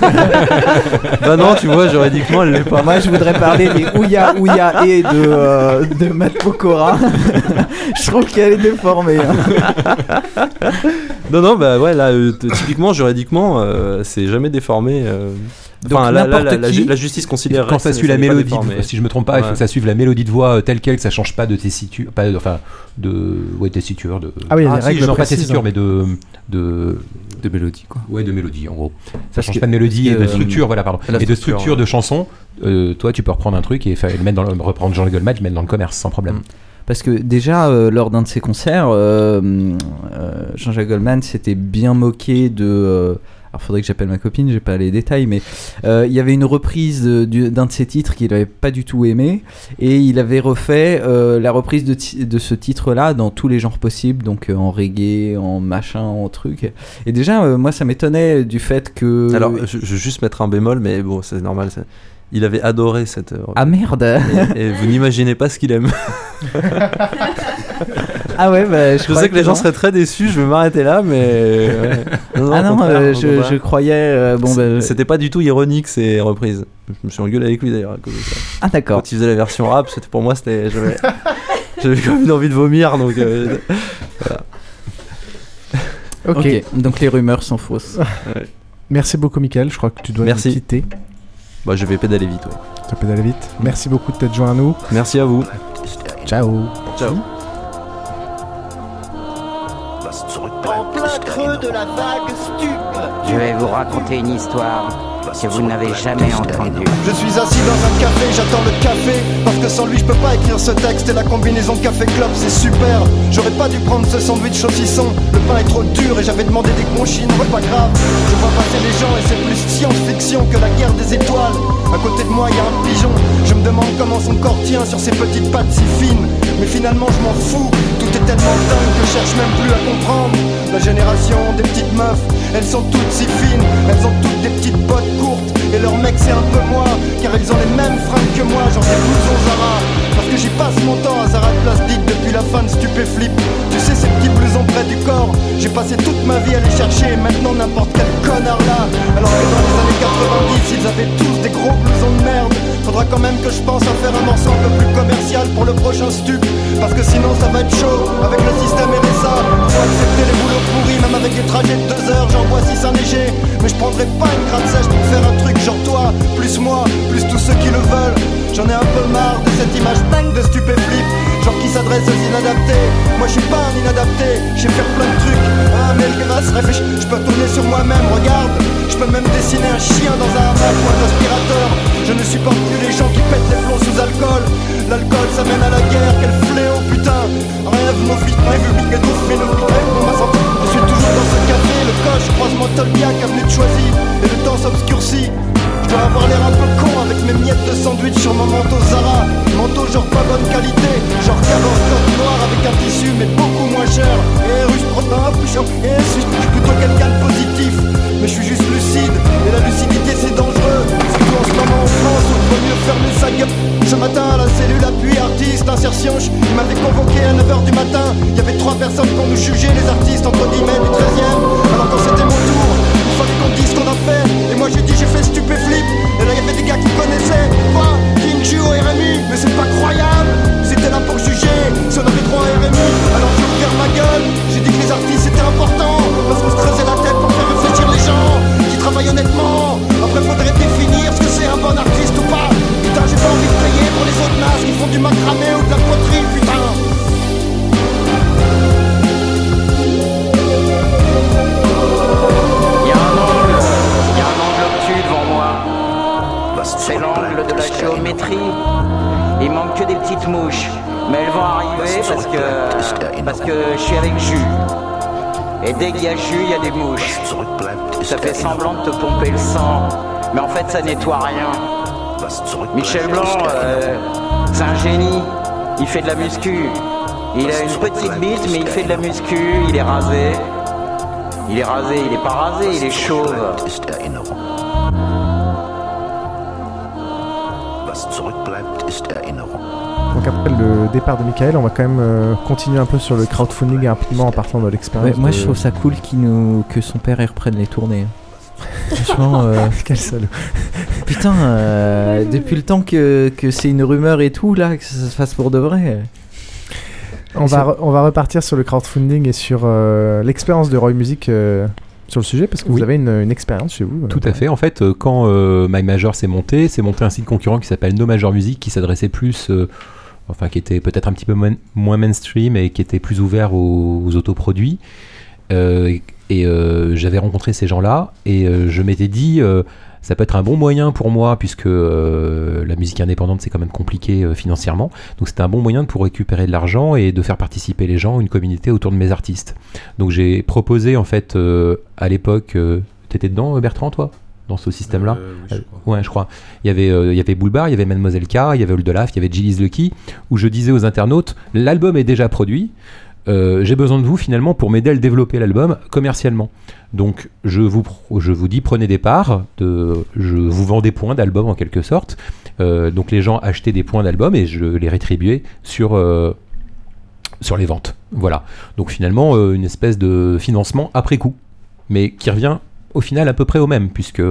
Speaker 11: bah non, tu vois, juridiquement, elle l'est pas.
Speaker 7: Moi, je voudrais parler des Ouya Ouya et de, euh, de Matt Pokora. je trouve qu'elle est déformée. Hein.
Speaker 11: non, non, bah ouais, là, euh, typiquement, juridiquement, c'est jamais déformé. Enfin, la, la, justice considère
Speaker 8: quand ça suit la mélodie, si je me trompe pas, il faut que ça suive la mélodie de voix telle quelle, que ça change pas de tessiture, pas enfin de ouais tessiture de
Speaker 5: ah oui, ah, règles
Speaker 8: si, pas tessiture mais de de
Speaker 10: de mélodie quoi.
Speaker 8: Ouais, de mélodie en gros. Ça change pas de mélodie et de structure, voilà pardon. Et de structure de chanson, euh, toi tu peux reprendre un truc et le mettre dans le, reprendre Jean Goldman, le mettre dans le commerce sans problème. Mm.
Speaker 7: Parce que déjà, euh, lors d'un de ses concerts, euh, Jean-Jacques Goldman s'était bien moqué de, alors faudrait que j'appelle ma copine, j'ai pas les détails, mais euh, il y avait une reprise d'un de, ses titres qu'il avait pas du tout aimé, et il avait refait euh, la reprise de, de ce titre-là dans tous les genres possibles, donc euh, en reggae, en machin, en truc. Et déjà, moi, ça m'étonnait du fait que.
Speaker 11: Alors, je, je, vais juste mettre un bémol, mais bon, c'est normal. Il avait adoré cette.
Speaker 7: Ah merde
Speaker 11: Et, vous n'imaginez pas ce qu'il aime.
Speaker 7: ah ouais, bah,
Speaker 11: je, sais que, les gens seraient très déçus, je vais m'arrêter là, mais.
Speaker 7: ah non, euh, je, croyais. Euh, bon, bah,
Speaker 11: C'était pas du tout ironique ces reprises. Je me suis engueulé avec lui d'ailleurs à cause de ça.
Speaker 7: Ah d'accord.
Speaker 11: Quand il faisait la version rap, c'était pour moi, c'était. J'avais quand même une envie de vomir, donc. Euh, voilà.
Speaker 7: ok, donc les rumeurs sont fausses.
Speaker 5: Merci beaucoup, Michael. Je crois que tu dois Merci. nous quitter.
Speaker 11: Bah, je vais pédaler vite, ouais.
Speaker 5: Tu vas pédaler vite. Merci beaucoup de t'être joint à nous.
Speaker 11: Merci à vous.
Speaker 5: Ciao.
Speaker 11: Ciao.
Speaker 9: De la vague
Speaker 15: Je vais vous raconter une histoire que vous n'avez jamais entendu.
Speaker 9: Je suis assis dans un café, j'attends le café Parce que sans lui je peux pas écrire ce texte. Et la combinaison café-club c'est super. J'aurais pas dû prendre ce sandwich saucisson. Le pain est trop dur et j'avais demandé des conchines Pas grave, je vois passer les gens Et c'est plus science-fiction que la guerre des étoiles. À côté de moi il y a un pigeon. Je me demande comment son corps tient sur ses petites pattes si fines Mais finalement je m'en fous. Tout est tellement dingue que je cherche même plus à comprendre. La génération des petites meufs Elles sont toutes si fines. Elles ont toutes des petites bottes et leur mec c'est un peu moi Car ils ont les mêmes fringues que moi. Genre des blousons Zara Parce que j'y passe mon temps à Zara de plastique Depuis la fin de Stupéflip. Tu sais ces petits blousons près du corps. J'ai passé toute ma vie à les chercher Et maintenant n'importe quel connard là. Alors que dans les années 90 Ils avaient tous des gros blousons de merde. Faudra quand même que je pense à faire un morceau un peu plus commercial Pour le prochain stup. Parce que sinon ça va être chaud Avec le système RSA Faut accepter les boulots pourris Même avec des trajets de deux heures J'en vois si ça léger Mais je prendrai pas une gratte sèche pour faire un truc genre toi, plus moi, plus tous ceux qui le veulent. J'en ai un peu marre de cette image dingue de stupéflip, genre qui s'adresse aux inadaptés. Moi je suis pas un inadapté, je faire plein de trucs. Ah mais le grâce réfléchis, je peux tourner sur moi-même, regarde. Je peux même dessiner un chien dans un hamac ou un aspirateur. Je ne supporte plus les gens qui pètent les plombs sous alcool. L'alcool ça mène à la guerre, quel fléau putain. Rêve, mon fils, rêve, mais nous, mais nous, on m'a senti. Je suis toujours dans ce café, le coche, croise mon Tolbiac, avenue de choisir et le temps s'obscurcit. Dois avoir l'air un peu con avec mes miettes de sandwich sur mon manteau Zara. Manteau genre pas bonne qualité, genre cadence code noir avec un tissu mais beaucoup moins cher. Et russe, et je suis plutôt quelqu'un de positif, mais je suis juste lucide. Et la lucidité c'est dangereux, surtout en ce moment en France où il vaut mieux fermer sa gueule. Ce matin à la cellule appui artiste insertion, il m'avait convoqué à 9h du matin. Il y avait trois personnes pour nous juger, les artistes entre guillemets du 13e. Alors quand c'était mon tour, qu'on a fait. Et moi j'ai dit j'ai fait stupéflip. Et là y avait des gars qui connaissaient. Quoi King Ju au RMI Mais c'est pas croyable Ils étaient là pour juger si on avait droit à RMI. Alors j'ai ouvert ma gueule. J'ai dit que les artistes c'était important. Parce qu'on se creusait la tête pour faire réfléchir les gens qui travaillent honnêtement. Après faudrait définir ce que c'est un bon artiste ou pas. Putain j'ai pas envie de payer pour les autres nazes qui font du macramé ou de la poterie
Speaker 15: C'est l'angle de la géométrie. Il manque que des petites mouches. Mais elles vont arriver parce que, parce que je suis avec jus. Et dès qu'il y a jus, il y a des mouches. Ça fait semblant de te pomper le sang. Mais en fait, ça nettoie rien. Michel Blanc, euh, c'est un génie. Il fait de la muscu. Il a une petite bite, mais il fait de la muscu. Il est rasé. Il est rasé, il est pas rasé, il est chauve.
Speaker 5: Donc après le départ de Michael, on va quand même euh, continuer un peu sur le crowdfunding rapidement en partant de l'expérience.
Speaker 7: moi
Speaker 5: de-
Speaker 7: je trouve ça cool qu'il nous... que son père il reprenne les tournées. Franchement, euh,
Speaker 5: Quel salaud.
Speaker 7: Putain, euh, depuis le temps que, que c'est une rumeur et tout, là, que ça se fasse pour de vrai.
Speaker 5: On va, on va repartir sur le crowdfunding et sur euh, l'expérience de Roy Music euh, sur le sujet parce que vous avez une, une expérience chez vous. euh,
Speaker 10: Tout à fait. En fait, euh, quand euh, My Major s'est monté, c'est monté un site concurrent qui s'appelle No Major Music, qui s'adressait plus, euh, enfin, qui était peut-être un petit peu moins, moins mainstream et qui était plus ouvert aux, aux autoproduits. Euh, et j'avais rencontré ces gens-là et je m'étais dit, ça peut être un bon moyen pour moi puisque euh, la musique indépendante c'est quand même compliqué euh, financièrement. Donc c'était un bon moyen pour récupérer de l'argent et de faire participer les gens, une communauté autour de mes artistes. Donc j'ai proposé en fait euh, à l'époque, t'étais dedans Bertrand toi? Dans ce système-là? Euh, Ouais, je crois. Il y avait, euh, il y avait Boulbar, il y avait Mademoiselle K, il y avait Oldelaf, il y avait Gilles Lucky, où je disais aux internautes, l'album est déjà produit, euh, j'ai besoin de vous finalement pour m'aider à développer l'album commercialement. Donc je vous, dis prenez des parts, je vous vends des points d'album en quelque sorte. Euh, donc les gens achetaient des points d'album et je les rétribuais sur, euh, les ventes. Voilà. Donc finalement une espèce de financement après coup, mais qui revient au final à peu près au même puisque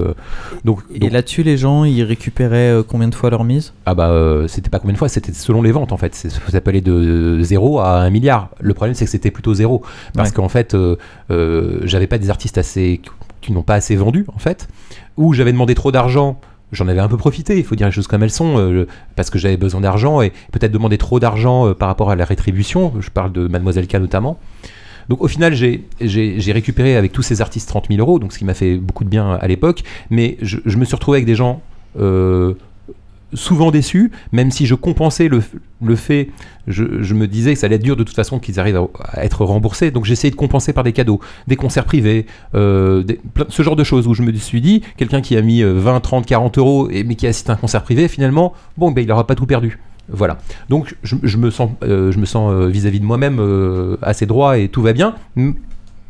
Speaker 10: donc,
Speaker 7: Et là-dessus, les gens, ils récupéraient euh, combien de fois leur mise?
Speaker 10: Ah bah euh, c'était pas combien de fois, c'était selon les ventes en fait. C'est- Ça peut aller de 0 à 1 milliard. Le problème c'est que c'était plutôt zéro. Parce
Speaker 7: Ouais.
Speaker 10: qu'en fait, euh, euh, j'avais pas des artistes assez qui n'ont pas assez vendu en fait. Ou j'avais demandé trop d'argent. J'en avais un peu profité, il faut dire les choses comme elles sont, euh, parce que j'avais besoin d'argent et peut-être demander trop d'argent euh, par rapport à la rétribution. Je parle de Mademoiselle K notamment. Donc au final, j'ai- récupéré avec tous ces artistes 30 000 euros, donc ce qui m'a fait beaucoup de bien à l'époque. Mais je, me suis retrouvé avec des gens euh, souvent déçus, même si je compensais le, le fait, je, me disais que ça allait être dur de toute façon qu'ils arrivent à, être remboursés. Donc j'essayais de compenser par des cadeaux, des concerts privés, euh, ce genre de choses où je me suis dit, quelqu'un qui a mis euh, 20, 30, 40 euros, et, mais qui assiste à un concert privé, finalement, bon, ben, il n'aura pas tout perdu. Voilà. Donc je, me sens, euh, euh, vis-à-vis de moi-même euh, assez droit et tout va bien.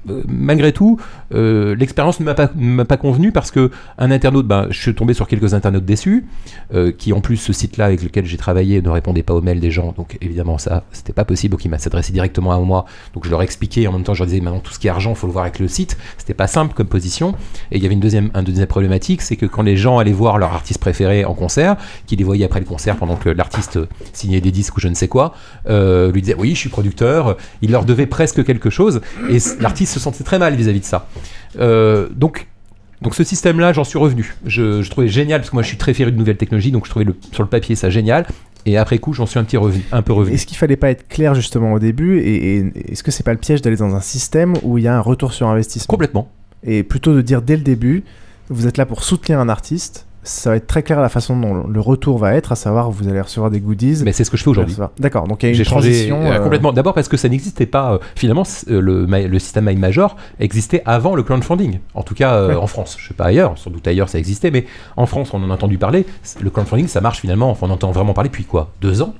Speaker 10: Euh, malgré tout, euh, l'expérience ne m'a pas, convenu parce que un internaute, ben, je suis tombé sur quelques internautes déçus, euh, qui en plus ce site-là avec lequel j'ai travaillé ne répondait pas aux mails des gens, donc évidemment ça, c'était pas possible, donc il m'a s'adressé directement à moi, donc je leur expliquais, en même temps je leur disais maintenant tout ce qui est argent, faut le voir avec le site, c'était pas simple comme position, et il y avait une deuxième, deuxième problématique, c'est que quand les gens allaient voir leur artiste préféré en concert, qu'ils les voyaient après le concert pendant que l'artiste signait des disques ou je ne sais quoi, lui disait oui je suis producteur, il leur devait presque quelque chose, et l'artiste se sentait très mal vis-à-vis de ça. Euh, donc donc ce système-là, j'en suis revenu. Je, je trouvais génial parce que moi je suis très féru de nouvelles technologies, donc je trouvais le, sur le papier ça génial. Et après coup, j'en suis un petit revenu, un peu revenu.
Speaker 5: Est-ce qu'il fallait pas être clair justement au début et, et est-ce que c'est pas le piège d'aller dans un système où il y a un retour sur investissement?
Speaker 10: Complètement.
Speaker 5: Et plutôt de dire dès le début, vous êtes là pour soutenir un artiste ça va être très clair la façon dont le retour va être, à savoir vous allez recevoir des goodies.
Speaker 10: Mais c'est ce que je fais aujourd'hui.
Speaker 5: D'accord, donc il y a une transition.
Speaker 10: Changé, complètement. D'abord parce que ça n'existait pas. finalement, le, le système My Major existait avant le crowdfunding. En tout cas, en France. Je sais pas ailleurs, sans doute ailleurs ça existait, mais en France, on en a entendu parler. Le crowdfunding, ça marche finalement. on entend vraiment parler depuis quoi? Deux ans?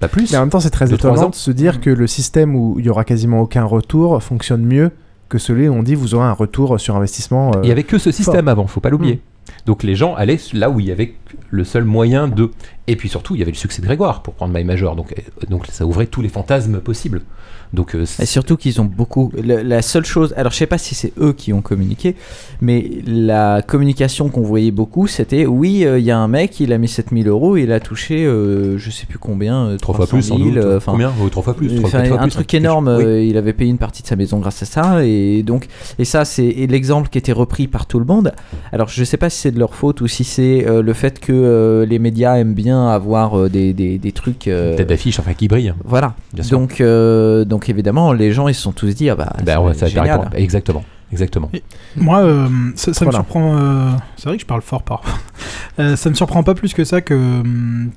Speaker 10: Pas plus?
Speaker 5: Mais en même temps, c'est très étonnant de se dire que le système où il y aura quasiment aucun retour fonctionne mieux que celui où on dit vous aurez un retour sur investissement.
Speaker 10: il y avait que ce système avant, faut pas l'oublier. Hmm. Donc les gens allaient là où il y avait le seul moyen de. Et puis surtout, il y avait le succès de Grégoire pour prendre My Major. Donc, euh, donc ça ouvrait tous les fantasmes possibles. Donc,
Speaker 7: euh, et surtout qu'ils ont beaucoup. La, seule chose. Alors je sais pas si c'est eux qui ont communiqué, mais la communication qu'on voyait beaucoup, c'était oui, euh, il y a un mec, il a mis 7000 euros, il a touché je sais plus combien.
Speaker 10: trois fois plus, 000, doute. Combien Trois fois plus.
Speaker 7: un truc énorme. il avait payé une partie de sa maison grâce à ça. Et donc, et ça, c'est l'exemple qui était repris par tout le monde. Alors je sais pas si c'est de leur faute ou si c'est le fait que les médias aiment bien avoir euh, des, des, des trucs.
Speaker 10: Euh, Tête d'affiche, enfin qui brille.
Speaker 7: Voilà. donc, euh, donc évidemment, les gens ils se sont tous dit ah bah,
Speaker 10: bah ouais, ça génial. Exactement. Exactement.
Speaker 6: moi, ça, me surprend. c'est vrai que je parle fort parfois. ça me surprend pas plus que ça que,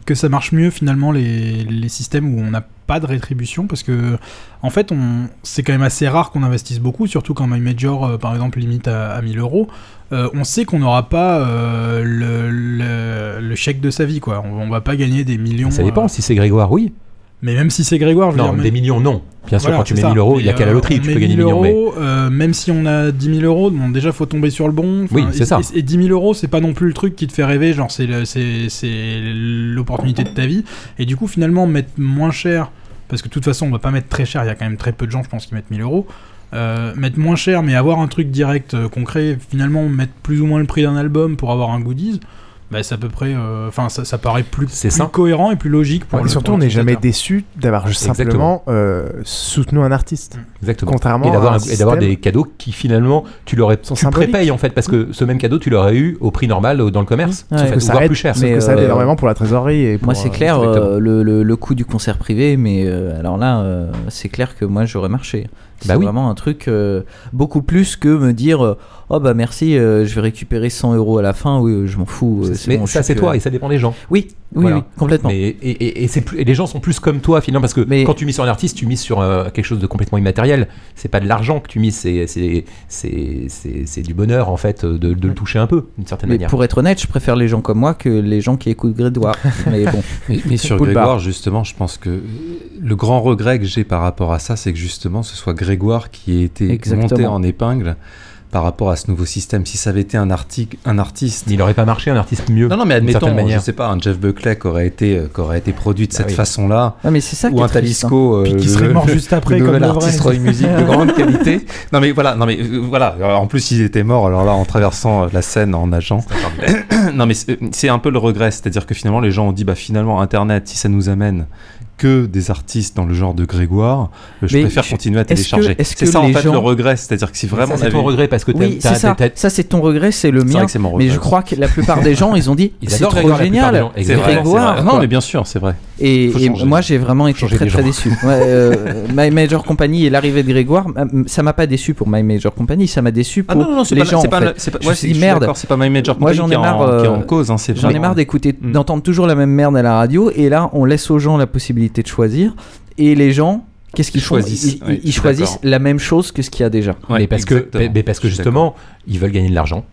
Speaker 6: que ça marche mieux finalement les, les systèmes où on n'a pas de rétribution parce que en fait, on, c'est quand même assez rare qu'on investisse beaucoup, surtout quand My Major, par exemple, limite à, à 1000 euros. Euh, on sait qu'on n'aura pas euh, le, chèque de sa vie, quoi. On, va pas gagner des millions.
Speaker 10: Ça dépend,
Speaker 6: euh,
Speaker 10: si c'est Grégoire, oui.
Speaker 6: Mais même si c'est Grégoire, je
Speaker 10: veux non, des millions, non. Bien sûr, quand tu mets 1000 euros, il n'y a qu'à la loterie, tu peux gagner 1000
Speaker 6: millions. Mais... même si on a 10 000 euros, bon, déjà, faut tomber sur le bon.
Speaker 10: oui, c'est ça.
Speaker 6: Et, 10 000 euros, c'est pas non plus le truc qui te fait rêver, genre, c'est l'opportunité de ta vie. Et du coup, finalement, mettre moins cher, parce que de toute façon, on va pas mettre très cher, il y a quand même très peu de gens, je pense, qui mettent 1000 euros. Euh, mettre moins cher mais avoir un truc direct euh, concret, finalement mettre plus ou moins le prix d'un album pour avoir un goodies, bah, c'est à peu près. Euh, enfin, ça, ça, paraît plus, plus cohérent et plus logique pour
Speaker 5: ouais, Surtout, on n'est jamais déçu d'avoir simplement euh, soutenu un artiste.
Speaker 10: Exactement.
Speaker 5: Contrairement
Speaker 10: et d'avoir des cadeaux qui finalement tu l'aurais tu prépayes en fait parce que ce même cadeau tu l'aurais eu au prix normal dans le commerce,
Speaker 5: ouais, fait, ça aide, plus cher. Mais que ça aide énormément pour la trésorerie. Et
Speaker 7: moi, c'est clair, le, le, le, coût du concert privé, mais alors là, c'est clair que moi j'aurais marché. Bah c'est oui. vraiment un truc euh, beaucoup plus que me dire euh, oh bah merci, euh, je vais récupérer 100 euros à la fin. Oui, je m'en fous.
Speaker 10: mais ça c'est toi et ça dépend des gens.
Speaker 7: Oui, oui, oui complètement.
Speaker 10: Mais, et, et, et, les gens sont plus comme toi finalement parce que mais... quand tu mises sur un artiste, tu mises sur quelque chose de complètement immatériel. C'est pas de l'argent que tu mises, c'est c'est du bonheur en fait de, de le toucher un peu d'une certaine
Speaker 7: mais
Speaker 10: manière.
Speaker 7: Pour être honnête, je préfère les gens comme moi que les gens qui écoutent Grégoire. mais bon.
Speaker 8: mais, sur Grégoire, justement, je pense que le grand regret que j'ai par rapport à ça, c'est que justement ce soit Grégoire Grégoire qui a été monté en épingle par rapport à ce nouveau système. Si ça avait été un, article, un artiste.
Speaker 10: Il n'aurait pas marché un artiste mieux.
Speaker 8: Non, non, mais admettons, je sais pas, un Jeff Buckley qui aurait été, euh, qui aurait été produit de bah cette façon-là.
Speaker 7: Ah, mais c'est ça
Speaker 8: ou un Talisco.
Speaker 6: Hein. Euh, qui serait mort juste après,
Speaker 8: comme nouvel artiste Roy Music de grande qualité. Non, mais voilà, non, mais euh, voilà. en plus, il était mort, alors là, en traversant la scène, en nageant. non, mais c'est un peu le regret. C'est-à-dire que finalement, les gens ont dit, bah finalement, Internet, si ça nous amène que des artistes dans le genre de Grégoire, je préfère continuer à télécharger. C'est ça en fait le regret, c'est-à-dire que si vraiment
Speaker 10: c'est ton regret parce que
Speaker 7: oui, c'est ça. ça c'est ton regret, c'est le mien. mais je crois que la plupart des gens, ils ont dit c'est trop génial.
Speaker 8: C'est Grégoire. Non, mais bien sûr, c'est vrai.
Speaker 7: Et, moi, j'ai vraiment été très très déçu. Euh, My Major Company et l'arrivée de Grégoire, ça m'a pas déçu pour My Major Company, ça m'a déçu ah pour les gens.
Speaker 8: Je me suis dit merde. C'est pas My Major Company qui est en euh, cause.
Speaker 7: J'en ai marre d'écouter, mm. d'entendre toujours la même merde à la radio, et là, on laisse aux gens la possibilité de choisir. Et les gens, qu'est-ce qu'ils choisissent Ils, choisissent la même chose que ce qu'il y a déjà.
Speaker 10: mais parce que, mais parce que justement, ils veulent gagner de l'argent.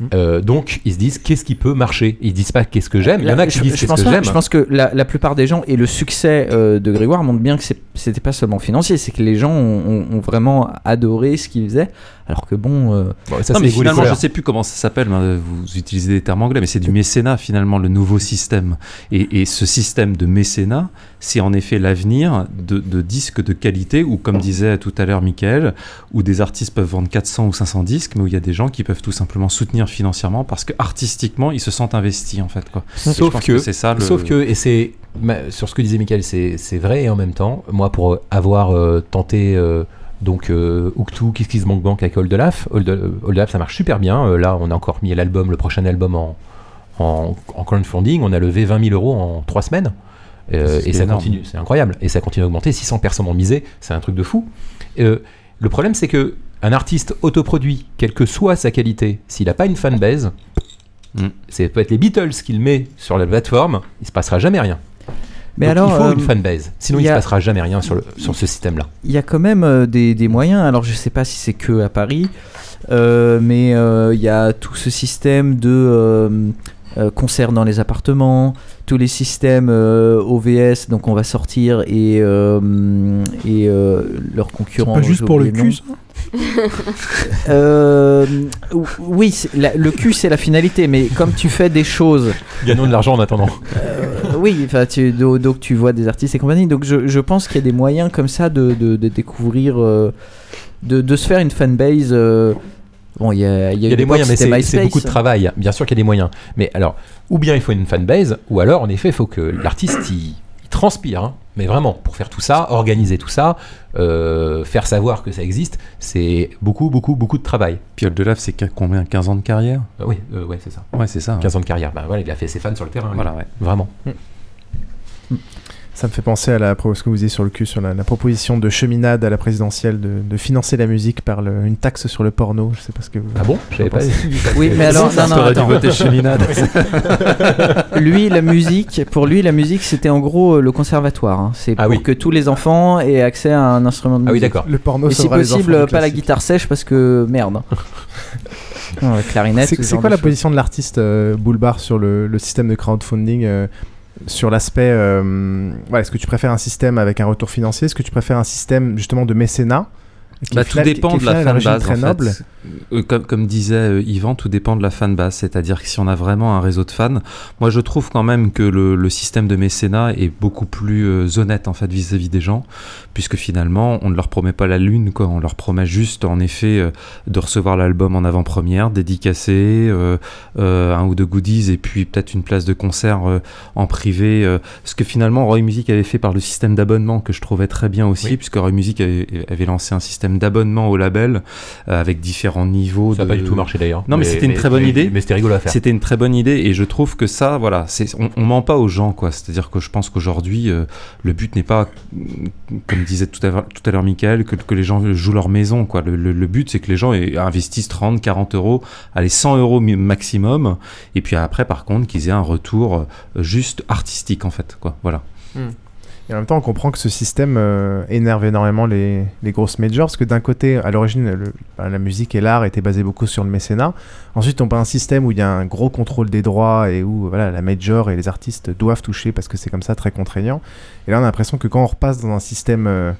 Speaker 10: Hmm. Euh, donc ils se disent qu'est-ce qui peut marcher? Ils disent pas qu'est-ce que j'aime. Il y en a qui disent qu'est-ce que j'aime.
Speaker 7: Je pense que la, plupart des gens et le succès euh, de Grégoire montre bien que c'était pas seulement financier, c'est que les gens ont, vraiment adoré ce qu'il faisait. Alors que bon, euh,
Speaker 8: ça, non, mais finalement, je sais plus comment ça s'appelle. Vous utilisez des termes anglais, mais c'est du mécénat finalement le nouveau système. Et, ce système de mécénat, c'est en effet l'avenir de, disques de qualité, ou comme disait tout à l'heure Michael, où des artistes peuvent vendre 400 ou 500 disques, mais où il y a des gens qui peuvent tout simplement soutenir financièrement parce que artistiquement ils se sentent investis en fait quoi.
Speaker 10: Sauf que, c'est ça. Le... Sauf que et c'est sur ce que disait Michael, c'est vrai et en même temps, moi pour avoir euh, tenté euh, donc euh, Uktu, Kiss Kiss Bank Bank avec Old Olaf. Old, Olaf, ça marche super bien. Euh, là, on a encore mis l'album, le prochain album en, en, en, crowdfunding. On a levé 20 000 euros en 3 semaines. Euh, et ça continue, c'est incroyable. Et ça continue à augmenter. 600 personnes ont misé, c'est un truc de fou. le problème, c'est que un artiste autoproduit, quelle que soit sa qualité, s'il n'a pas une fanbase, Mm. C'est peut être les Beatles qu'il met sur la plateforme, il se passera jamais rien. Mais alors, il faut une euh, fanbase, sinon il ne se passera jamais rien sur, le, sur ce système-là.
Speaker 7: Il y a quand même euh, des, des, moyens, alors je ne sais pas si c'est que à Paris, euh, mais il y a tout ce système de concerts dans les appartements, tous les systèmes OVS, donc on va sortir et, et leurs concurrents.
Speaker 6: Pas juste pour le cul,
Speaker 7: euh, oui, le cul c'est la finalité, mais comme tu fais des choses.
Speaker 10: Gagnons de l'argent en attendant.
Speaker 7: Euh, oui, tu, donc tu vois des artistes et compagnie. Donc je, pense qu'il y a des moyens comme ça de, découvrir, euh, de, se faire une fanbase. Bon, il y a,
Speaker 10: y a, des moyens, mais c'est beaucoup de travail. Bien sûr qu'il y a des moyens. Mais alors, ou bien il faut une fanbase, ou alors en effet, il faut que l'artiste il, transpire. Hein. Mais vraiment, pour faire tout ça, organiser tout ça, euh, faire savoir que ça existe, c'est beaucoup, beaucoup, beaucoup de travail.
Speaker 8: Pierre Delave, c'est combien 15 ans de carrière?
Speaker 10: Euh, Oui, euh, ouais, c'est ça.
Speaker 8: Ouais, c'est ça.
Speaker 10: 15 ans de carrière. Bah, voilà, il a fait ses fans sur le terrain. Voilà, ouais. Vraiment. Mm.
Speaker 5: Ça me fait penser à la, ce que vous disiez sur le cul, sur la, proposition de cheminade à la présidentielle de, de financer la musique par le, une taxe sur le porno. Je sais pas ce que vous.
Speaker 10: Ah bon?
Speaker 5: Je pas.
Speaker 7: oui, mais alors, non, non, attends. voter cheminade. lui, la musique, pour lui, la musique, c'était en gros euh, le conservatoire. Hein. C'est ah pour que tous les enfants aient accès à un instrument de musique.
Speaker 10: Ah oui, d'accord.
Speaker 5: Le porno,
Speaker 7: Et si possible, pas la guitare sèche parce que merde. clarinette.
Speaker 5: C'est quoi la position de l'artiste euh, Boulbar sur le, le, système de crowdfunding euh, sur l'aspect, euh, est-ce que tu préfères un système avec un retour financier? Est-ce que tu préfères un système justement de mécénat?
Speaker 8: Bah, tout dépend de la fanbase. En fait. Euh, comme, comme, disait euh, Yvan, tout dépend de la fanbase. C'est-à-dire que si on a vraiment un réseau de fans, moi je trouve quand même que le, le système de mécénat est beaucoup plus euh, honnête en fait vis-à-vis des gens, puisque finalement on ne leur promet pas la lune, quoi. On leur promet juste en effet de recevoir l'album en avant-première, dédicacé, un ou deux goodies et puis peut-être une place de concert en privé. ce que finalement Roy Music avait fait par le système d'abonnement que je trouvais très bien aussi, puisque Roy Music avait, avait lancé un système d'abonnement au label euh, avec différents niveaux.
Speaker 10: Ça n'a pas du tout marché d'ailleurs.
Speaker 8: Non, mais, c'était une très bonne idée.
Speaker 10: Mais c'était rigolo à faire.
Speaker 8: C'était une très bonne idée et je trouve que ça, voilà, on, on ment pas aux gens, quoi. C'est-à-dire que je pense qu'aujourd'hui, euh, le but n'est pas, comme disait tout à l'heure, tout à l'heure Michael, que, que, les gens jouent leur maison, quoi. Le, le, but, c'est que les gens investissent 30, 40 euros, allez, 100 euros maximum, et puis après, par contre, qu'ils aient un retour euh, juste artistique, en fait, quoi. Voilà.
Speaker 5: Hmm. Et en même temps, on comprend que ce système euh, énerve énormément les, les, grosses majors, parce que d'un côté, à l'origine, bah, la musique et l'art étaient basés beaucoup sur le mécénat. Ensuite, on a un système où il y a un gros contrôle des droits et où voilà, la major et les artistes doivent toucher parce que c'est comme ça très contraignant. Et là, on a l'impression que quand on repasse dans un système euh,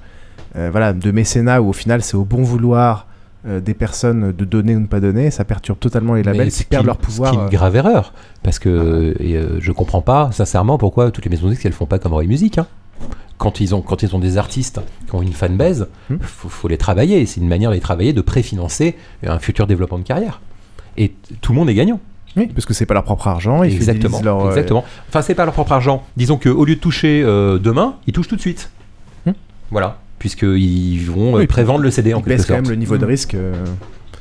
Speaker 5: euh, voilà, de mécénat où au final c'est au bon vouloir des personnes de donner ou ne pas donner, ça perturbe totalement les labels qui perdent leur pouvoir.
Speaker 10: C'est une grave erreur, parce que et, je comprends pas sincèrement pourquoi toutes les maisons de disques elles font pas comme Roy Music. Hein quand ils ont quand ils ont des artistes qui ont une fanbase, il hmm. faut, les travailler. C'est une manière de les travailler, de préfinancer un futur développement de carrière. Et tout le monde est gagnant.
Speaker 5: Oui, parce que c'est pas leur propre argent.
Speaker 10: exactement.
Speaker 5: Leur,
Speaker 10: euh, exactement. Enfin, c'est pas leur propre argent. Disons qu'au lieu de toucher euh, demain, ils touchent tout de suite. Hmm. Voilà, puisqu'ils vont euh, prévendre le CD en quelque
Speaker 5: sorte. quand même le niveau de hmm. risque.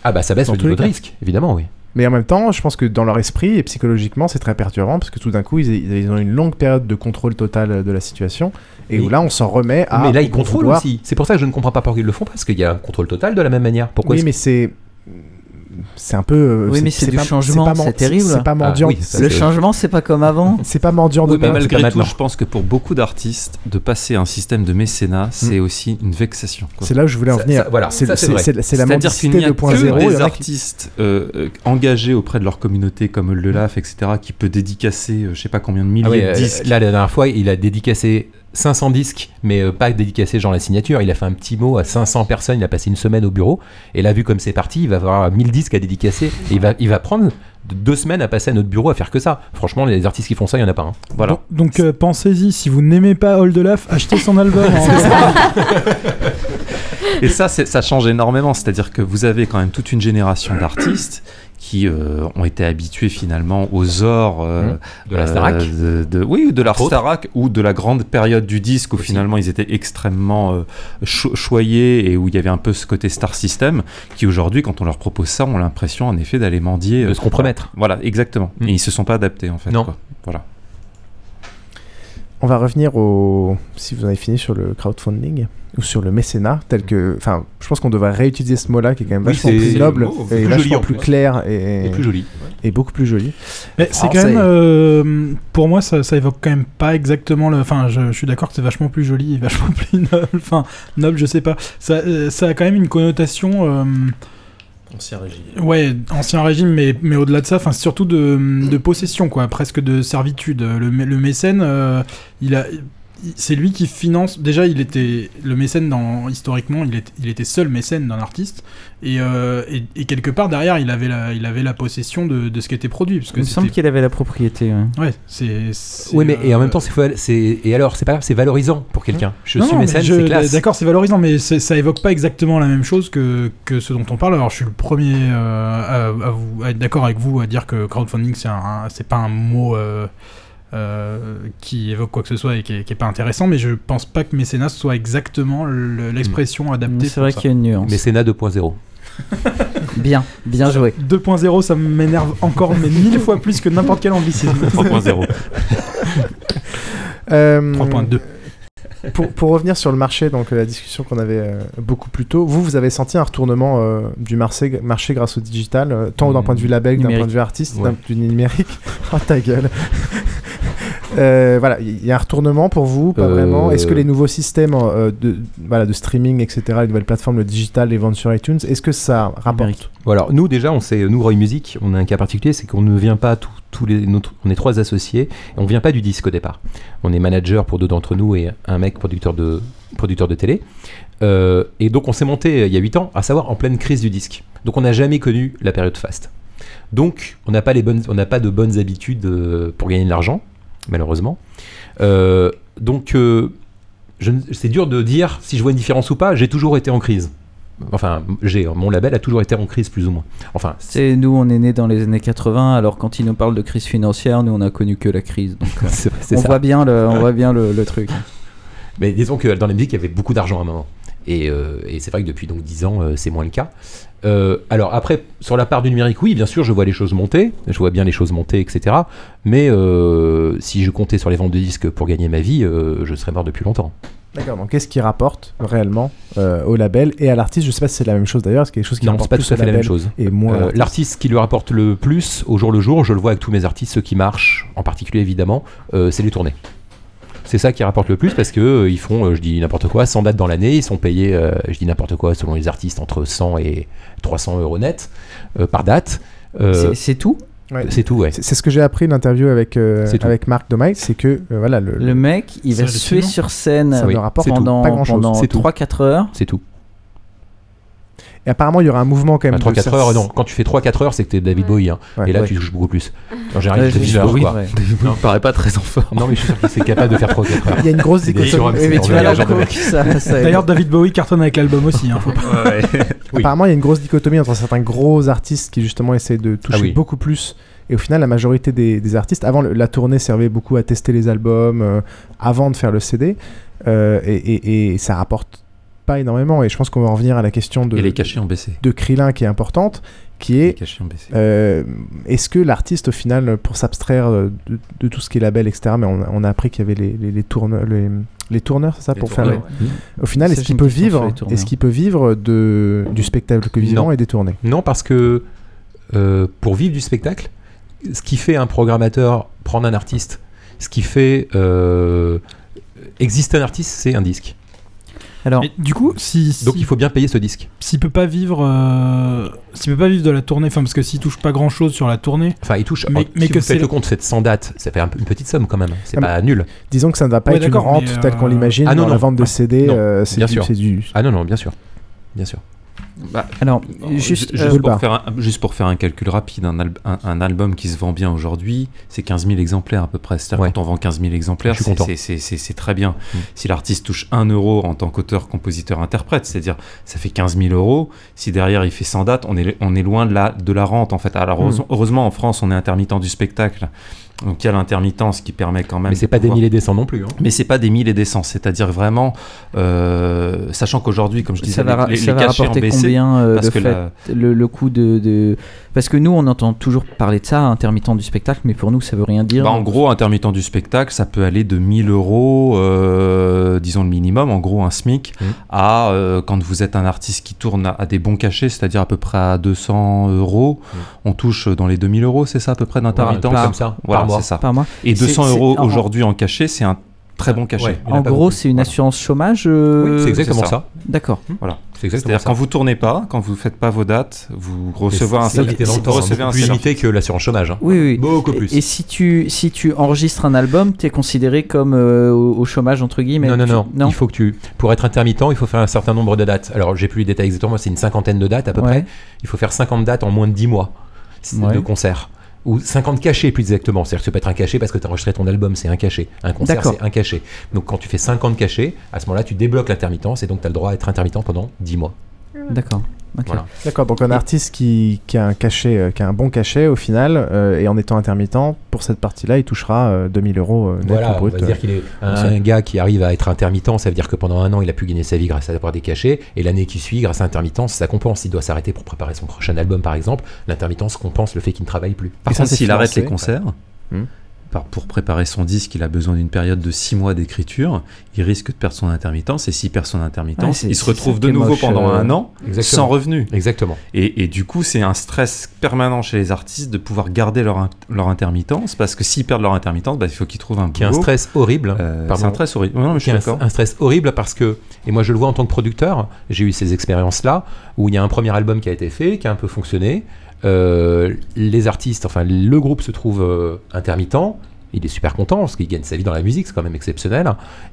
Speaker 10: Ah bah ça baisse le niveau de risque, évidemment, oui.
Speaker 5: Mais en même temps, je pense que dans leur esprit et psychologiquement, c'est très perturbant parce que tout d'un coup, ils, ont une longue période de contrôle total de la situation et où là, on s'en remet à.
Speaker 10: Mais là, ils contrôlent aussi. C'est pour ça que je ne comprends pas pourquoi ils le font parce qu'il y a un contrôle total de la même manière. Pourquoi
Speaker 5: Oui, mais c'est c'est un peu. Euh,
Speaker 7: oui, mais c'est du changement, c'est terrible.
Speaker 5: C'est pas mendiant.
Speaker 7: Ah, le changement, c'est pas comme avant.
Speaker 5: C'est pas mendiant de
Speaker 8: oui, mais malgré tout, je pense que pour beaucoup d'artistes, de passer un système de mécénat, c'est hmm. aussi une vexation.
Speaker 5: C'est là où je voulais en venir.
Speaker 10: voilà, c'est
Speaker 5: la mendicité 2.0.
Speaker 8: Des artistes euh, euh, engagés auprès de leur communauté, comme le LAF, etc., qui peut dédicacer, je sais pas combien de milliers ah de disques.
Speaker 10: Là, la dernière fois, il a dédicacé 500 disques, mais euh, pas dédicacés genre la signature. Il a fait un petit mot à 500 personnes. Il a passé une semaine au bureau. Et là, vu comme c'est parti, il va avoir 1000 disques à dédicacer. Et il va, il va prendre deux semaines à passer à notre bureau à faire que ça. Franchement, les artistes qui font ça, il n'y en a pas. Hein. Voilà.
Speaker 6: Donc, euh, pensez-y, si vous n'aimez pas Oldelaf, achetez son album.
Speaker 8: Et ça, ça change énormément. C'est-à-dire que vous avez quand même toute une génération d'artistes qui euh, ont été habitués finalement aux ors euh,
Speaker 10: mmh. de la Starac.
Speaker 8: euh, de, oui de la Starac ou de la grande période du disque où finalement ils étaient extrêmement choyés et où il y avait un peu ce côté star system qui aujourd'hui quand on leur propose ça ont l'impression en effet d'aller mendier
Speaker 10: de se compromettre
Speaker 8: voilà exactement. Mmh. et ils se sont pas adaptés en fait
Speaker 10: non.
Speaker 8: voilà
Speaker 5: on va revenir au si vous avez fini sur le crowdfunding ou sur le mécénat, tel que. Enfin, je pense qu'on devrait réutiliser ce mot-là qui est quand même vachement plus noble et vachement plus clair et,
Speaker 10: plus joli.
Speaker 5: est beaucoup plus joli.
Speaker 6: Mais c'est quand même, pour moi, ça, ça, évoque quand même pas exactement le. Enfin, je, suis d'accord que c'est vachement plus joli et vachement plus noble. Enfin, noble, je sais pas. Ça, ça a quand même une connotation.
Speaker 8: Ancien régime.
Speaker 6: Ouais, ancien régime, mais, au-delà de ça, surtout de, de, possession, quoi, presque de servitude. Le, le mécène, il a, c'est lui qui finance. Déjà, il était le mécène dans historiquement, il, il était seul mécène d'un artiste, euh, et, et, quelque part derrière, il avait la, il avait la possession de, de ce qui était produit. Parce que
Speaker 7: il me semble qu'il avait la propriété.
Speaker 6: Ouais, c'est.
Speaker 10: Oui, mais et en même temps, c'est et alors, c'est pas c'est valorisant pour quelqu'un. Je suis mécène, c'est classe.
Speaker 6: D'accord, c'est valorisant, mais ça évoque pas exactement la même chose que, que ce dont on parle. Alors, je suis le premier euh, à, vous, à être d'accord avec vous à dire que crowdfunding, c'est c'est pas un mot. Euh, qui évoque quoi que ce soit et qui est, pas intéressant, mais je pense pas que mécénat soit exactement l'expression adaptée.
Speaker 7: C'est vrai qu'il y a une nuance.
Speaker 10: Mécénat 2.0.
Speaker 7: bien, bien joué.
Speaker 6: 2.0, ça m'énerve encore, mais mille fois plus que n'importe quel ambicisme.
Speaker 10: 3.0.
Speaker 6: 3.2. Euh,
Speaker 5: pour, pour, revenir sur le marché, donc la discussion qu'on avait euh, beaucoup plus tôt, vous, vous avez senti un retournement du marché, marché grâce au digital, tant d'un point de vue label, d'un point de vue artiste, d'un point de vue numérique? oh ta gueule euh, voilà, il y a un retournement pour vous, pas vraiment. Est-ce que les nouveaux systèmes euh, de, voilà, de streaming, etc., les nouvelles plateformes, le digital, les ventes sur iTunes, est-ce que ça rapporte
Speaker 10: voilà, nous déjà, on sait, nous Roy Music, on a un cas particulier, c'est qu'on ne vient pas tous les, on est trois associés, et on vient pas du disque au départ. On est manager pour deux d'entre nous et un mec producteur de producteur de télé. Euh, et donc on s'est monté il y a 8 ans, à savoir en pleine crise du disque. Donc on n'a jamais connu la période faste. Donc on n'a pas les bonnes, on n'a pas de bonnes habitudes pour gagner de l'argent malheureusement. Euh, donc, euh, c'est dur de dire si je vois une différence ou pas. J'ai toujours été en crise. Enfin, j'ai mon label a toujours été en crise plus ou moins. Enfin,
Speaker 7: c'est nous, on est né dans les années 80. Alors quand ils nous parlent de crise financière, nous on a connu que la crise. Donc, euh, on, Voit bien le, on voit bien le, truc.
Speaker 10: Mais disons que dans la musique, il y avait beaucoup d'argent à un moment. Et, et c'est vrai que depuis donc 10 ans, c'est moins le cas. Euh, alors après, sur la part du numérique, oui, bien sûr, je vois les choses monter, je vois bien les choses monter, etc. Mais euh, si je comptais sur les ventes de disques pour gagner ma vie, euh, je serais mort depuis longtemps.
Speaker 5: D'accord, donc qu'est-ce qui rapporte réellement au label et à l'artiste? Je sais pas si c'est la même chose d'ailleurs, c'est quelque chose qui
Speaker 10: non,
Speaker 5: rapporte
Speaker 10: pas tout à fait la même chose.
Speaker 5: Et
Speaker 10: l'artiste qui lui rapporte le plus au jour le jour, je le vois avec tous mes artistes, ceux qui marchent, en particulier évidemment, c'est les tournées. C'est ça qui rapporte le plus parce que euh, ils font, euh, je dis n'importe quoi, 100 dates dans l'année, ils sont payés, euh, je dis n'importe quoi, selon les artistes, entre 100 et 300 euros net par date.
Speaker 7: c'est tout?
Speaker 10: C'est tout, ouais.
Speaker 5: C'est ce que j'ai appris l'interview avec, avec Marc Domaille, c'est que voilà le,
Speaker 7: le, mec, il va suer sur scène ça rapporte pendant, pendant 3-4 heures.
Speaker 10: C'est tout.
Speaker 5: Et apparemment, il y aura un mouvement quand même.
Speaker 10: 3-4 heures, non. Quand tu fais 3-4 heures, c'est que t'es David Bowie. Hein. et là, tu touches beaucoup plus. En général,
Speaker 8: David Bowie, David Bowie paraît pas très en forme.
Speaker 10: Non, mais je suis sûr qu'il est capable de faire 3-4 heures.
Speaker 5: Il y a une grosse dichotomie.
Speaker 6: D'ailleurs, David Bowie cartonne avec l'album aussi. Hein,
Speaker 5: apparemment, il y a une grosse dichotomie entre certains gros artistes qui justement essaient de toucher ah beaucoup plus. Et au final, la majorité des, artistes, avant la tournée, servait beaucoup à tester les albums, euh, avant de faire le CD. Euh, et, ça rapporte pas énormément. Et je pense qu'on va en revenir à la question de,
Speaker 10: les cachets ont baissé.
Speaker 5: de Krillin qui est importante, qui est euh, est-ce que l'artiste, au final, pour s'abstraire de, tout ce qui est label, etc., mais on, a appris qu'il y avait les, les, les, tourneurs, les, tourneurs, c'est ça, pour faire. Au final, est-ce qu'il peut vivre, est-ce qu'il peut vivre de, du spectacle que vivant et des tournées?
Speaker 10: Non, parce que euh, pour vivre du spectacle, ce qui fait un programmateur prendre un artiste, ce qui fait euh, exister un artiste, c'est un disque.
Speaker 6: Alors, du coup, si,
Speaker 10: donc il faut bien payer ce disque.
Speaker 6: S'il peut pas vivre, euh, s'il peut pas vivre de la tournée, enfin parce que s'il touche pas grand chose sur la tournée.
Speaker 10: Enfin, il touche. Mais, si que vous faites le compte, faites 100 dates, ça fait une petite somme quand même. C'est ah, pas nul.
Speaker 5: Disons que ça ne va pas être une rente telle qu'on euh, l'imagine ah, dans la vente de CD. Euh, c'est
Speaker 10: bien sûr.
Speaker 5: Du...
Speaker 10: Ah non non, bien sûr, bien sûr.
Speaker 7: Bah, Alors, juste,
Speaker 8: juste, euh, pour faire un, juste, pour faire un, calcul rapide, un, un, album qui se vend bien aujourd'hui, c'est 15 000 exemplaires à peu près. C'est-à-dire quand on vend 15 000 exemplaires, c'est très bien. Mm. Si l'artiste touche 1 euro en tant qu'auteur, compositeur, interprète, c'est-à-dire ça fait 15 000 euros, si derrière il fait 100 dates, on est, on est loin de la, de la rente en fait. Alors mm. heureusement, en France, on est intermittent du spectacle. Donc il y a l'intermittence qui permet quand même.
Speaker 10: Mais c'est pas des milliers des cents non plus. Hein.
Speaker 8: Mais c'est pas des milliers des cents, c'est-à-dire vraiment, euh, sachant qu'aujourd'hui, comme je disais,
Speaker 7: les, ça va rapporter combien euh, fait, le, coût de, parce que nous on entend toujours parler de ça, intermittent du spectacle, mais pour nous ça veut rien dire.
Speaker 8: Bah, en gros, intermittent du spectacle, ça peut aller de 1000 euros, euh, disons le minimum, en gros un SMIC, mmh. à quand vous êtes un artiste qui tourne à, des bons cachets, c'est-à-dire à peu près à 200 euros, mmh. on touche dans les 2000 euros, c'est ça à peu près d'intermittent
Speaker 10: comme ça.
Speaker 8: Voilà c'est ça. Et 200 euros aujourd'hui en cachet, c'est un très bon cachet.
Speaker 7: en gros, c'est une assurance chômage.
Speaker 10: Euh, c'est exactement ça.
Speaker 7: D'accord.
Speaker 8: Voilà. C'est-à-dire quand vous tournez pas, quand vous faites pas vos dates, vous recevez un salaire.
Speaker 10: Vous recevez un plus limité que l'assurance chômage. Hein.
Speaker 7: Oui, oui.
Speaker 10: Beaucoup plus.
Speaker 7: Et, si tu si tu enregistres un album, tu es considéré comme euh, au, chômage entre guillemets.
Speaker 10: Non, non, non, Il faut que tu pour être intermittent, il faut faire un certain nombre de dates. Alors j'ai plus les détails exactement, c'est une cinquantaine de dates à peu près. Il faut faire 50 dates en moins de 10 mois de concert ou 50 cachets plus exactement. C'est-à-dire que ça peut être un cachet parce que tu as enregistré ton album, c'est un cachet. Un concert, c'est un cachet. Donc quand tu fais 50 cachets, à ce moment-là, tu débloques l'intermittence et donc tu as le droit à être intermittent pendant 10 mois.
Speaker 7: D'accord.
Speaker 5: D'accord, donc un artiste qui, qui, a un cachet, euh, qui a un bon cachet au final, euh, et en étant intermittent, pour cette partie-là, il touchera 2000 euh, euros net
Speaker 10: voilà,
Speaker 5: brut.
Speaker 10: On va dire qu'il est un, gars qui arrive à être intermittent, ça veut dire que pendant un an, il a pu gagner sa vie grâce à avoir des cachets, et l'année qui suit, grâce à l'intermittence, ça compense. S'il doit s'arrêter pour préparer son prochain album, par exemple, l'intermittence compense le fait qu'il ne travaille plus.
Speaker 8: Par contre, s'il arrête les concerts, hmm pour préparer son disque, il a besoin d'une période de 6 mois d'écriture, il risque de perdre son intermittence, et s'il perd son intermittence, il se retrouve de nouveau pendant euh, un an sans revenu.
Speaker 10: Exactement.
Speaker 8: Et, du coup, c'est un stress permanent chez les artistes de pouvoir garder leur, leur intermittence, parce que s'ils perdent leur intermittence, bah, il faut qu'ils trouvent un
Speaker 10: Qui est un stress horrible.
Speaker 8: Euh, c'est un stress horrible.
Speaker 10: Non, mais je suis un, un stress horrible parce que, et moi je le vois en tant que producteur, j'ai eu ces expériences-là, où il y a un premier album qui a été fait, qui a un peu fonctionné, euh, les artistes, enfin le groupe se trouve euh, intermittent. Il est super content parce qu'il gagne sa vie dans la musique, c'est quand même exceptionnel.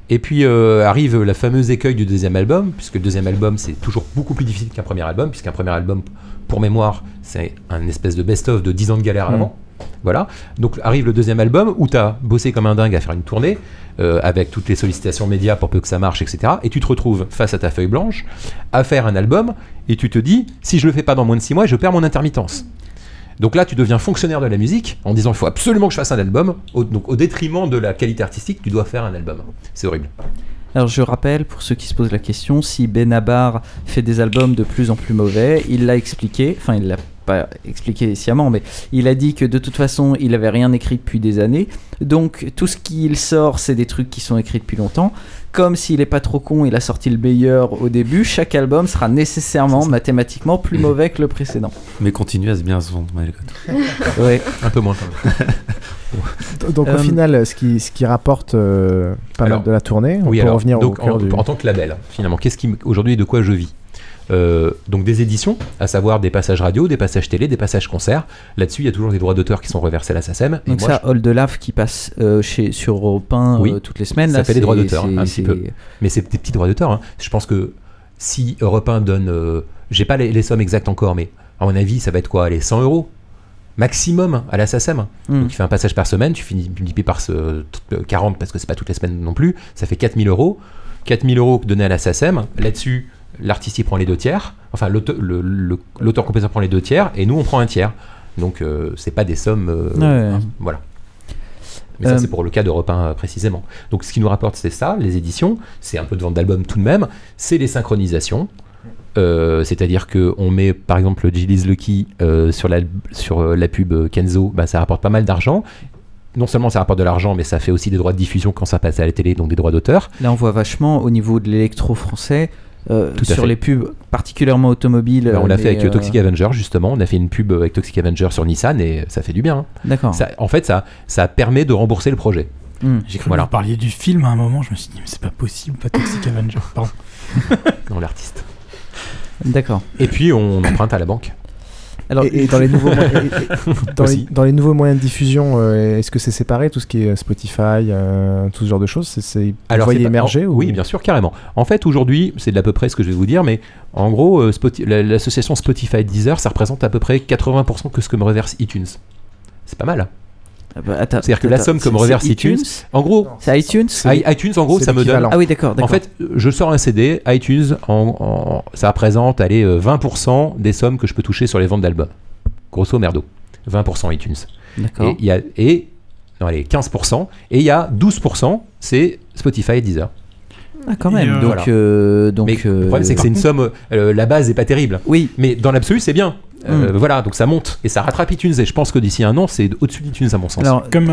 Speaker 10: Et puis euh, arrive la fameuse écueil du deuxième album, puisque le deuxième album c'est toujours beaucoup plus difficile qu'un premier album, puisqu'un premier album, pour mémoire, c'est un espèce de best-of de 10 ans de galère mm. avant. Voilà. Donc arrive le deuxième album où tu as bossé comme un dingue à faire une tournée, euh, avec toutes les sollicitations médias pour peu que ça marche, etc. Et tu te retrouves face à ta feuille blanche à faire un album et tu te dis, si je le fais pas dans moins de 6 mois, je perds mon intermittence. Donc là, tu deviens fonctionnaire de la musique en disant il faut absolument que je fasse un album. Au, donc au détriment de la qualité artistique, tu dois faire un album. C'est horrible.
Speaker 7: Alors je rappelle, pour ceux qui se posent la question, si Benabar fait des albums de plus en plus mauvais, il l'a expliqué, enfin il l'a pas expliqué sciemment, mais il a dit que de toute façon, il avait rien écrit depuis des années. Donc tout ce qu'il sort, c'est des trucs qui sont écrits depuis longtemps. Comme s'il est pas trop con, il a sorti le meilleur au début. Chaque album sera nécessairement mathématiquement plus mauvais que le précédent.
Speaker 8: Mais continue à se bien se vendre,
Speaker 7: ouais.
Speaker 10: Un peu moins quand même.
Speaker 5: Donc au euh, final, ce qui, ce qui rapporte euh, pas mal de la tournée, on
Speaker 10: oui,
Speaker 5: peut revenir
Speaker 10: donc, au en, en tant que label, finalement, qu'est-ce qui aujourd'hui de quoi je vis? Euh, donc des éditions, à savoir des passages radio, des passages télé, des passages concerts. Là-dessus, il y a toujours des droits d'auteur qui sont reversés à la SACEM.
Speaker 7: Donc ça, All de Lave qui passe euh, chez, sur Europe 1 oui, euh, toutes les semaines.
Speaker 10: Ça fait des droits d'auteur, un petit peu. Mais c'est des petits droits d'auteur. Hein. Je pense que si Europe 1 donne... J'ai pas les, sommes exactes encore, mais à mon avis, ça va être quoi Les 100 euros maximum à la SACEM. Hmm. Donc tu fais un passage par semaine, tu finis multiplié par ce, 40 parce que c'est pas toutes les semaines non plus, ça fait 4000 euros. 4000 euros donnés à la SACEM. Là-dessus, l'artiste il prend les deux tiers, enfin l'auteur-compositeur prend les deux tiers et nous on prend un tiers. Donc euh, c'est pas des sommes. Euh, voilà. Mais ça, euh, c'est pour le cas d'Europe 1 précisément. Donc, ce qui nous rapporte, c'est ça, les éditions. C'est un peu de vente d'albums tout de même. C'est les synchronisations. C'est-à-dire qu'on met, par exemple, Gilles Lucky sur, la, sur la pub Kenzo, bah, ça rapporte pas mal d'argent non seulement ça rapporte de l'argent, mais ça fait aussi des droits de diffusion quand ça passe à la télé, donc des droits d'auteur.
Speaker 7: Là, on voit vachement au niveau de l'électro français. Euh, sur les pubs particulièrement automobiles.
Speaker 10: Bah, on l'a fait avec euh, Toxic Avenger justement. On a fait une pub avec Toxic Avenger sur Nissan et ça fait du bien. Hein.
Speaker 7: D'accord.
Speaker 10: En fait, ça, ça permet de rembourser le projet.
Speaker 6: Hmm. J'ai cru voilà. que vous parliez du film à un moment. Je me suis dit mais c'est pas possible, pas Toxic Avenger. Pardon.
Speaker 10: non, l'artiste.
Speaker 7: D'accord.
Speaker 10: Et puis on emprunte à la banque.
Speaker 5: Alors, et, dans, les nouveaux dans, les, nouveaux moyens de diffusion, euh, est-ce que c'est séparé tout ce qui est Spotify, euh, tout ce genre de choses C'est
Speaker 10: Alors,
Speaker 5: voyez émerger
Speaker 10: Oui, bien sûr, carrément. En fait, aujourd'hui, c'est de à peu près ce que je vais vous dire, mais en gros, euh, l'association Spotify Deezer, ça représente à peu près 80% que ce que me reverse iTunes. C'est pas mal. Ah bah, C'est-à-dire que la somme que me reverse iTunes, en gros,
Speaker 7: c'est iTunes.
Speaker 10: iTunes, en gros, ça me donne.
Speaker 7: Ah oui, d'accord.
Speaker 10: En fait, je sors un CD, iTunes, en, ça représente, allez, 20% des sommes que je peux toucher sur les ventes d'albums. Grosso merdo, 20% iTunes.
Speaker 7: D'accord.
Speaker 10: Et, y a, et non, allez, 15%, et il y a 12%, c'est Spotify et Deezer.
Speaker 7: Ah, quand même. donc, donc,
Speaker 10: mais le problème, c'est que c'est une somme. la base n'est pas terrible.
Speaker 7: Oui.
Speaker 10: Mais dans l'absolu, c'est bien. Hmm. Voilà, donc ça monte et ça rattrape iTunes. Et je pense que d'ici un an, c'est au-dessus d'iTunes à mon sens.
Speaker 6: Alors, comme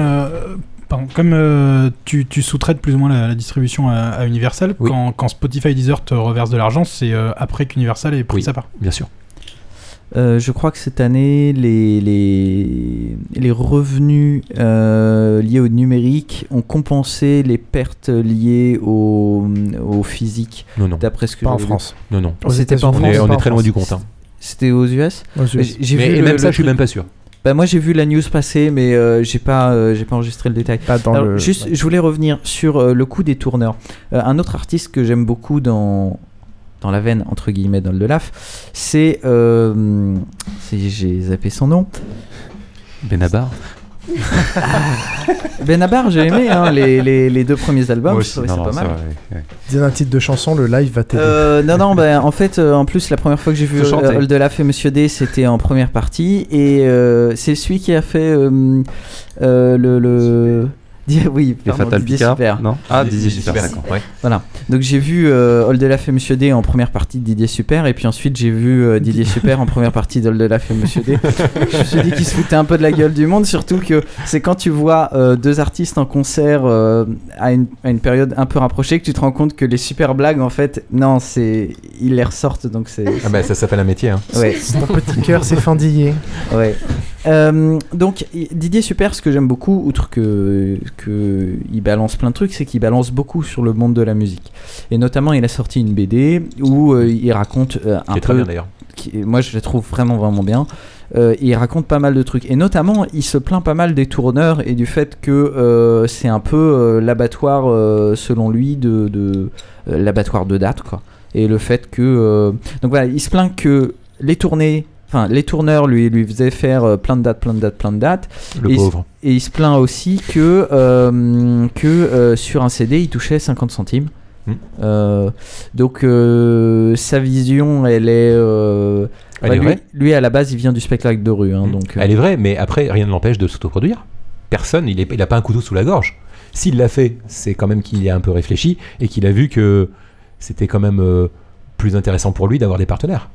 Speaker 6: comme euh, tu, sous-traites plus ou moins la, distribution à, Universal, quand, Spotify et Deezer te reversent de l'argent, c'est euh, après qu'Universal ait pris sa part.
Speaker 10: Bien sûr.
Speaker 7: Euh, je crois que cette année, les, les, les revenus liés au numérique ont compensé les pertes liées au, au physique.
Speaker 10: Non, non.
Speaker 7: D'après ce que
Speaker 10: pas en France. Non, non.
Speaker 7: C'était pas en France.
Speaker 10: On est, très loin du compte. Hein.
Speaker 7: C'était aux US.
Speaker 10: Aux US. Mais, et même ça, je suis même pas sûr.
Speaker 7: Bah moi j'ai vu la news passer, mais euh, j'ai pas, euh, j'ai pas enregistré le détail.
Speaker 5: Pas dans le...
Speaker 7: Juste, je voulais revenir sur euh, le coup des tourneurs. un autre artiste que j'aime beaucoup dans dans la veine entre guillemets dans le Laf, c'est, j'ai zappé son nom.
Speaker 10: Benabar.
Speaker 7: Benabar, j'ai aimé hein, les, les, les, deux premiers albums, je trouvais ça pas mal.
Speaker 5: Dis un titre de chanson, le live va t'aider.
Speaker 7: Euh, non, non, bah, en fait, euh, en plus, la première fois que j'ai vu Oldelaf et Monsieur D, c'était en première partie. Et euh, c'est celui qui a fait le, le oui,
Speaker 10: les Fatal Picard, super. non?
Speaker 7: Ah, Didier, Super, d'accord. Voilà. Donc j'ai vu euh, Oldelaf et Monsieur D en première partie de Didier Super, et puis ensuite j'ai vu euh, Didier Super en première partie d'Oldelaf et Monsieur D. je me suis dit qu'il se foutait un peu de la gueule du monde, surtout que c'est quand tu vois euh, deux artistes en concert euh, à une, à, une, période un peu rapprochée que tu te rends compte que les super blagues, en fait, non, c'est ils les ressortent, donc c'est.
Speaker 10: Ah bah ça s'appelle un métier. Hein.
Speaker 7: Ouais.
Speaker 5: Ton petit cœur s'est fendillé.
Speaker 7: Ouais. Donc Didier Super, ce que j'aime beaucoup, outre que qu'il balance plein de trucs, c'est qu'il balance beaucoup sur le monde de la musique. Et notamment, il a sorti une BD où euh, il raconte euh, un peu.
Speaker 10: Très bien d'ailleurs.
Speaker 7: Moi, je la trouve vraiment vraiment bien. Euh, il raconte pas mal de trucs. Et notamment, il se plaint pas mal des tourneurs et du fait que c'est un peu l'abattoir, selon lui, de, de l'abattoir de date, quoi. Et le fait que. donc voilà, il se plaint que les tournées Enfin, les tourneurs lui, lui faisaient faire euh, plein de dates, plein de dates, plein de dates.
Speaker 10: Le
Speaker 7: et
Speaker 10: pauvre.
Speaker 7: Il, et il se plaint aussi que, euh, que euh, sur un CD, il touchait 50 centimes. Hmm. donc sa vision, elle est.
Speaker 10: elle est
Speaker 7: lui,
Speaker 10: vraie.
Speaker 7: lui, à la base, il vient du spectacle de rue. Hein, hmm. donc,
Speaker 10: Elle est vraie, mais après, rien ne l'empêche de s'autoproduire. Personne, il n'a pas un couteau sous la gorge. S'il l'a fait, c'est quand même qu'il y a un peu réfléchi et qu'il a vu que c'était quand même plus intéressant pour lui d'avoir des partenaires.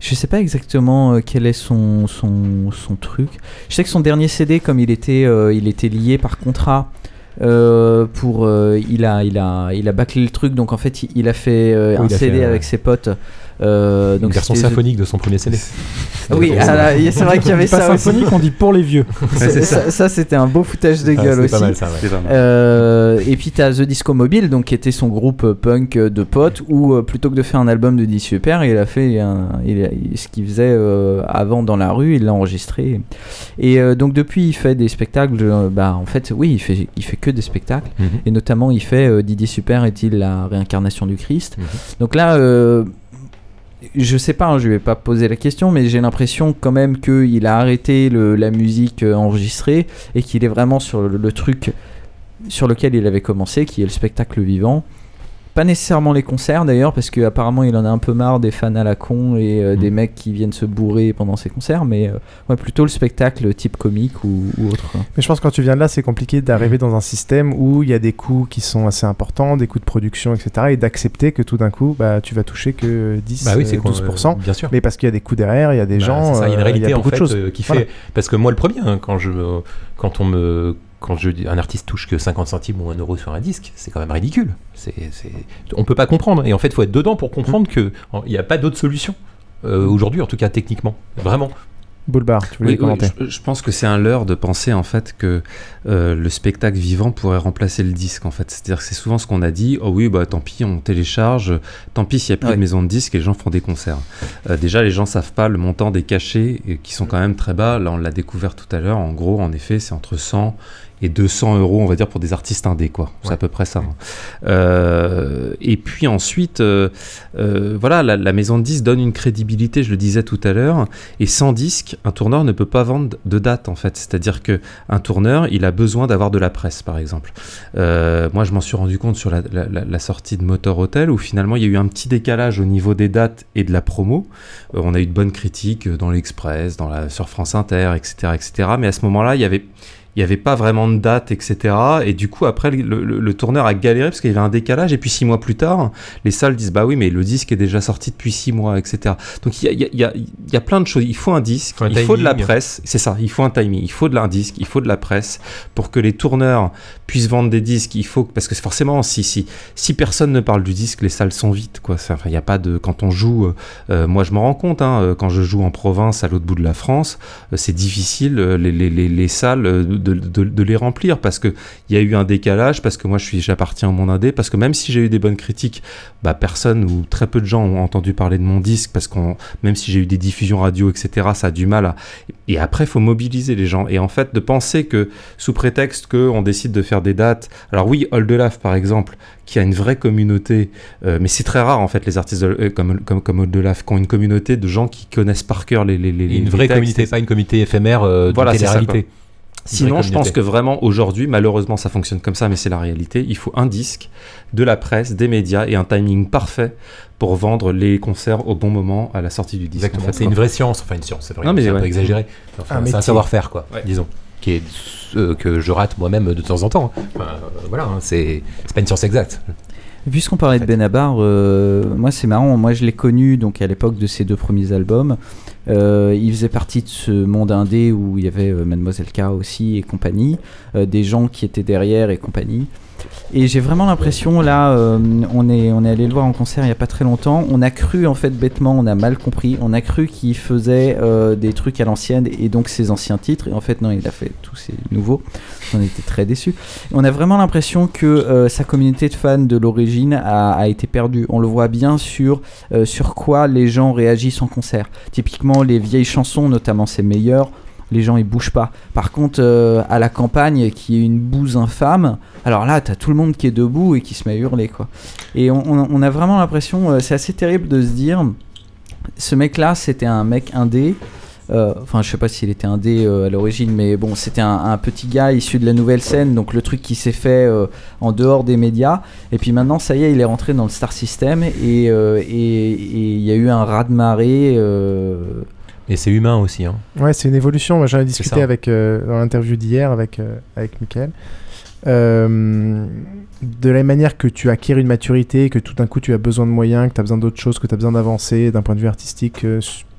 Speaker 7: Je sais pas exactement euh, quel est son, son, son, truc. Je sais que son dernier CD, comme il était, euh, il était lié par contrat, euh, pour, il, a, il, a, il a bâclé le truc, donc en fait il, a fait un CD avec ses potes
Speaker 10: euh, donc Une version symphonique de son premier CD.
Speaker 7: oui, ah c'est vrai qu'il y avait
Speaker 6: ça. Pas symphonique, on dit pour les vieux.
Speaker 7: ça, c'était un beau foutage de gueule aussi. Pas mal, ça, euh, et puis t'as The Disco Mobile, donc qui était son groupe punk de potes, où euh, plutôt que de faire un album de 10 super, il a fait ce qu'il faisait euh, avant dans la rue, il l'a enregistré. Et donc depuis, il fait des spectacles. bah en fait, oui, il fait, il fait que des spectacles, mhm. et notamment il fait Didier Super est-il la réincarnation du Christ? Mhm. Donc là je sais pas, hein, je vais pas poser la question, mais j'ai l'impression quand même qu'il a arrêté la musique euh, enregistrée et qu'il est vraiment sur le, truc sur lequel il avait commencé, qui est le spectacle vivant. Pas nécessairement les concerts d'ailleurs, parce qu'apparemment il en a un peu marre des fans à la con et euh, des mm. mecs qui viennent se bourrer pendant ses concerts, mais euh, ouais, plutôt le spectacle type comique ou, autre.
Speaker 5: Mais je pense que quand tu viens de là, c'est compliqué d'arriver dans un système où il y a des coûts qui sont assez importants, des coûts de production, etc. et d'accepter que tout d'un coup, bah, tu vas toucher que 10, bah oui, 12%. Euh,
Speaker 10: bien sûr.
Speaker 5: Mais parce qu'il y a des coûts derrière, il y a des bah, gens.
Speaker 10: C'est une réalité en fait qui fait. Parce que moi, le premier, hein, quand, je, quand on me quand je, un artiste touche que 50 centimes ou 1 euro sur un disque, c'est quand même ridicule. C'est, c'est... On peut pas comprendre. Et en fait, il faut être dedans pour comprendre qu'il n'y a pas d'autre solution. Euh, aujourd'hui, en tout cas techniquement. Vraiment.
Speaker 5: Boulbar, tu voulais commenter
Speaker 8: je, pense que c'est un leurre de penser en fait que euh, le spectacle vivant pourrait remplacer le disque en fait. C'est-à-dire que c'est souvent ce qu'on a dit. Oh oui, bah tant pis, on télécharge. Tant pis s'il n'y a plus de maison de disques et les gens font des concerts. Euh, déjà, les gens savent pas le montant des cachets qui sont quand même très bas. Là, on l'a découvert tout à l'heure. En gros, en effet, c'est entre 100 et 200 euros, on va dire, pour des artistes indés, quoi. C'est à peu près ça. Hein. Euh, et puis ensuite, euh, euh, voilà, la, maison de disques donne une crédibilité, je le disais tout à l'heure, et sans disque, un tourneur ne peut pas vendre de date, en fait. C'est-à-dire que un tourneur, il a besoin d'avoir de la presse, par exemple. moi, je m'en suis rendu compte sur la, sortie de Motor Hotel, où finalement, il y a eu un petit décalage au niveau des dates et de la promo. on a eu de bonnes critiques dans l'Express, dans la, sur France Inter, etc., etc. Mais à ce moment-là, il y avait il n'y avait pas vraiment de date, etc. Et du coup, après, le, tourneur a galéré parce qu'il y avait un décalage. Et puis six mois plus tard, les salles disent bah oui, mais le disque est déjà sorti depuis six mois, etc. Donc il y a, y, a, y a, plein de choses. Il faut un disque, il faut de la presse. C'est ça, il faut un timing. Il faut de la disque, il faut de la presse pour que les tourneurs puissent vendre des disques. Il faut parce que forcément, si si si personne ne parle du disque, les salles sont vides, quoi. Enfin, il a pas de quand on joue. Euh, euh, moi, je m'en rends compte. Hein, quand je joue en province, à l'autre bout de la France, euh, c'est difficile. Les, les, les, les salles de, les remplir parce qu'il y a eu un décalage, parce que moi je suis j'appartiens au monde indé, parce que même si j'ai eu des bonnes critiques, bah, personne ou très peu de gens ont entendu parler de mon disque, parce qu'on même si j'ai eu des diffusions radio, etc., ça a du mal à... Et après, il faut mobiliser les gens. Et en fait, de penser que sous prétexte qu'on décide de faire des dates, alors oui, Oldelaf par exemple, qui a une vraie communauté, euh, mais c'est très rare en fait les artistes euh, comme, comme, comme Oldelaf qui ont une communauté de gens qui connaissent par cœur les, les, les
Speaker 10: Une vraie communauté, pas une communauté éphémère euh, de voilà, réalité
Speaker 8: Sinon, je pense que vraiment aujourd'hui, malheureusement, ça fonctionne comme ça, mais c'est la réalité. Il faut un disque, de la presse, des médias et un timing parfait pour vendre les concerts au bon moment à la sortie du disque.
Speaker 10: En fait, c'est une vraie science, enfin une science, c'est vrai, un peu exagéré. c'est un savoir-faire, quoi, disons, qui est euh, que je rate moi-même de temps en temps. Enfin, euh, voilà, hein, c'est pas une science exacte.
Speaker 7: Puisqu'on parlait de Benabar, euh, moi c'est marrant, moi je l'ai connu donc à l'époque de ses deux premiers albums. Euh, il faisait partie de ce monde indé où il y avait euh, Mademoiselle K aussi et compagnie, des gens qui étaient derrière et compagnie. Et j'ai vraiment l'impression, là, euh, on, est, on est allé le voir en concert il n'y a pas très longtemps, on a cru, en fait, bêtement, on a mal compris, on a cru qu'il faisait euh, des trucs à l'ancienne et donc ses anciens titres, et en fait, non, il a fait tous ses nouveaux. On était très déçus. On a vraiment l'impression que euh, sa communauté de fans de l'origine a, a, été perdue. On le voit bien sur, sur quoi les gens réagissent en concert. Typiquement, les vieilles chansons, notamment ses meilleures, les gens ils bougent pas. Par contre, euh, à la campagne, qui est une bouse infâme, alors là, t'as tout le monde qui est debout et qui se met à hurler, quoi. Et on, a vraiment l'impression, euh, c'est assez terrible de se dire, ce mec-là, c'était un mec indé. Euh, enfin, je sais pas s'il était indé à l'origine, mais bon, c'était un, petit gars issu de la nouvelle scène, donc le truc qui s'est fait en dehors des médias. Et puis maintenant, ça y est, il est rentré dans le Star System et il y a eu un raz-de-marée
Speaker 10: et c'est humain aussi. Hein.
Speaker 5: Ouais, c'est une évolution. J'en ai discuté avec, euh, dans l'interview d'hier avec, euh, avec Michael. Euh, de la même manière que tu acquiers une maturité, que tout d'un coup tu as besoin de moyens, que tu as besoin d'autres choses, que tu as besoin d'avancer d'un point de vue artistique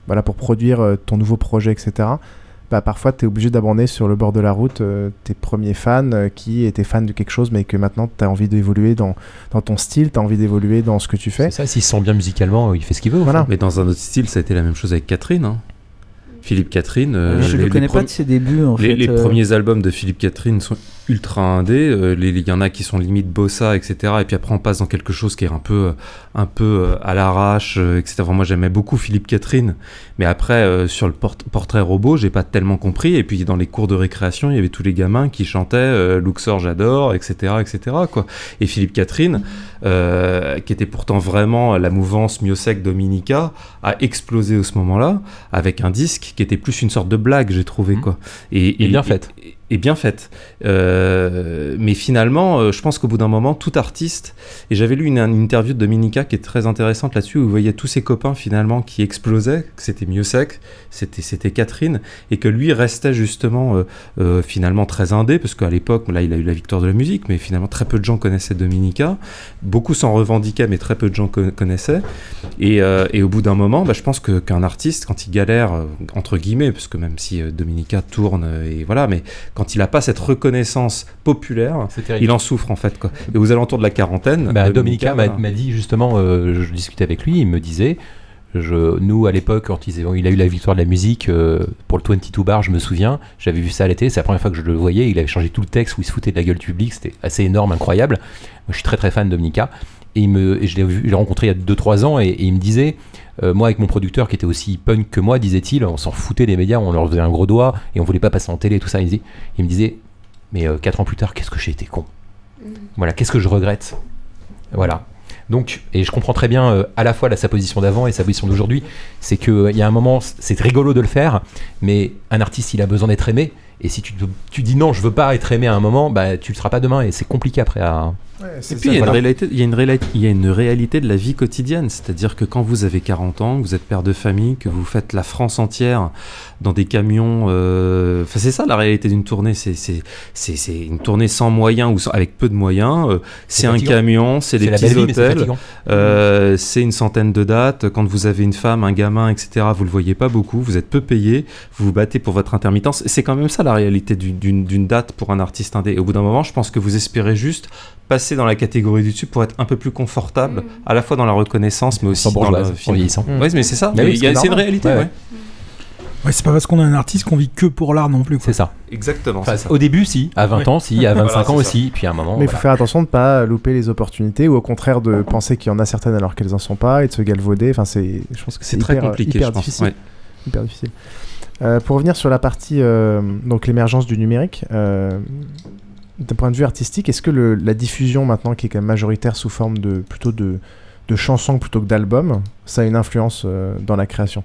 Speaker 5: voilà, pour produire ton nouveau projet, etc. Bah, parfois tu es obligé d'abandonner sur le bord de la route tes premiers fans qui étaient fans de quelque chose mais que maintenant tu as envie d'évoluer dans, dans ton style, tu as envie d'évoluer dans ce que tu fais.
Speaker 10: C'est ça, s'il se sent bien musicalement, il fait ce qu'il veut.
Speaker 8: Voilà. Mais dans un autre style, ça a été la même chose avec Catherine. Hein. Philippe Catherine.
Speaker 7: Euh, je ne connais pas de ses débuts en
Speaker 8: les,
Speaker 7: fait.
Speaker 8: Les euh. premiers albums de Philippe Catherine sont ultra indé. Euh, il y en a qui sont limite bossa, etc. Et puis après, on passe dans quelque chose qui est un peu, un peu à l'arrache, etc. moi, j'aimais beaucoup Philippe Catherine. Mais après, sur le portrait robot, j'ai pas tellement compris. Et puis, dans les cours de récréation, il y avait tous les gamins qui chantaient Luxor, j'adore, etc., etc. Quoi. Et Philippe Catherine, qui était pourtant vraiment la mouvance Miosec Dominica, a explosé au ce moment-là avec un disque qui était plus une sorte de blague, j'ai trouvé. Mmh. Quoi.
Speaker 10: Et, et bien fait
Speaker 8: est bien faite. Euh, mais finalement, euh, je pense qu'au bout d'un moment, tout artiste, et j'avais lu une, interview de Dominica qui est très intéressante là-dessus, où vous voyez tous ses copains finalement qui explosaient, que c'était mieux sec, c'était, Catherine, et que lui restait justement euh, finalement très indé, parce qu'à l'époque, là il a eu la victoire de la musique, mais finalement très peu de gens connaissaient Dominica, beaucoup s'en revendiquaient, mais très peu de gens connaissaient, et, et, au bout d'un moment, bah, je pense que, qu'un artiste, quand il galère, entre guillemets, parce que même si Dominica tourne, et voilà, mais quand il n'a pas cette reconnaissance populaire, il en souffre en fait. Quoi. Et aux alentours de la quarantaine,
Speaker 10: bah, Dominica m'a dit justement, euh, je discutais avec lui, il me disait, je, nous à l'époque, quand il a eu la victoire de la musique euh, pour le 22 bar, je me souviens, j'avais vu ça à l'été, c'est la première fois que je le voyais, il avait changé tout le texte où il se foutait de la gueule public, c'était assez énorme, incroyable. Moi, je suis très très fan de Dominica. Et, il me, je l'ai rencontré il y a 2-3 ans et, il me disait, euh, moi avec mon producteur qui était aussi punk que moi, disait-il, on s'en foutait des médias, on leur faisait un gros doigt et on voulait pas passer en télé, tout ça. Il, il me disait, mais 4 euh, ans plus tard, qu'est-ce que j'ai été con mm. Voilà, qu'est-ce que je regrette Voilà. Donc, et je comprends très bien euh, à la fois sa position d'avant et sa position d'aujourd'hui. C'est qu'il y a un moment, c'est rigolo de le faire, mais un artiste, il a besoin d'être aimé. Et si tu, tu dis non, je veux pas être aimé à un moment, bah tu le seras pas demain et c'est compliqué après à.
Speaker 8: Et puis il y, a une réalité, il, y a une il y a une réalité de la vie quotidienne, c'est-à-dire que quand vous avez 40 ans, que vous êtes père de famille, que vous faites la France entière dans des camions. Euh, c'est ça la réalité d'une tournée. C'est une tournée sans moyens ou avec peu de moyens. Euh, c'est un camion, c'est des petits hôtels, euh, c'est une centaine de dates. Quand vous avez une femme, un gamin, etc., vous le voyez pas beaucoup. Vous êtes peu payé. Vous vous battez pour votre intermittence. C'est quand même ça la réalité d'une date pour un artiste indé. Et au bout d'un moment, je pense que vous espérez juste passer dans la catégorie du dessus pour être un peu plus confortable, mm. à la fois dans la reconnaissance, mais aussi dans le film. Oui, mais c'est ça. c'est une réalité. Ouais.
Speaker 6: Ouais, c'est pas parce qu'on a un artiste qu'on vit que pour l'art non plus.
Speaker 10: C'est ça.
Speaker 8: Exactement.
Speaker 10: Au début, si. À 20 ans, si. À 25 ans aussi. Puis à un moment.
Speaker 5: Mais il faut faire attention de ne pas louper les opportunités ou au contraire de penser qu'il y en a certaines alors qu'elles en sont pas et de se galvauder. Enfin, c'est. Je pense que c'est très compliqué. Hyper difficile. Hyper difficile. Euh, pour revenir sur la partie euh, donc l'émergence du numérique. Euh, d'un point de vue artistique, est-ce que le, la diffusion maintenant, qui est quand même majoritaire sous forme de plutôt de, de chansons plutôt que d'albums, ça a une influence dans la création?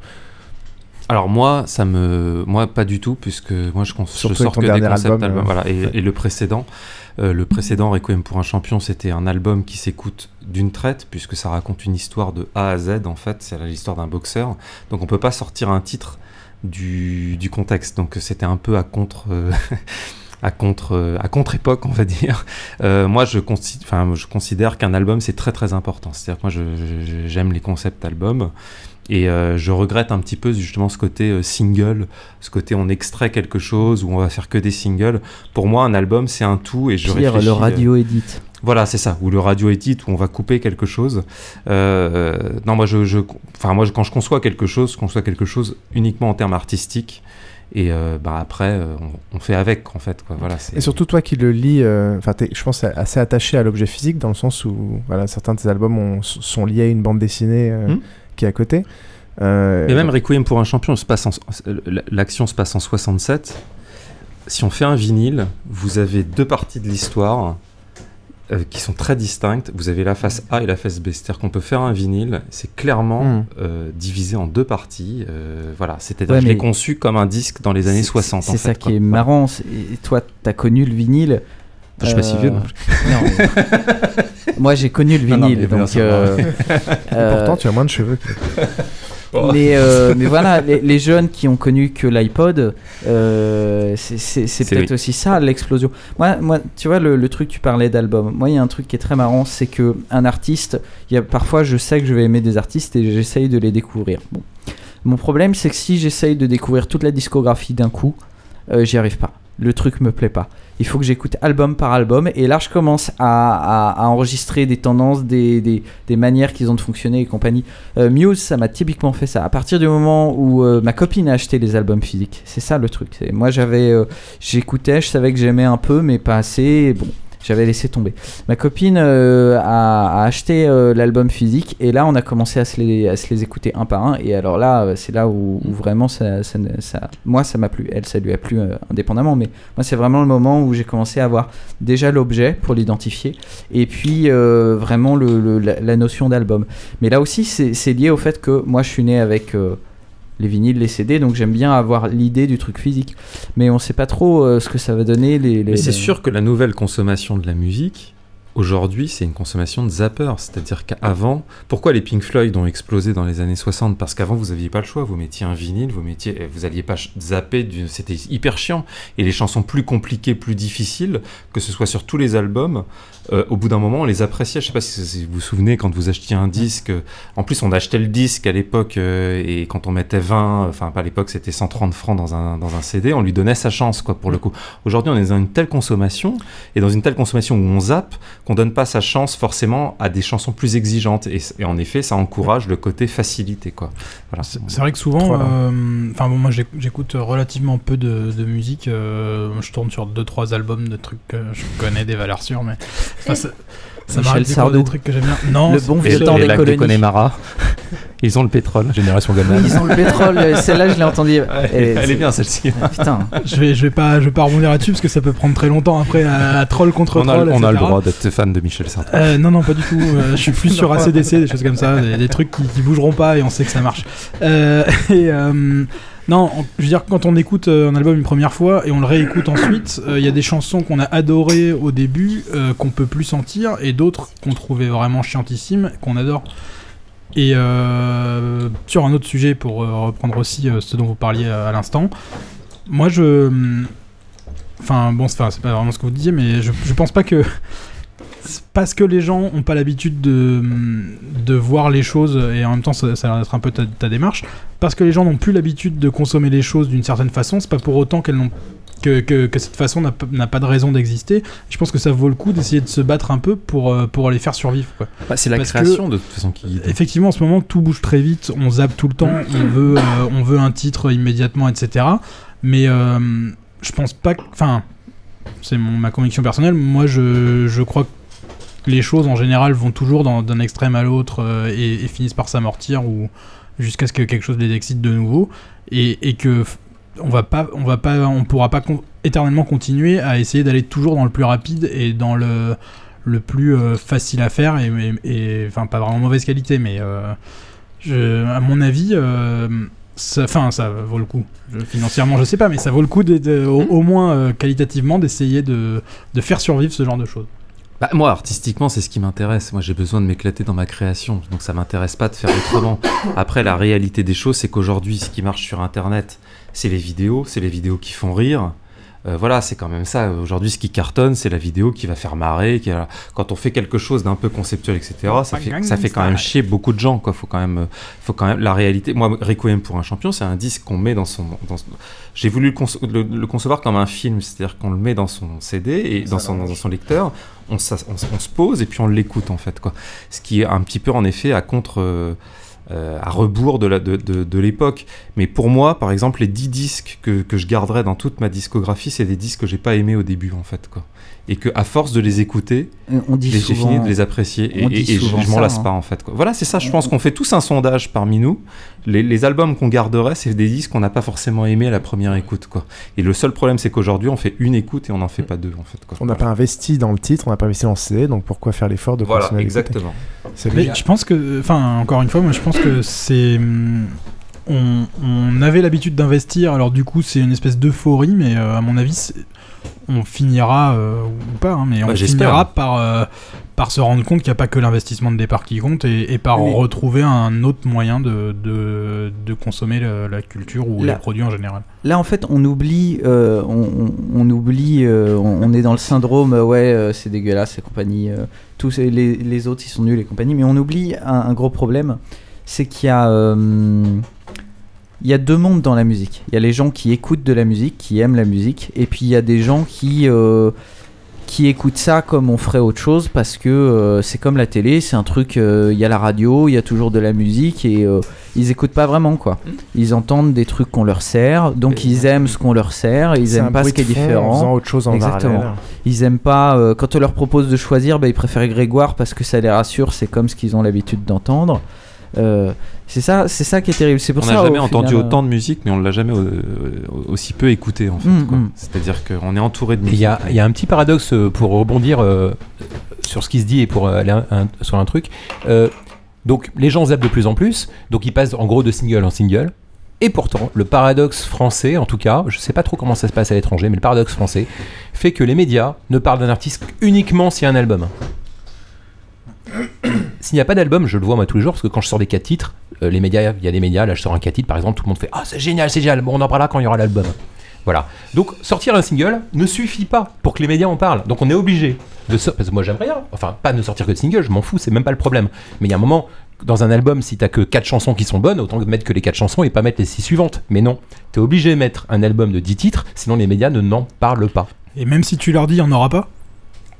Speaker 8: Alors moi, ça me, moi pas du tout, puisque moi je, je sors que des concepts albums. Voilà, et, le précédent, euh, le précédent Requiem pour un champion, c'était un album qui s'écoute d'une traite, puisque ça raconte une histoire de A à Z. En fait, c'est l'histoire d'un boxeur. Donc on peut pas sortir un titre du, du contexte. Donc c'était un peu à contre. Euh, à contre à contre époque on va dire euh, moi je, enfin, je considère qu'un album c'est très très important c'est à dire que moi j'aime les concepts albums et euh, je regrette un petit peu justement ce côté euh, single, ce côté on extrait quelque chose ou on va faire que des singles. Pour moi, un album c'est un tout et je Pire,
Speaker 7: le radio edit.
Speaker 8: Voilà, c'est ça, ou le radio edit où on va couper quelque chose. non, moi, je, enfin, moi, quand je conçois quelque chose, je conçois quelque chose uniquement en termes artistiques. Et bah, après, on, fait avec, en fait. Quoi. Voilà,
Speaker 5: et surtout, toi qui le lis, enfin, je pense, assez attaché à l'objet physique, dans le sens où voilà, certains de tes albums sont liés à une bande dessinée. Hmm qui est à côté.
Speaker 8: Euh, Mais même Requiem pour un champion, l'action se passe en 67. Si on fait un vinyle, vous avez deux parties de l'histoire euh, qui sont très distinctes. Vous avez la face A et la face B. C'est-à-dire qu'on peut faire un vinyle, c'est clairement hmm. euh, divisé en deux parties. voilà, c'était ouais, conçu comme un disque dans les années 60.
Speaker 7: C'est ça qui est marrant. Et toi, tu as connu le vinyle.
Speaker 8: Je suis pas si vieux.
Speaker 7: Moi, j'ai connu le vinyle, donc. Euh,
Speaker 5: euh, pourtant, tu as moins de cheveux.
Speaker 7: Mais, euh, mais voilà, les, jeunes qui ont connu que l'iPod, c'est peut-être aussi ça l'explosion. Moi, moi, tu vois, le, truc, tu parlais d'album. Moi, il y a un truc qui est très marrant, c'est que un artiste, il y a parfois, je sais que je vais aimer des artistes et j'essaye de les découvrir. Bon. Mon problème, c'est que si j'essaye de découvrir toute la discographie d'un coup, j'y arrive pas. Le truc me plaît pas il faut que j'écoute album par album. Et là, je commence à, enregistrer des tendances, des, manières qu'ils ont de fonctionner et compagnie. Euh, Muse, ça m'a typiquement fait ça. À partir du moment où euh, ma copine a acheté les albums physiques, c'est ça le truc. Moi, j'avais, euh, j'écoutais, je savais que j'aimais un peu, mais pas assez. Bon, j'avais laissé tomber. Ma copine euh, a, acheté euh, l'album physique et là on a commencé à se les, écouter un par un et alors là euh, c'est là où, vraiment ça, ça, moi ça m'a plu, elle ça lui a plu indépendamment mais moi c'est vraiment le moment où j'ai commencé à avoir déjà l'objet pour l'identifier et puis vraiment le, la, la, notion d'album. Mais là aussi c'est lié au fait que moi je suis né avec les vinyles, les CD, donc j'aime bien avoir l'idée du truc physique. Mais on sait pas trop euh, ce que ça va donner. Les,
Speaker 8: Mais c'est sûr que la nouvelle consommation de la musique, Aujourd'hui, c'est une consommation de zapper, c'est-à-dire qu'avant, pourquoi les Pink Floyd ont explosé dans les années 60 Parce qu'avant, vous n'aviez pas le choix, vous mettiez un vinyle, vous mettiez, vous alliez pas zapper, c'était hyper chiant. Et les chansons plus compliquées, plus difficiles, que ce soit sur tous les albums, euh, au bout d'un moment, on les appréciait. Je sais pas si vous vous souvenez quand vous achetiez un disque. En plus, on achetait le disque à l'époque euh, et quand on mettait 20, enfin pas à l'époque, c'était 130 francs dans un, dans un CD, on lui donnait sa chance, quoi, pour le coup. Aujourd'hui, on est dans une telle consommation et dans une telle consommation où on zappe qu'on donne pas sa chance forcément à des chansons plus exigeantes. Et, en effet, ça encourage le côté facilité, quoi.
Speaker 6: Voilà. C'est vrai que souvent, euh, enfin bon, moi j'écoute relativement peu de, de musique. je tourne sur deux trois albums de trucs que je connais des valeurs sûres, mais ça,
Speaker 7: Michel Sardou.
Speaker 6: des trucs que j'aime bien. Non,
Speaker 7: le bon vieux temps des colonies.
Speaker 8: Connemara. Ils ont le pétrole, génération Goldman.
Speaker 7: ils ont le pétrole, celle-là je l'ai entendue.
Speaker 8: elle, est bien celle-ci.
Speaker 7: Ah, putain.
Speaker 6: je vais, je vais pas, je vais pas rebondir là-dessus parce que ça peut prendre très longtemps après à, troll contre
Speaker 8: on
Speaker 6: troll.
Speaker 8: A, on a le droit d'être fan de Michel Sardou.
Speaker 6: Euh, non, non, pas du tout. Euh, je suis plus sur ACDC, des choses comme ça, des, trucs qui, qui, bougeront pas et on sait que ça marche. Euh, et Non, je veux dire, quand on écoute un album une première fois et on le réécoute ensuite, il y a des chansons qu'on a adorées au début, qu'on peut plus sentir, et d'autres qu'on trouvait vraiment chiantissimes, qu'on adore. Et sur un autre sujet, pour reprendre aussi ce dont vous parliez à l'instant, moi je Enfin, bon, c'est pas vraiment ce que vous disiez, mais je pense pas que. Parce que les gens ont pas l'habitude de, de voir les choses, et en même temps, ça, ça a l'air d'être un peu ta, démarche. Parce que les gens n'ont plus l'habitude de consommer les choses d'une certaine façon, c'est pas pour autant qu'elles n'ont que, que, cette façon n'a pas de raison d'exister. Je pense que ça vaut le coup d'essayer de se battre un peu pour, euh, pour les faire survivre.
Speaker 8: Bah, c'est la création de toute façon qui.
Speaker 6: Effectivement, en ce moment, tout bouge très vite, on zappe tout le temps, on veut, euh, on veut un titre immédiatement, etc. Mais euh, je pense pas Enfin, c'est ma conviction personnelle. Moi, je, je, crois que les choses en général vont toujours d'un extrême à l'autre euh, et, finissent par s'amortir ou jusqu'à ce que quelque chose les excite de nouveau et, et que on va pas, on va pas, on pourra pas éternellement continuer à essayer d'aller toujours dans le plus rapide et dans le le plus euh, facile à faire et, enfin pas vraiment mauvaise qualité mais euh, je, à mon avis Enfin, ça, vaut le coup. financièrement, je sais pas, mais ça vaut le coup, de, au, moins qualitativement, d'essayer de, de, faire survivre ce genre de choses.
Speaker 8: Bah, moi, artistiquement, c'est ce qui m'intéresse. Moi, j'ai besoin de m'éclater dans ma création. Donc, ça m'intéresse pas de faire autrement. Après, la réalité des choses, c'est qu'aujourd'hui, ce qui marche sur Internet, c'est les vidéos. C'est les vidéos qui font rire. Euh, voilà, c'est quand même ça. Aujourd'hui, ce qui cartonne, c'est la vidéo qui va faire marrer. Qui Quand on fait quelque chose d'un peu conceptuel, etc., ça fait, ça fait quand même chier beaucoup de gens. Quoi. Faut quand même, faut quand même la réalité. Moi, Requiem pour un champion, c'est un disque qu'on met dans son. Dans... J'ai voulu le, concevoir comme un film, c'est-à-dire qu'on le met dans son CD et dans son, dans son lecteur. On, on, se pose et puis on l'écoute en fait. Quoi. Ce qui est un petit peu en effet à contre. Euh, euh, à rebours de, de, de, l'époque. Mais pour moi, par exemple, les 10 disques que, que je garderai dans toute ma discographie, c'est des disques que j'ai pas aimés au début, en fait. Quoi. Et que à force de les écouter, j'ai fini de les apprécier. Et, et, je, m'en lasse hein. pas, en fait. Quoi. Voilà, c'est ça. Je pense qu'on fait tous un sondage parmi nous. Les, les albums qu'on garderait, c'est des disques qu'on n'a pas forcément aimés à la première écoute. Quoi. Et le seul problème, c'est qu'aujourd'hui, on fait une écoute et on n'en fait pas deux, en fait. Quoi.
Speaker 5: On n'a pas investi dans le titre, on n'a pas investi dans le CD, donc pourquoi faire l'effort de
Speaker 8: voilà, exactement.
Speaker 6: Mais je pense que, enfin, encore une fois, moi, je pense que c'est. Hum, on, avait l'habitude d'investir, alors du coup, c'est une espèce d'euphorie, mais euh, à mon avis, on finira, euh, ou pas, hein, mais on finira par, euh, par se rendre compte qu'il n'y a pas que l'investissement de départ qui compte et, par retrouver un autre moyen de, de, consommer la, culture ou les produits en général.
Speaker 7: Là, en fait, on oublie, on, oublie, on, est dans le syndrome, ouais, c'est dégueulasse et compagnie, tous les, les, autres ils sont nuls et compagnie, mais on oublie un gros problème c'est qu'il y a euh, il y a deux mondes dans la musique. Il y a les gens qui écoutent de la musique, qui aiment la musique, et puis il y a des gens qui euh, qui écoutent ça comme on ferait autre chose parce que euh, c'est comme la télé, c'est un truc. Il y a la radio, il y a toujours de la musique et ils écoutent pas vraiment quoi. Mmh. Ils entendent des trucs qu'on leur sert, donc ils aiment ce qu'on leur sert, ils aiment pas ce qui est différent.
Speaker 5: En autre chose en Exactement.
Speaker 7: Ils aiment pas quand on leur propose de choisir, bah, ils préfèrent Grégoire parce que ça les rassure, c'est comme ce qu'ils ont l'habitude d'entendre. Euh, c'est ça, c'est ça qui est terrible. C'est pour
Speaker 8: on
Speaker 7: ça.
Speaker 8: On n'a jamais entendu autant de musique, mais on l'a jamais euh, aussi peu écouté en fait. Mm, mm. C'est-à-dire qu'on est entouré de musique.
Speaker 10: Il y, y, a un petit paradoxe euh, pour rebondir sur ce qui se dit et pour aller sur un truc. donc les gens zappent de plus en plus, donc ils passent en gros de single en single. Et pourtant, le paradoxe français, en tout cas, je ne sais pas trop comment ça se passe à l'étranger, mais le paradoxe français fait que les médias ne parlent d'un artiste uniquement s'il y a un album. S'il n'y a pas d'album, je le vois moi tous les jours, parce que quand je sors des 4 titres, euh, les médias, il y a des médias, là je sors un 4 titres par exemple, tout le monde fait Ah, c'est génial, c'est génial, bon, on en parlera quand il y aura l'album. Voilà. Donc sortir un single ne suffit pas pour que les médias en parlent. Donc on est obligé de sortir. Parce que moi j'aimerais rien. Enfin, pas ne sortir que de single, je m'en fous, c'est même pas le problème. Mais il y a un moment, dans un album, si t'as que 4 chansons qui sont bonnes, autant mettre que les 4 chansons et pas mettre les 6 suivantes. Mais non, t'es obligé de mettre un album de 10 titres, sinon les médias ne n'en parlent pas.
Speaker 6: Et même si tu leur dis, il n'y en aura pas?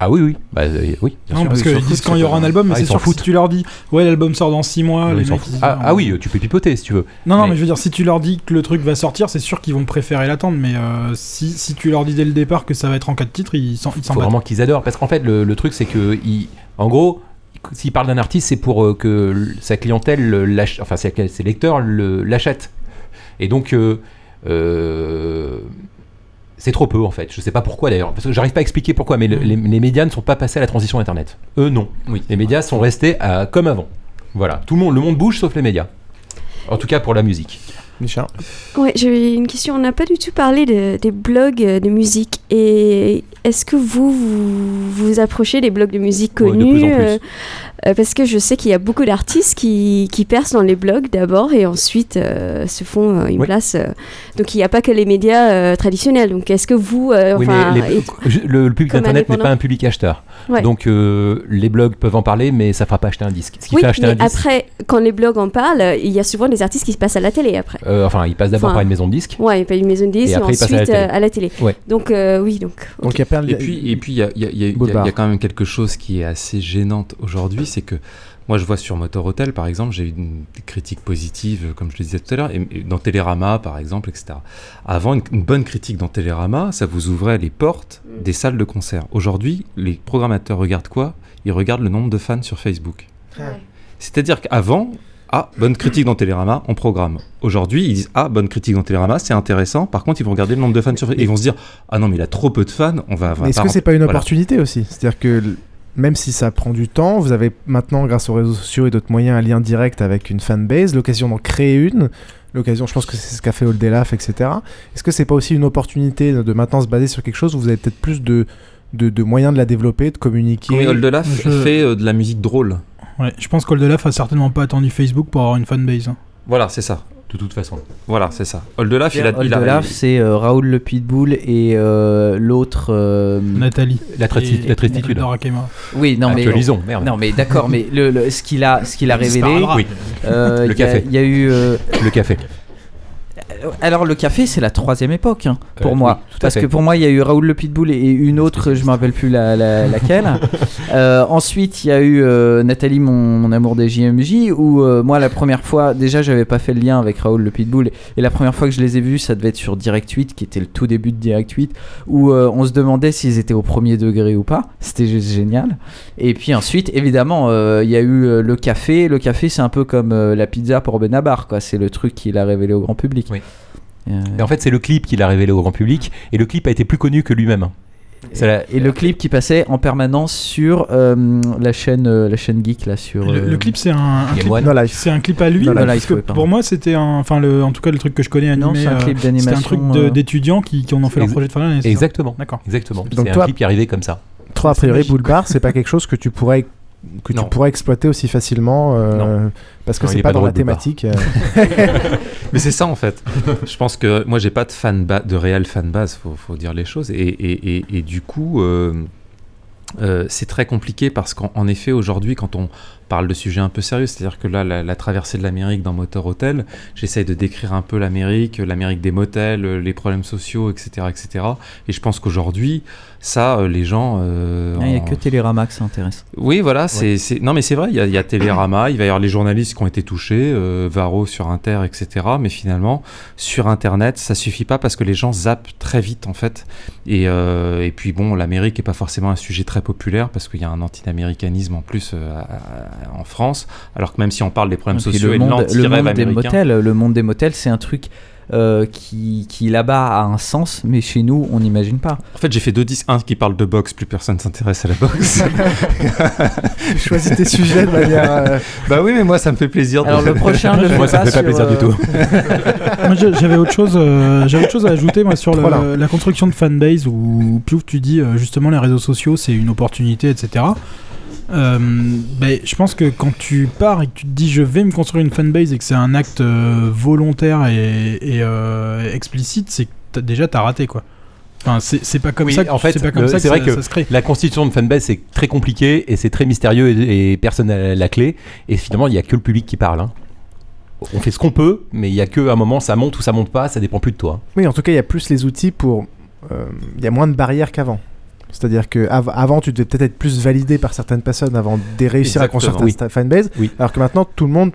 Speaker 10: Ah oui, oui. Bah, euh, oui
Speaker 6: non, parce qu'ils disent quand il y aura un album, mais ah, c'est sûr que si tu leur dis, ouais, l'album sort dans 6 mois, les mecs,
Speaker 10: ah, ah, oui, tu peux pipoter si tu veux.
Speaker 6: Non, non, mais, je veux dire, si tu leur dis que le truc va sortir, c'est sûr qu'ils vont préférer l'attendre, mais euh, si, si, tu leur dis dès le départ que ça va être en 4 titres, ils s'en
Speaker 10: Il faut vraiment qu'ils adorent, parce qu'en fait, le, truc, c'est que, en gros, s'il parle d'un artiste, c'est pour euh, que sa clientèle, enfin ses lecteurs l'achètent. Et donc, c'est trop peu en fait. Je sais pas pourquoi d'ailleurs, parce que j'arrive pas à expliquer pourquoi, mais les, médias ne sont pas passés à la transition Internet. Eux non. Oui. Les médias sont restés comme avant. Voilà. Tout le monde, le monde bouge sauf les médias. En tout cas pour la musique.
Speaker 5: Micha
Speaker 12: Ouais, j'avais une question. On n'a pas du tout parlé de, des blogs de musique. Et est-ce que vous, vous vous approchez des blogs de musique connus euh, parce que je sais qu'il y a beaucoup d'artistes qui, qui, percent dans les blogs d'abord et ensuite euh, se font euh, une place. donc il n'y a pas que les médias traditionnels. Donc est-ce que vous...
Speaker 10: oui, mais le, public d'Internet n'est pas un public acheteur. Donc les blogs peuvent en parler, mais ça ne fera pas acheter un disque.
Speaker 12: Ce qui fait acheter un disque, après, quand les blogs en parlent, il y a souvent des artistes qui se passent à la télé après.
Speaker 10: Enfin, ils passent d'abord par une maison de disques.
Speaker 12: Ouais, il une maison de disques et, ensuite à la télé. Donc oui, donc...
Speaker 8: donc y a et puis, et puis il y a, y, a, y, a, y a quand même quelque chose qui est assez gênante aujourd'hui, c'est que moi, je vois sur Motor Hotel, par exemple, j'ai eu une critique positive, comme je le disais tout à l'heure, et, dans Télérama, par exemple, etc. Avant, une, bonne critique dans Télérama, ça vous ouvrait les portes mm. des salles de concert. Aujourd'hui, les programmateurs regardent quoi? Ils regardent le nombre de fans sur Facebook. C'est-à-dire qu'avant, ah, bonne critique dans Télérama, on programme. Aujourd'hui, ils disent Ah, bonne critique dans Télérama, c'est intéressant. Par contre, ils vont regarder le nombre de fans sur Facebook. Et ils vont se dire Ah non, mais il a trop peu de fans, on va.
Speaker 5: Est-ce que c'est pas une opportunité aussi? C'est-à-dire que même si ça prend du temps, vous avez maintenant, grâce aux réseaux sociaux et d'autres moyens, un lien direct avec une fanbase, l'occasion d'en créer une, l'occasion, je pense que c'est ce qu'a fait Oldelaf, etc. Est-ce que c'est pas aussi une opportunité de maintenant se baser sur quelque chose où vous avez peut-être plus de, de, moyens de la développer, de communiquer?
Speaker 8: Oui, Oldelaf fait euh, de la musique drôle.
Speaker 6: Ouais, je pense qu'Oldelaf a certainement pas attendu Facebook pour avoir une fanbase. Hein.
Speaker 8: Voilà, c'est ça
Speaker 10: de toute façon.
Speaker 8: Voilà, c'est ça. Oldelaf, il a.
Speaker 7: Oldelaf, c'est euh, Raoul le Pitbull et euh, l'autre. Euh,
Speaker 6: Nathalie.
Speaker 10: La, la tristitude.
Speaker 7: Oui, non, mais.
Speaker 10: Lison, merde.
Speaker 7: Non, mais d'accord, mais le, ce qu'il a, ce qu'il a révélé.
Speaker 10: Oui. le café.
Speaker 7: Il y, a eu.
Speaker 10: Le café.
Speaker 7: Euh, alors le café, c'est la troisième époque hein, pour moi, parce que pour moi il y a eu Raoul le Pitbull et une autre, je me rappelle plus la, laquelle. Euh, ensuite il y a eu euh, Nathalie, mon, amour des JMJ, où moi la première fois, déjà j'avais pas fait le lien avec Raoul le Pitbull, et la première fois que je les ai vus, ça devait être sur Direct 8, qui était le tout début de Direct 8, où on se demandait s'ils étaient au premier degré ou pas. C'était juste génial. Et puis ensuite, évidemment, il y a eu le café. Le café, c'est un peu comme la pizza pour Benabar, quoi. C'est le truc qu'il a révélé au grand public.
Speaker 10: Oui. Euh, et en fait, c'est le clip qu'il a révélé au grand public, et le clip a été plus connu que lui-même.
Speaker 7: Et, le clip qui passait en permanence sur euh, la chaîne euh, la chaîne geek là sur
Speaker 6: le, clip c'est un, c'est un clip à lui parce que pour moi c'était enfin le en tout cas le truc que je connais animé c'est un clip d'animation c'est un truc d'étudiants qui, qui, en ont fait leur projet de fin d'année
Speaker 10: exactement. D'accord. Exactement. C'est un clip qui arrivait comme ça.
Speaker 5: Toi a priori Boulbar c'est pas quelque chose que tu pourrais que tu pourrais exploiter aussi facilement euh, parce que c'est pas, pas dans la thématique. Euh.
Speaker 8: Mais c'est ça en fait. Je pense que moi j'ai pas de fan de réel fan base, faut, faut dire les choses. Et, et, et, et du coup, euh, c'est très compliqué parce qu'en effet aujourd'hui, quand on parle de sujets un peu sérieux, c'est-à-dire que là, la, traversée de l'Amérique dans Motor Hotel, j'essaye de décrire un peu l'Amérique, l'Amérique des motels, les problèmes sociaux, etc., etc. Et je pense qu'aujourd'hui, ça, euh, les gens.
Speaker 7: Euh, ah, il n'y a que Télérama qui s'intéresse.
Speaker 8: Oui, voilà. c'est Non, mais c'est vrai, il y, a, Télérama, il va y avoir les journalistes qui ont été touchés, euh, Varro sur Inter, etc. Mais finalement, sur Internet, ça suffit pas parce que les gens zappent très vite, en fait. Et, et puis, bon, l'Amérique n'est pas forcément un sujet très populaire parce qu'il y a un anti-américanisme en plus en France. Alors que même si on parle des problèmes sociaux
Speaker 7: et, le monde, le monde des motels, le monde des motels, c'est un truc euh, qui, qui là-bas a un sens, mais chez nous, on n'imagine pas.
Speaker 8: En fait, j'ai fait deux disques. Un qui parle de boxe, plus personne s'intéresse à la boxe.
Speaker 5: Choisis tes sujets de manière. Euh,
Speaker 8: bah oui, mais moi, ça me fait plaisir.
Speaker 7: Alors, le prochain, je
Speaker 10: moi, ça me fait pas plaisir du tout.
Speaker 6: moi, j'avais autre, chose, euh, j'avais autre chose à ajouter moi, sur la construction de fanbase où, Piouf, tu dis justement les réseaux sociaux, c'est une opportunité, etc. Euh, ben, je pense que quand tu pars et que tu te dis je vais me construire une fanbase et que c'est un acte euh, volontaire et, euh, explicite, c'est que déjà t'as raté quoi. Enfin, c'est pas comme ça.
Speaker 10: en fait, c'est vrai que, la constitution de fanbase c'est très compliqué et c'est très mystérieux et, personne n'a la clé. Et finalement, il y a que le public qui parle. Hein. On fait ce qu'on peut, mais il y a que un moment ça monte ou ça monte pas, ça dépend plus de toi.
Speaker 5: Oui, en tout cas, il y a plus les outils pour. Il y a moins de barrières qu'avant. C'est-à-dire que avant, tu devais peut-être être plus validé par certaines personnes avant de réussir à construire ta fanbase, alors que maintenant tout le monde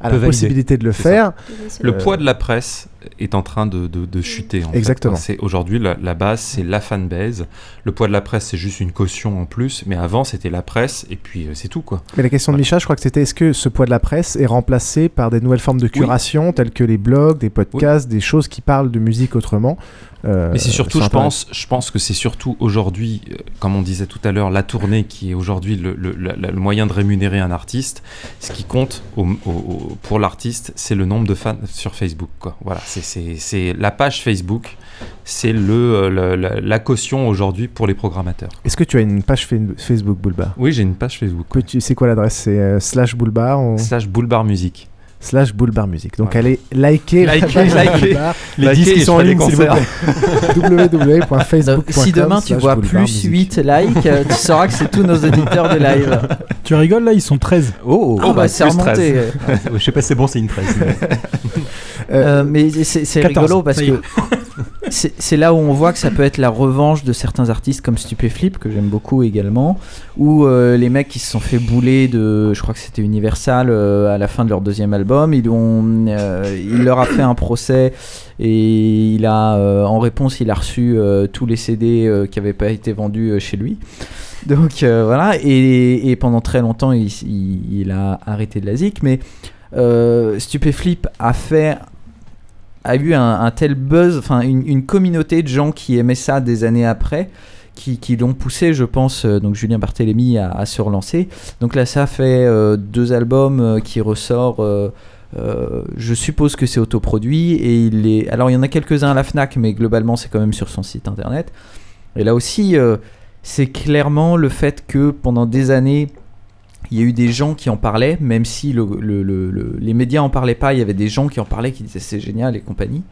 Speaker 5: a la possibilité de le faire.
Speaker 8: Le euh, poids de la presse est en train de, de, chuter.
Speaker 5: Exactement.
Speaker 8: C'est aujourd'hui la, base, c'est la fanbase. Le poids de la presse, c'est juste une caution en plus, mais avant c'était la presse et puis euh, c'est tout quoi.
Speaker 5: Mais la question de Micha, je crois que c'était est-ce que ce poids de la presse est remplacé par des nouvelles formes de curation telles que les blogs, des podcasts, des choses qui parlent de musique autrement?
Speaker 8: Mais c'est surtout, je pense, je pense que c'est surtout aujourd'hui, euh, comme on disait tout à l'heure, la tournée qui est aujourd'hui le, le, moyen de rémunérer un artiste. Ce qui compte pour l'artiste, c'est le nombre de fans sur Facebook. Quoi. Voilà, c'est la page Facebook, c'est le, la, caution aujourd'hui pour les programmateurs.
Speaker 5: Est-ce que tu as une page Facebook Boulbar
Speaker 8: Oui, j'ai une page Facebook.
Speaker 5: C'est quoi l'adresse? C'est euh, slash Boulbar ou...
Speaker 8: Slash Boulbar Musique
Speaker 5: slash Boulbar Music. Donc allez liker,
Speaker 8: liker, liker.
Speaker 5: les disques qui sont en ligne s'il vous plaît. www.facebook.com
Speaker 7: Si demain tu vois plus 8 likes, euh, tu sauras que c'est tous nos auditeurs de live.
Speaker 6: Tu rigoles là, ils sont 13.
Speaker 7: Oh, oh bah c'est remonté.
Speaker 10: Je sais pas, c'est bon, c'est une 13.
Speaker 7: Euh, mais c'est rigolo parce que c'est là où on voit que ça peut être la revanche de certains artistes comme Stupéflip, que j'aime beaucoup également, ou euh, les mecs qui se sont fait bouler de, je crois que c'était Universal euh, à la fin de leur deuxième album, ils ont, euh, il leur a fait un procès et il a, en réponse, il a reçu tous les CD qui n'avaient pas été vendus chez lui. Donc voilà, et, pendant très longtemps, il, il, a arrêté de la zik, mais Stupéflip a fait a eu un, tel buzz, enfin une, communauté de gens qui aimaient ça des années après, qui, l'ont poussé, je pense, euh, donc Julien Barthélémy à, se relancer. Donc là, ça fait euh, deux albums euh, qui ressort. je suppose que c'est autoproduit et il est. Alors il y en a quelques-uns à la Fnac, mais globalement c'est quand même sur son site internet. Et là aussi, c'est clairement le fait que pendant des années il y a eu des gens qui en parlaient, même si les médias en parlaient pas, il y avait des gens qui en parlaient, qui disaient c'est génial et compagnie.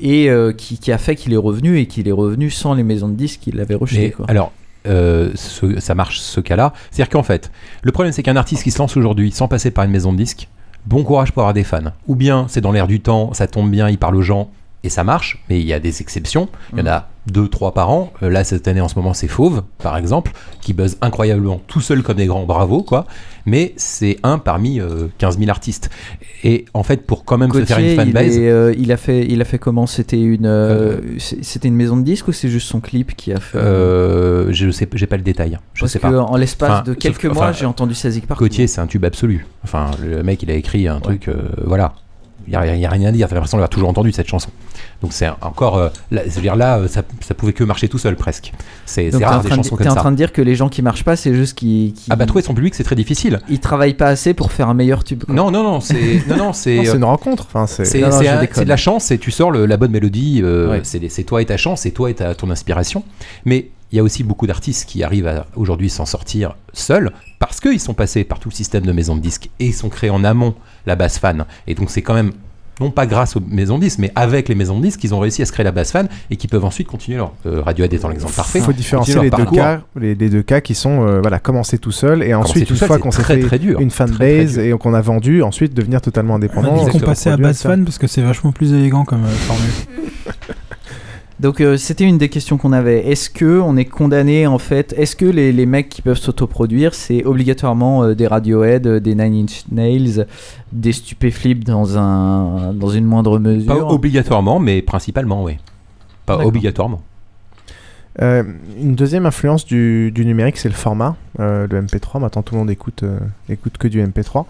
Speaker 7: Et euh, qui, a fait qu'il est revenu et qu'il est revenu sans les maisons de disques qui l'avaient rejeté.
Speaker 10: Alors, euh, ça marche ce cas-là. C'est-à-dire qu'en fait, le problème c'est qu'un artiste qui se lance aujourd'hui sans passer par une maison de disques, bon courage pour avoir des fans. Ou bien c'est dans l'air du temps, ça tombe bien, il parle aux gens et ça marche, mais il y a des exceptions. Il y en a deux, trois par an. Euh, là, cette année, en ce moment, c'est Fauve, par exemple, qui buzz incroyablement tout seul comme des grands, bravo, quoi. Mais c'est un parmi 15 euh, 000 artistes. Et en fait, pour quand même se faire une fanbase.
Speaker 7: Il, euh, il, a fait, il a fait comment? C'était une, c'était une maison de disques ou c'est juste son clip qui a fait
Speaker 10: Je sais, j'ai pas le détail. Je
Speaker 7: Parce
Speaker 10: sais
Speaker 7: que
Speaker 10: pas.
Speaker 7: en l'espace de quelques mois, j'ai entendu Sazik partout.
Speaker 10: Côtier, c'est un tube absolu. Enfin, le mec, il a écrit un truc, voilà. Il n'y a, a, rien à dire, t'as l'impression d'avoir toujours entendu cette chanson. Donc c'est encore, euh, dire là, euh, ça, ça, pouvait que marcher tout seul presque. C'est rare des chansons comme ça.
Speaker 7: T'es en train de dire que les gens qui marchent pas, c'est juste qui,
Speaker 10: Ah bah trouver son public, c'est très difficile.
Speaker 7: Ils travaillent pas assez pour faire un meilleur tube.
Speaker 10: Non non non, c'est non non c'est
Speaker 5: une rencontre. Enfin c'est
Speaker 10: c'est de la chance. Et tu sors la bonne mélodie. Euh, c'est toi et ta chance, c'est toi et ta, ton inspiration. Mais il y a aussi beaucoup d'artistes qui arrivent à aujourd'hui s'en sortir seuls parce qu'ils sont passés par tout le système de maisons de disques et ils sont créés en amont la base fan. Et donc c'est quand même non pas grâce aux maisons de disques, mais avec les maisons de disques, qu'ils ont réussi à se créer la base fan et qui peuvent ensuite continuer leur euh, Radiohead étant l'exemple parfait. Il
Speaker 5: faut différencier les deux, cas, les, deux cas qui sont euh, voilà commencer tout seul et ensuite une fois qu'on s'est fait très dur, une fanbase et qu'on a vendu, ensuite devenir totalement indépendant.
Speaker 6: On qu'on passait à base fan parce que c'est vachement plus élégant comme euh, formule.
Speaker 7: Donc euh, c'était une des questions qu'on avait. Est-ce que on est condamné en fait? Est-ce que les, les, mecs qui peuvent s'autoproduire, c'est obligatoirement euh, des Radiohead, euh, des Nine Inch Nails, des Stupéflip dans un dans une moindre mesure?
Speaker 10: Pas obligatoirement, mais principalement, oui. Pas obligatoirement.
Speaker 5: une deuxième influence du, du numérique, c'est le format, le MP3. Maintenant, tout le monde écoute, écoute que du MP3.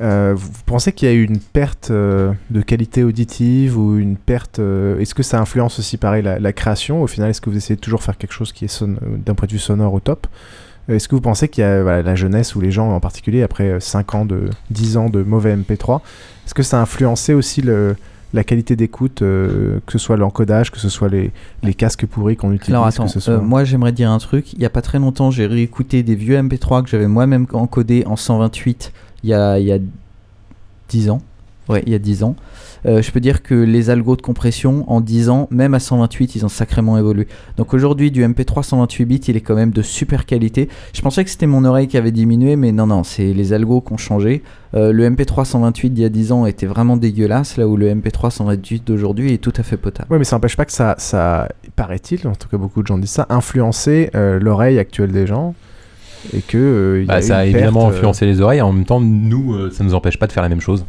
Speaker 5: Euh, vous pensez qu'il y a eu une perte euh, de qualité auditive ou une perte euh, Est-ce que ça influence aussi pareil la, création? Au final, est-ce que vous essayez de toujours faire quelque chose qui est d'un point de vue sonore au top? Est-ce que vous pensez qu'il y a la jeunesse ou les gens en particulier après 5 ans de 10 ans de mauvais MP3 Est-ce que ça a influencé aussi le, la qualité d'écoute, que ce soit l'encodage, que ce soit les, les casques pourris qu'on utilise
Speaker 7: Alors attends, moi j'aimerais dire un truc. Il n'y a pas très longtemps, j'ai réécouté des vieux MP3 que j'avais moi-même encodés en 128 il y a, il y a 10 ans. Ouais, il y a 10 ans. Euh, je peux dire que les algos de compression, en 10 ans, même à 128, ils ont sacrément évolué. Donc aujourd'hui, du MP3 128 bits, il est quand même de super qualité. Je pensais que c'était mon oreille qui avait diminué, mais non, non, c'est les algos qui ont changé. Euh, le MP3 128 d'il y a 10 ans était vraiment dégueulasse, là où le MP3 128 d'aujourd'hui est tout à fait potable.
Speaker 5: Oui, mais ça n'empêche pas que ça, ça paraît-il, en tout cas beaucoup de gens disent ça, influencer euh, l'oreille actuelle des gens et que
Speaker 10: bah, ça a évidemment influencé les oreilles. En même temps, nous, ça nous empêche pas de faire la même chose.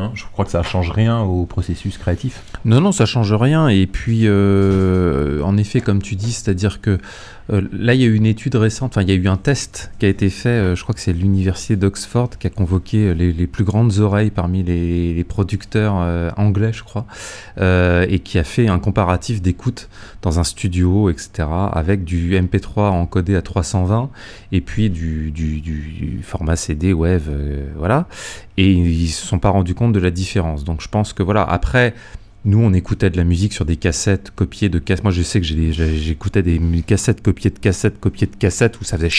Speaker 10: Hein, je crois que ça change rien au processus créatif.
Speaker 8: Non, non, ça change rien. Et puis, euh, en effet, comme tu dis, c'est-à-dire que euh, là, il y a eu une étude récente, enfin, il y a eu un test qui a été fait, euh, je crois que c'est l'université d'Oxford qui a convoqué les, plus grandes oreilles parmi les, producteurs anglais, je crois, et qui a fait un comparatif d'écoute dans un studio, etc., avec du MP3 encodé à 320 et puis du, format CD, web, voilà et ils se sont pas rendus compte de la différence. Donc je pense que voilà, après, nous on écoutait de la musique sur des cassettes copiées de cassettes. Moi je sais que j'écoutais des cassettes copiées de cassettes, copiées de cassettes où ça faisait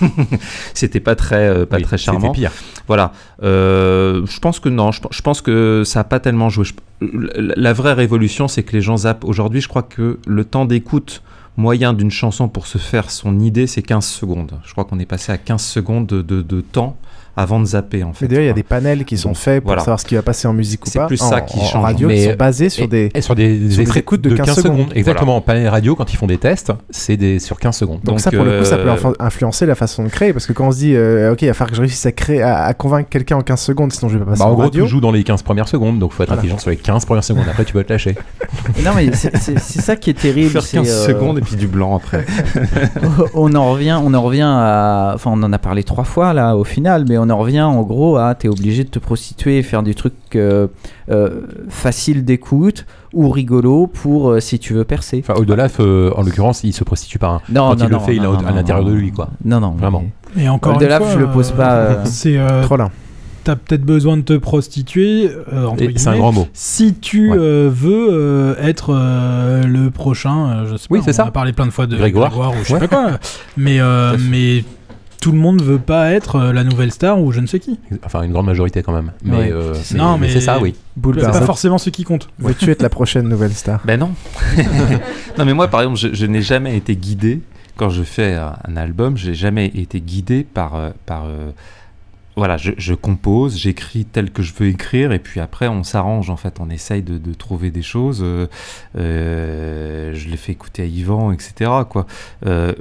Speaker 8: c'était pas très euh, pas très charmant.
Speaker 10: pire.
Speaker 8: Voilà. Euh, je pense que non. Je, pense que ça a pas tellement joué. la vraie révolution, c'est que les gens zappent. Aujourd'hui, je crois que le temps d'écoute moyen d'une chanson pour se faire son idée, c'est 15 secondes. Je crois qu'on est passé à 15 secondes de, de temps avant de zapper en fait.
Speaker 5: D'ailleurs, il y a des panels qui sont faits pour savoir ce qui va passer en musique ou pas.
Speaker 8: C'est plus ça qui change.
Speaker 5: Radio, mais qui sont basés sur des,
Speaker 10: sur des, sur des écoutes de, 15, secondes. Exactement. En panel radio, quand ils font des tests, c'est des sur 15 secondes.
Speaker 5: Donc, ça, pour le coup, ça peut euh, influencer la façon de créer parce que quand on se dit, euh, ok, il va falloir que je réussisse à créer, à, convaincre quelqu'un en 15 secondes, sinon je vais pas passer
Speaker 10: bah,
Speaker 5: en,
Speaker 10: en gros,
Speaker 5: radio.
Speaker 10: tu joues dans les 15 premières secondes, donc il faut être intelligent sur les 15 premières secondes. Après, tu peux te lâcher.
Speaker 7: non, mais c'est ça qui est terrible.
Speaker 8: Faire 15 euh, secondes et puis du blanc après.
Speaker 7: on en revient, on en revient à, enfin, on en a parlé trois fois là au final, mais on en revient en gros tu es obligé de te prostituer et faire des trucs euh, euh, faciles d'écoute ou rigolo pour euh, si tu veux percer.
Speaker 10: Enfin, au-delà, en l'occurrence, il se prostitue pas. Non, Quand il le fait, il est à l'intérieur de lui, quoi.
Speaker 7: Non, non.
Speaker 10: Vraiment.
Speaker 6: Et encore
Speaker 7: au-delà, je le pose pas.
Speaker 6: C'est trop là t'as peut-être besoin de te prostituer.
Speaker 10: c'est un grand mot.
Speaker 6: Si tu veux être le prochain, je sais
Speaker 10: oui,
Speaker 6: pas, on
Speaker 10: ça.
Speaker 6: a parlé plein de fois de
Speaker 10: Grégoire,
Speaker 6: ou je sais pas quoi. Mais, mais tout le monde veut pas être euh, la nouvelle star ou je ne sais qui.
Speaker 10: Enfin, une grande majorité quand même. Mais, euh,
Speaker 6: non, mais
Speaker 10: c'est ça, oui.
Speaker 6: C'est pas forcément ce qui compte.
Speaker 5: Veux-tu être la prochaine nouvelle star?
Speaker 8: Ben non. non, mais moi, par exemple, je, n'ai jamais été guidé quand je fais un album. J'ai jamais été guidé par euh, par voilà, je, compose, j'écris tel que je veux écrire, et puis après on s'arrange en fait, on essaye de, trouver des choses. je l'ai fait écouter à Yvan, etc. Quoi.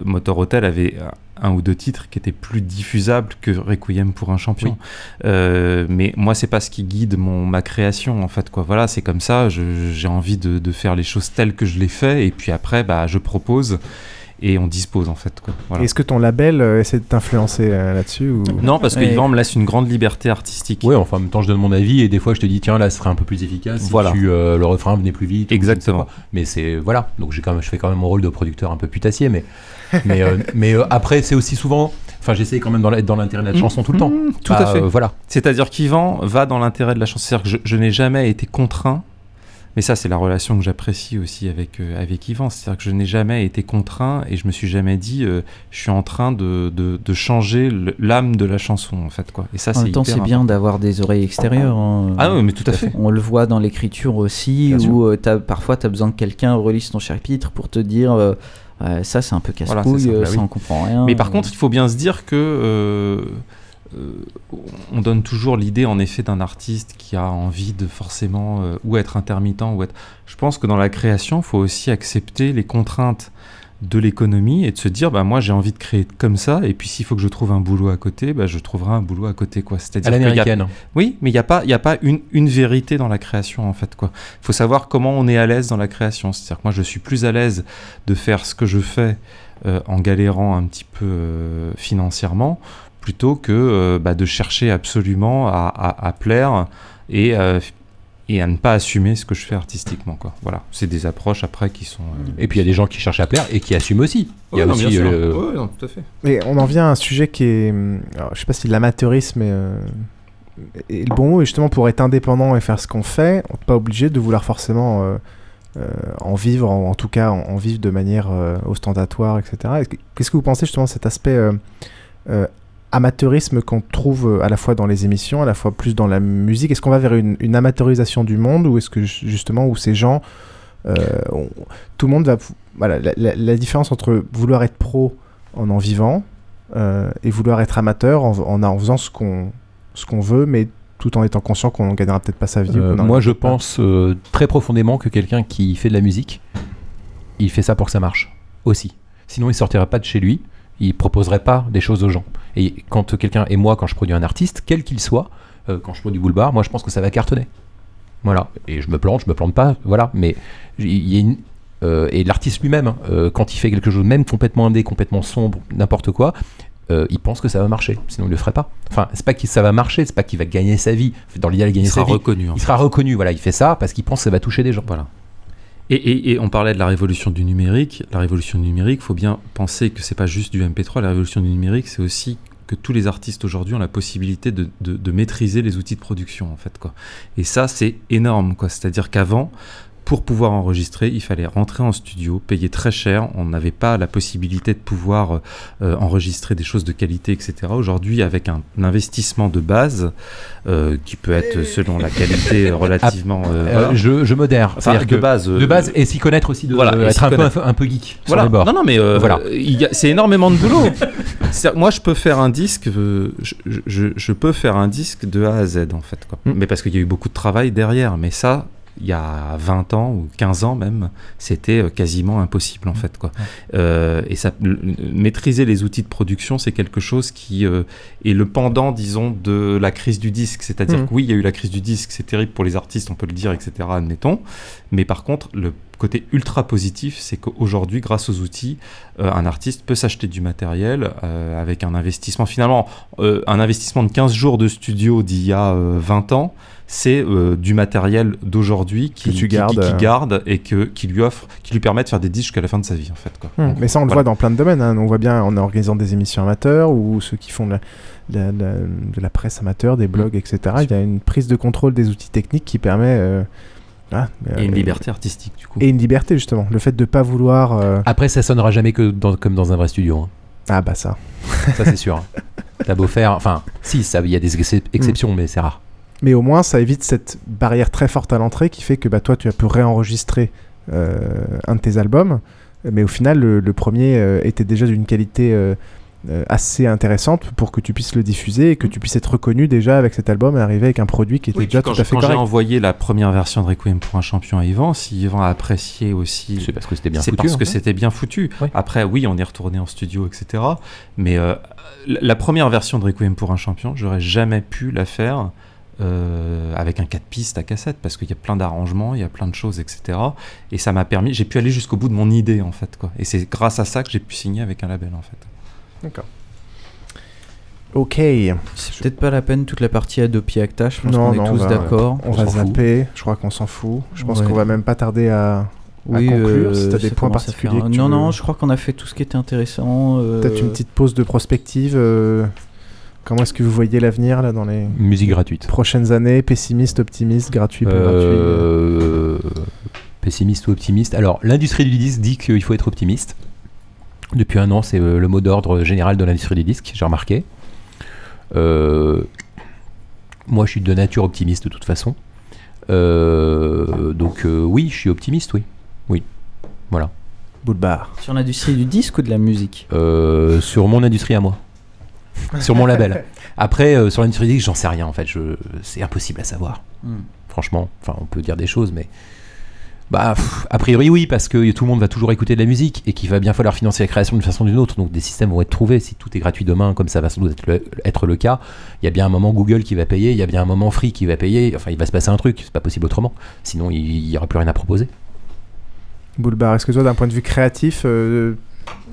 Speaker 8: Motor Hotel avait un ou deux titres qui étaient plus diffusables que Requiem pour un champion. Euh, mais moi, c'est pas ce qui guide mon, ma création, en fait. Quoi. Voilà, c'est comme ça, j'ai envie de, de, faire les choses telles que je les fais, et puis après, bah, je propose et on dispose en fait.
Speaker 5: Est-ce que ton label euh, essaie de t'influencer euh, là-dessus ou...
Speaker 8: Non, parce que Yvan me laisse une grande liberté artistique.
Speaker 10: Oui, enfin, en même temps, je donne mon avis et des fois, je te dis, tiens, là, ce serait un peu plus efficace si voilà. tu, le refrain venait plus vite.
Speaker 8: Exactement.
Speaker 10: Mais c'est voilà, donc j'ai quand même, je fais quand même mon rôle de producteur un peu putassier, mais mais, euh, mais euh, après, c'est aussi souvent. Enfin, j'essaie quand même d'être dans l'intérêt de la mmh. chanson tout le temps. Mmh,
Speaker 8: tout à bah, fait.
Speaker 10: Euh, voilà.
Speaker 8: C'est-à-dire qu'Yvan va dans l'intérêt de la chanson. C'est-à-dire que je, n'ai jamais été contraint. Mais ça, c'est la relation que j'apprécie aussi avec, avec Yvan. C'est-à-dire que je n'ai jamais été contraint et je me suis jamais dit, je suis en train de, de, changer l'âme de la chanson, en fait. Quoi. Et ça,
Speaker 7: en même temps, c'est bien d'avoir des oreilles extérieures. Hein.
Speaker 8: Ah oui, mais tout à fait.
Speaker 7: On le voit dans l'écriture aussi, où as, parfois, tu as besoin que quelqu'un relise ton chapitre pour te dire ça, c'est un peu casse-couille, euh, ça, bah on comprend rien.
Speaker 8: Mais par contre, il faut bien se dire que euh, euh, on donne toujours l'idée, en effet, d'un artiste qui a envie de forcément ou être intermittent ou être. Je pense que dans la création, il faut aussi accepter les contraintes de l'économie et de se dire bah moi j'ai envie de créer comme ça et puis s'il faut que je trouve un boulot à côté bah je trouverai un boulot à côté quoi.
Speaker 10: C'est-à-dire à l'américaine.
Speaker 8: Oui mais il n'y a pas il y a pas une, une vérité dans la création en fait quoi. Il faut savoir comment on est à l'aise dans la création. C'est-à-dire que moi je suis plus à l'aise de faire ce que je fais euh, en galérant un petit peu euh, financièrement plutôt que euh, bah, de chercher absolument à, à, à plaire et et à ne pas assumer ce que je fais artistiquement quoi. Voilà. C'est des approches après qui sont euh,
Speaker 10: et puis il y a des gens qui cherchent à plaire et qui assument aussi.
Speaker 8: Il y a aussi euh, tout à fait.
Speaker 5: Et on en vient à un sujet qui est alors, je sais pas si l'amateurisme est, euh, est, le bon mot et justement pour être indépendant et faire ce qu'on fait on n'est pas obligé de vouloir forcément en vivre en, tout cas en, vivre de manière ostentatoire etc qu'est-ce que vous pensez justement de cet aspect amateurisme qu'on trouve euh, à la fois dans les émissions, à la fois plus dans la musique Est-ce qu'on va vers une, amateurisation du monde ou est-ce que justement où ces gens, euh, tout le monde va... Voilà, la, différence entre vouloir être pro en en vivant euh, et vouloir être amateur en, en, faisant ce qu'on ce qu'on veut, mais tout en étant conscient qu'on ne gagnera peut-être pas sa vie.
Speaker 10: moi, je pense très profondément que quelqu'un qui fait de la musique, il fait ça pour que ça marche aussi. Sinon, il sortirait pas de chez lui il proposerait pas des choses aux gens. Et quand quelqu'un, et moi, quand je produis un artiste, quel qu'il soit, quand je produis Boulevard, moi je pense que ça va cartonner. Voilà. Et je me plante, je me plante pas, voilà. Mais il y a une, et l'artiste lui-même, hein, quand il fait quelque chose, même complètement indé, complètement sombre, n'importe quoi, euh, il pense que ça va marcher, sinon il le ferait pas. Enfin, c'est pas que ça va marcher, c'est pas qu'il va gagner sa vie. Dans l'idéal, gagner sa vie.
Speaker 8: Reconnu,
Speaker 10: il sera reconnu. Voilà, il fait ça parce qu'il pense que ça va toucher des gens.
Speaker 8: Voilà. Et, on parlait de la révolution du numérique. La révolution du numérique, faut bien penser que c'est pas juste du MP3. La révolution du numérique, c'est aussi que tous les artistes aujourd'hui ont la possibilité de, maîtriser les outils de production en fait. Et ça c'est énorme. C'est-à-dire qu'avant pour pouvoir enregistrer, il fallait rentrer en studio, payer très cher. On n'avait pas la possibilité de pouvoir euh, enregistrer des choses de qualité, etc. Aujourd'hui, avec un, investissement de base euh, qui peut être selon la qualité relativement.
Speaker 10: Euh, je, je modère. C'est-à-dire de base, de base et s'y connaître aussi, de, voilà, être un peu, un peu, geek.
Speaker 8: Voilà. Sur les bords. Non, non, mais voilà. c'est énormément de boulot. moi, je peux faire un disque. Je, je, je, peux faire un disque de A à Z en fait, quoi. Hmm. Mais parce qu'il y a eu beaucoup de travail derrière. Mais ça, il y a 20 ans ou 15 ans même, c'était euh, quasiment impossible en fait. Quoi. Euh, et ça, maîtriser les outils de production, c'est quelque chose qui euh, est le pendant, disons, de la crise du disque. C'est-à-dire mmh. que oui, il y a eu la crise du disque, c'est terrible pour les artistes, on peut le dire, etc., admettons. Mais par contre, le côté ultra positif, c'est qu'aujourd'hui, grâce aux outils, un artiste peut s'acheter du matériel avec un investissement, finalement, un investissement de 15 jours de studio d'il y a 20 ans c'est euh, du matériel d'aujourd'hui qui, qui, garde, qui, garde et que, qui lui offre, qui lui permet de faire des disques jusqu'à la fin de sa vie en fait. Quoi.
Speaker 5: Hmm. mais ça on le voit dans plein de domaines. Hein. On voit bien en organisant des émissions amateurs ou ceux qui font de la, de la presse amateur, des blogs, hmm. etc. Il y a une prise de contrôle des outils techniques qui permet euh,
Speaker 8: ah, et une euh, liberté artistique du coup.
Speaker 5: Et une liberté justement, le fait de pas vouloir.
Speaker 10: Après, ça sonnera jamais que comme dans un vrai studio. Hein.
Speaker 5: Ah bah ça.
Speaker 10: ça c'est sûr. T'as beau faire, enfin, si, il y a des exceptions, mais c'est rare.
Speaker 5: Mais au moins, ça évite cette barrière très forte à l'entrée qui fait que bah, toi, tu as pu réenregistrer euh, un de tes albums. Mais au final, le, premier euh, était déjà d'une qualité euh, assez intéressante pour que tu puisses le diffuser et que tu puisses être reconnu déjà avec cet album et arriver avec un produit qui était déjà tout à fait correct.
Speaker 8: Quand j'ai envoyé la première version de Requiem pour un champion à Yvan, si Yvan a apprécié aussi.
Speaker 10: C'est parce que c'était bien foutu.
Speaker 8: C'est parce que c'était bien foutu. Après, oui, on est retourné en studio, etc. Mais la première version de Requiem pour un champion, j'aurais jamais pu la faire euh, avec un 4 pistes à cassette parce qu'il y a plein d'arrangements, il y a plein de choses, etc. Et ça m'a permis, j'ai pu aller jusqu'au bout de mon idée en fait. Quoi. Et c'est grâce à ça que j'ai pu signer avec un label en fait.
Speaker 5: D'accord. Ok.
Speaker 7: C'est peut-être pas la peine toute la partie Adobe Acta, je pense qu'on est tous d'accord.
Speaker 5: On, va zapper, je crois qu'on s'en fout. Je pense qu'on va même pas tarder à, oui, conclure, euh, si tu as des points particuliers.
Speaker 7: Non, non, je crois qu'on a fait tout ce qui était intéressant.
Speaker 5: Euh, peut-être une petite pause de prospective. Comment est-ce que vous voyez l'avenir là dans les
Speaker 10: musique gratuite
Speaker 5: prochaines années? Pessimiste, optimiste, gratuit, euh...
Speaker 10: gratuit? Pessimiste ou optimiste? Alors l'industrie du disque dit qu'il faut être optimiste. Depuis un an, c'est euh, le mot d'ordre général de l'industrie du disque, j'ai remarqué. Euh, moi, je suis de nature optimiste de toute façon. Euh, donc oui, je suis optimiste, oui. Oui, voilà.
Speaker 5: Bout de barre.
Speaker 7: Sur l'industrie du disque ou de la musique?
Speaker 10: Sur mon industrie à moi sur mon label. Après, euh, sur l'industrie disque, j'en sais rien en fait. Je... C'est impossible à savoir. Hmm. Franchement, enfin, on peut dire des choses, mais. Bah, a priori, oui, parce que tout le monde va toujours écouter de la musique et qu'il va bien falloir financer la création d'une façon ou d'une autre. Donc, des systèmes vont être trouvés. Si tout est gratuit demain, comme ça va sans doute être le, cas, il y a bien un moment Google qui va payer, il y a bien un moment Free qui va payer. Enfin, il va se passer un truc. C'est pas possible autrement. Sinon, il n'y aura plus rien à proposer.
Speaker 5: Boulbar, est-ce que toi, d'un point de vue créatif, euh,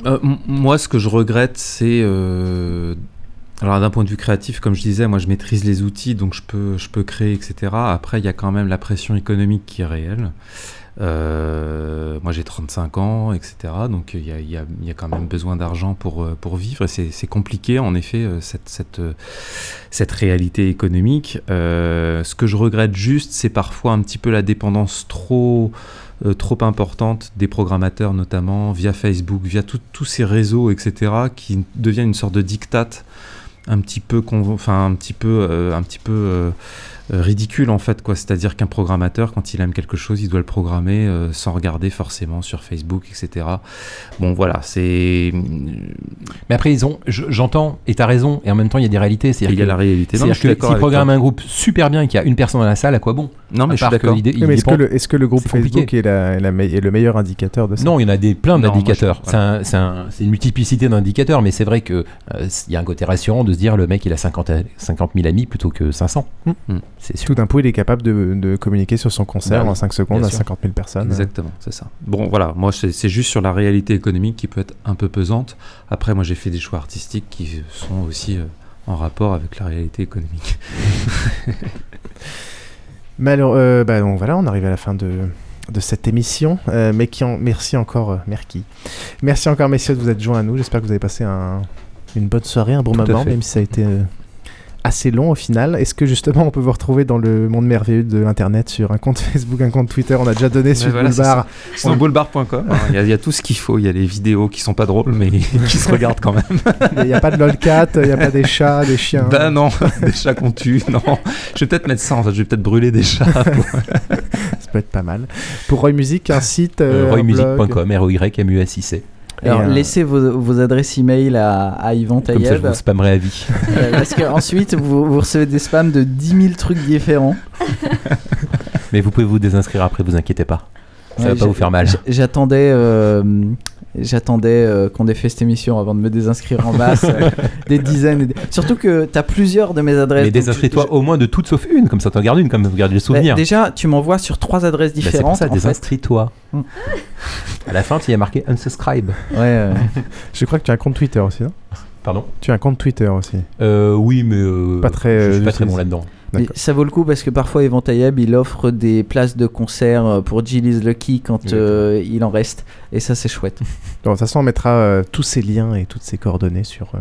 Speaker 8: euh, moi, ce que je regrette, c'est alors d'un point de vue créatif, comme je disais, moi je maîtrise les outils, donc je peux, je peux créer, etc. Après, il y a quand même la pression économique qui est réelle. Euh, moi j'ai 35 ans, etc. Donc il y a, y, a, y a, quand même besoin d'argent pour, euh, pour vivre. Et c'est compliqué en effet, euh, cette, cette, cette réalité économique. ce que je regrette juste, c'est parfois un petit peu la dépendance trop... trop importante des programmateurs notamment via Facebook, via tous ces réseaux, etc., qui deviennent une sorte de dictate un petit peu, enfin un petit peu, euh, un petit peu euh, ridicule en fait quoi. C'est-à-dire qu'un programmateur quand il aime quelque chose il doit le programmer sans regarder forcément sur Facebook etc bon voilà c'est
Speaker 10: mais après ils ont j'entends et t'as raison et en même temps il y a des réalités.
Speaker 8: C'est il y a la réalité
Speaker 10: c'est-à-dire que s'il programme un groupe super bien et qu'il y a une personne dans la salle à quoi bon?
Speaker 8: Non mais je suis d'accord.
Speaker 5: est-ce que, le, est que le groupe Facebook est, la, est, le meilleur indicateur de ça?
Speaker 10: Non il y en a des plein d'indicateurs. c'est une multiplicité d'indicateurs mais c'est vrai que il y a un côté rassurant de se dire le mec il a 50, 50 000 amis plutôt que 500
Speaker 5: tout d'un coup, il est capable de, communiquer sur son concert bah en 5 secondes à 50 000 personnes.
Speaker 8: Exactement, c'est ça. Bon, voilà, moi, c'est juste sur la réalité économique qui peut être un peu pesante. Après, moi, j'ai fait des choix artistiques qui sont aussi euh, en rapport avec la réalité économique.
Speaker 5: Mais alors, euh, bah, donc voilà, on arrive à la fin de, de cette émission. Euh, mais qui en, merci encore, Merki. Merci encore, messieurs, de vous être joints à nous. J'espère que vous avez passé un, une bonne soirée, un bon moment, même si ça a été assez long au final. Est-ce que justement on peut vous retrouver dans le monde merveilleux de l'internet sur un compte Facebook, un compte Twitter? On a déjà donné sur voilà, Boulevard.
Speaker 8: Sur boulevard.com. Il y, a tout ce qu'il faut. Il y a les vidéos qui sont pas drôles mais qui se regardent quand même.
Speaker 5: Il n'y a pas de lolcat, il n'y a pas des chats, des chiens.
Speaker 8: Ben non, des chats qu'on tue. Non, je vais peut-être mettre ça. En fait, je vais peut-être brûler des chats.
Speaker 5: ça peut être pas mal. Pour Roy Music, un site. Euh,
Speaker 10: roymusic.com, R O Y M U S I C.
Speaker 7: Alors, laissez vos, vos, adresses email à, à Yvan Taïeb.
Speaker 10: Comme ça, je vous spammerai à vie.
Speaker 7: Euh, parce qu'ensuite, vous, vous recevez des spams de 10 000 trucs différents.
Speaker 10: Mais vous pouvez vous désinscrire après, vous inquiétez pas. Ça va pas vous faire mal.
Speaker 7: J'attendais euh, J'attendais euh, qu'on ait fait cette émission avant de me désinscrire en masse. Euh, des dizaines. Surtout que tu as plusieurs de mes adresses.
Speaker 10: Mais désinscris-toi au moins de toutes sauf une, comme ça tu regardes une, comme vous gardes les souvenirs.
Speaker 7: déjà, tu m'envoies sur trois adresses différentes. Bah c'est
Speaker 10: pour ça, désinscris-toi. Hmm. À la fin, tu y as marqué unsubscribe.
Speaker 7: Ouais,
Speaker 5: Je crois que tu as un compte Twitter aussi, non?
Speaker 10: Pardon?
Speaker 5: Tu as un compte Twitter aussi.
Speaker 10: Euh, oui, mais.
Speaker 5: pas très.
Speaker 10: Je suis pas très bon là-dedans.
Speaker 7: Mais ça vaut le coup parce que parfois Tayeb il offre des places de concert euh, pour Gilles Lucky quand euh, il en reste et ça c'est chouette.
Speaker 5: de toute façon on mettra euh, tous ces liens et toutes ces coordonnées sur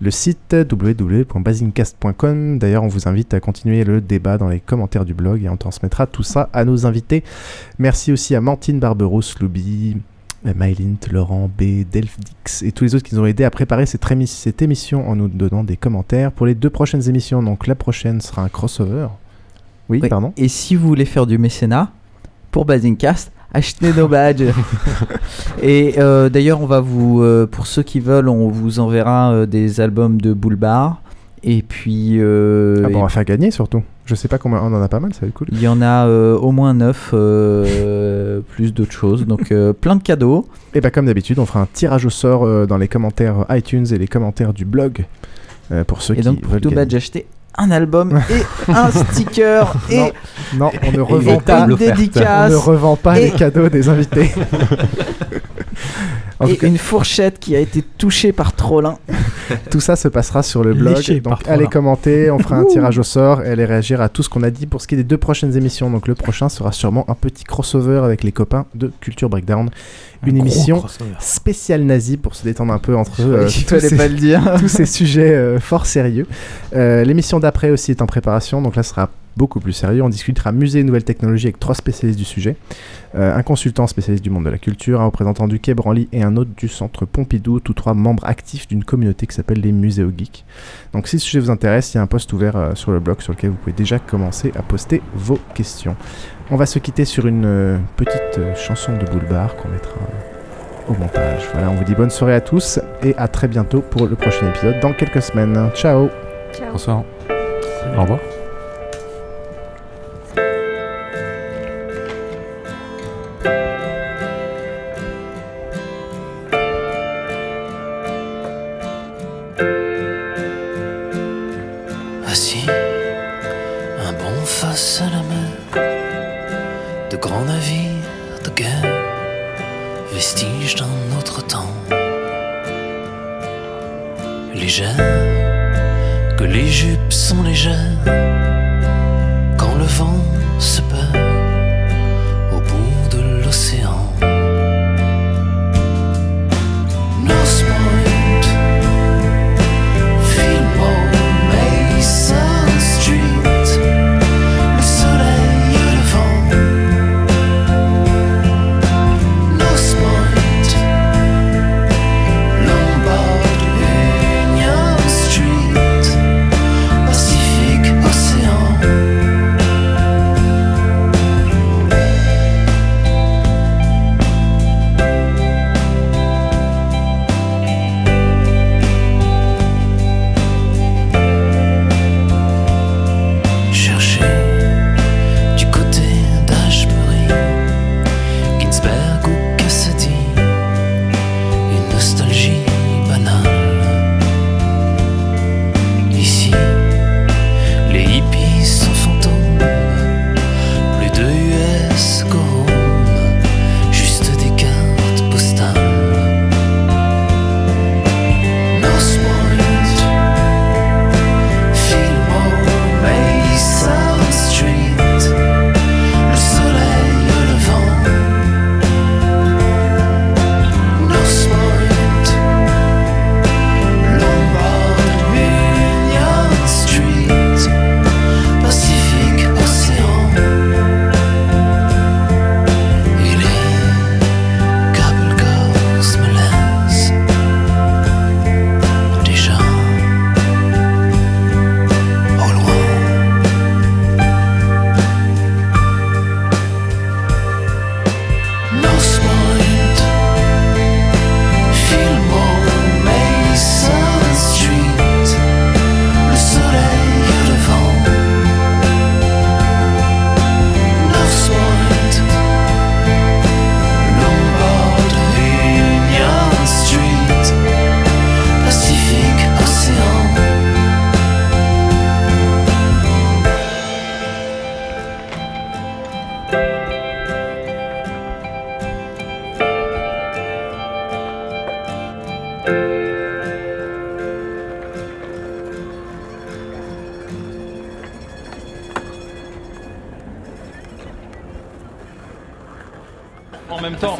Speaker 5: le site www.basingcast.com. D'ailleurs on vous invite à continuer le débat dans les commentaires du blog et on transmettra tout ça à nos invités. Merci aussi à Mantine Barberos, Loubi, Mylint, Laurent B, Delphdix et tous les autres qui nous ont aidés à préparer cette, cette, émission en nous donnant des commentaires pour les deux prochaines émissions. Donc la prochaine sera un crossover. Oui, pardon.
Speaker 7: Et si vous voulez faire du mécénat pour Basingcast, achetez nos badges. et euh, d'ailleurs, on va vous, euh, pour ceux qui veulent, on vous enverra euh, des albums de Boulbar. Et puis.
Speaker 5: ah bon, on va faire gagner surtout. Je sais pas combien, on en a pas mal, ça va être cool.
Speaker 7: Il y en a euh, au moins 9, euh, plus d'autres choses. Donc euh, plein de cadeaux.
Speaker 5: Et bah comme d'habitude, on fera un tirage au sort dans les commentaires iTunes et les commentaires du blog. pour ceux
Speaker 7: et
Speaker 5: qui
Speaker 7: donc pour tout badge acheté un album et un sticker et
Speaker 5: non, on ne revend pas
Speaker 7: une dédicace
Speaker 5: on ne revend pas les cadeaux des invités
Speaker 7: et une fourchette qui a été touchée par Trollin.
Speaker 5: tout ça se passera sur le blog. donc allez commenter, on fera un tirage au sort et allez réagir à tout ce qu'on a dit pour ce qui est des deux prochaines émissions. Donc le prochain sera sûrement un petit crossover avec les copains de Culture Breakdown. Une émission spéciale nazie pour se détendre un peu entre eux.
Speaker 7: Euh, tous, ces, pas le dire.
Speaker 5: tous ces sujets euh, fort sérieux. Euh, l'émission d'après aussi est en préparation, donc là ce sera beaucoup plus sérieux. On discutera musée et nouvelles technologies avec trois spécialistes du sujet. Euh, un consultant spécialiste du monde de la culture, un représentant du Quai Branly et un autre du centre Pompidou, tous trois membres actifs d'une communauté qui s'appelle les Muséo Geeks. Donc si ce sujet vous intéresse, il y a un post ouvert euh, sur le blog sur lequel vous pouvez déjà commencer à poster vos questions. On va se quitter sur une euh, petite chanson de Boulevard qu'on mettra au montage. Voilà, on vous dit bonne soirée à tous et à très bientôt pour le prochain épisode dans quelques semaines. Ciao
Speaker 7: Ciao
Speaker 8: Bonsoir Au revoir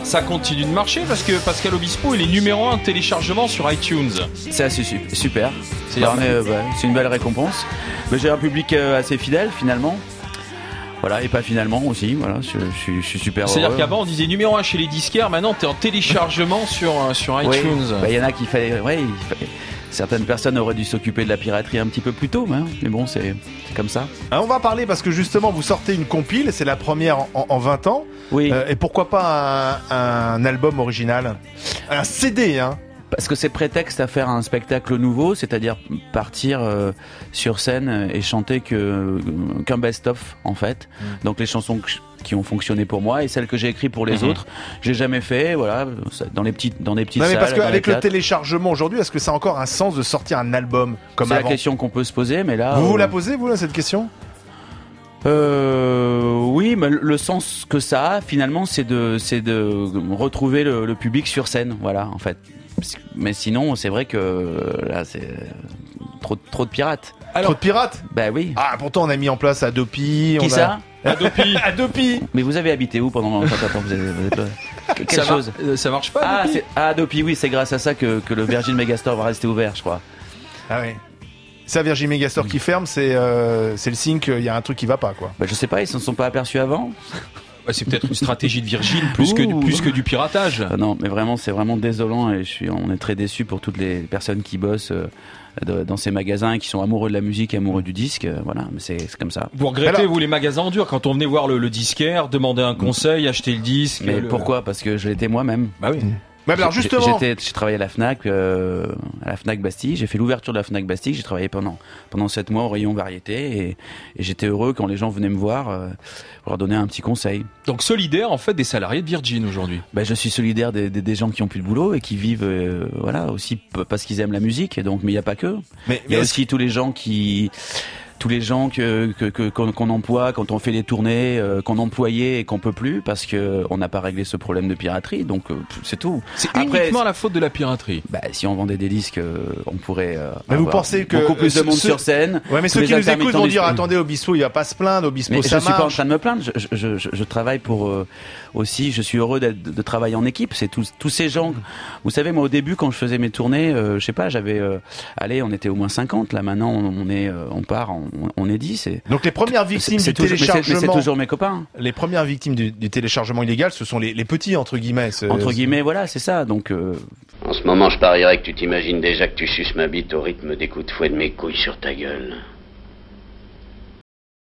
Speaker 16: ça continue de marcher parce que Pascal Obispo, il est numéro 1 de téléchargement sur iTunes.
Speaker 17: C'est assez super. Euh, c'est une belle récompense. Mais j'ai un public euh, assez fidèle finalement. Voilà, et pas finalement aussi, voilà, je, suis super
Speaker 16: C'est-à-dire qu'avant on disait numéro 1 chez les disquaires, maintenant t'es en téléchargement sur, euh, sur iTunes.
Speaker 17: Bah, il y en a qui fallait, ouais, certaines personnes auraient dû s'occuper de la piraterie un petit peu plus tôt, mais, hein. bon, c'est comme ça.
Speaker 18: on va parler parce que justement vous sortez une compile, c'est la première en, 20 ans.
Speaker 17: Oui.
Speaker 18: et pourquoi pas un, un album original Un CD, hein
Speaker 17: parce que c'est prétexte à faire un spectacle nouveau, c'est-à-dire partir euh, sur scène et chanter que qu'un best-of en fait. Mm. Donc les chansons qui ont fonctionné pour moi et celles que j'ai écrites pour les mm-hmm. autres, j'ai jamais fait. Voilà, dans les petites dans des petites. Non mais
Speaker 18: parce qu'avec le téléchargement aujourd'hui, est-ce que ça a encore un sens de sortir un album comme
Speaker 17: C'est la question qu'on peut se poser, mais là.
Speaker 18: Vous vous la euh, posez vous là cette question?
Speaker 17: Euh, mais le sens que ça a finalement, c'est de, c'est de retrouver le, le, public sur scène, voilà, en fait. Mais sinon, c'est vrai que là, c'est trop, trop de pirates.
Speaker 18: trop de pirates?
Speaker 17: Bah oui.
Speaker 18: Ah, pourtant, on a mis en place Adopi.
Speaker 17: Qui ça?
Speaker 18: Adopi. Adopi.
Speaker 17: Mais vous avez habité où pendant longtemps vous avez,
Speaker 16: Quelle chose? euh, Ça marche pas
Speaker 17: Ah, Adopi, ah, Adopi oui, c'est grâce à ça que, que le Virgin Megastore va rester ouvert, je crois.
Speaker 18: Ah oui. Ça, Virgin Megastore qui ferme, c'est euh, c'est le signe qu'il y a un truc qui va pas, quoi.
Speaker 17: Bah, je sais pas, ils s'en sont pas aperçus avant
Speaker 16: c'est peut-être une stratégie de Virgin plus que, plus que du piratage.
Speaker 17: Ah non, mais vraiment, c'est vraiment désolant et je suis, on est très déçus pour toutes les personnes qui bossent. Euh, dans ces magasins et qui sont amoureux de la musique et amoureux du disque, euh, voilà, mais c'est comme ça.
Speaker 16: Vous regrettez, vous, les magasins en dur, quand on venait voir le, disquaire, demander un conseil, acheter le disque
Speaker 17: Mais pourquoi? Parce que je l'étais moi-même.
Speaker 16: Bah oui
Speaker 18: alors justement,
Speaker 17: j'ai travaillé à la Fnac, euh, à la Fnac Bastille. J'ai fait l'ouverture de la Fnac Bastille. J'ai travaillé pendant pendant sept mois au rayon variété et, j'étais heureux quand les gens venaient me voir euh, pour leur donner un petit conseil.
Speaker 16: Donc solidaire en fait des salariés de Virgin aujourd'hui.
Speaker 17: Ben, je suis solidaire des, des, gens qui ont plus de boulot et qui vivent euh, voilà aussi parce qu'ils aiment la musique. Et donc, mais il n'y a pas que. Mais il y a aussi tous les gens qui tous les gens que qu'on emploie quand on fait les tournées, euh, qu'on employait et qu'on peut plus parce que on n'a pas réglé ce problème de piraterie. Donc euh, c'est tout.
Speaker 16: C'est uniquement la faute de la piraterie.
Speaker 17: Bah, si on vendait des disques, euh, on pourrait.
Speaker 18: mais vous pensez que
Speaker 17: beaucoup plus de monde sur scène.
Speaker 18: Ouais, mais ceux qui nous écoutent vont dire attendez, Obispo, il va pas se plaindre. Obispo, mais ça
Speaker 17: je suis pas en train de me plaindre. Je, je, je, je travaille pour aussi. Je suis heureux de, de travailler en équipe. C'est tous tous ces gens. Vous savez, moi au début quand je faisais mes tournées, je sais pas, j'avais allez, on était au moins 50. Là maintenant, on est, on part, on, est 10.
Speaker 18: Donc les premières victimes du téléchargement,
Speaker 17: c'est toujours mes copains.
Speaker 18: Les premières victimes du, téléchargement illégal, ce sont les, petits entre guillemets.
Speaker 17: Entre guillemets, voilà, c'est ça. Donc. Euh,
Speaker 15: en ce moment, je parierais que tu t'imagines déjà que tu suces ma bite au rythme des coups de fouet de mes couilles sur ta gueule.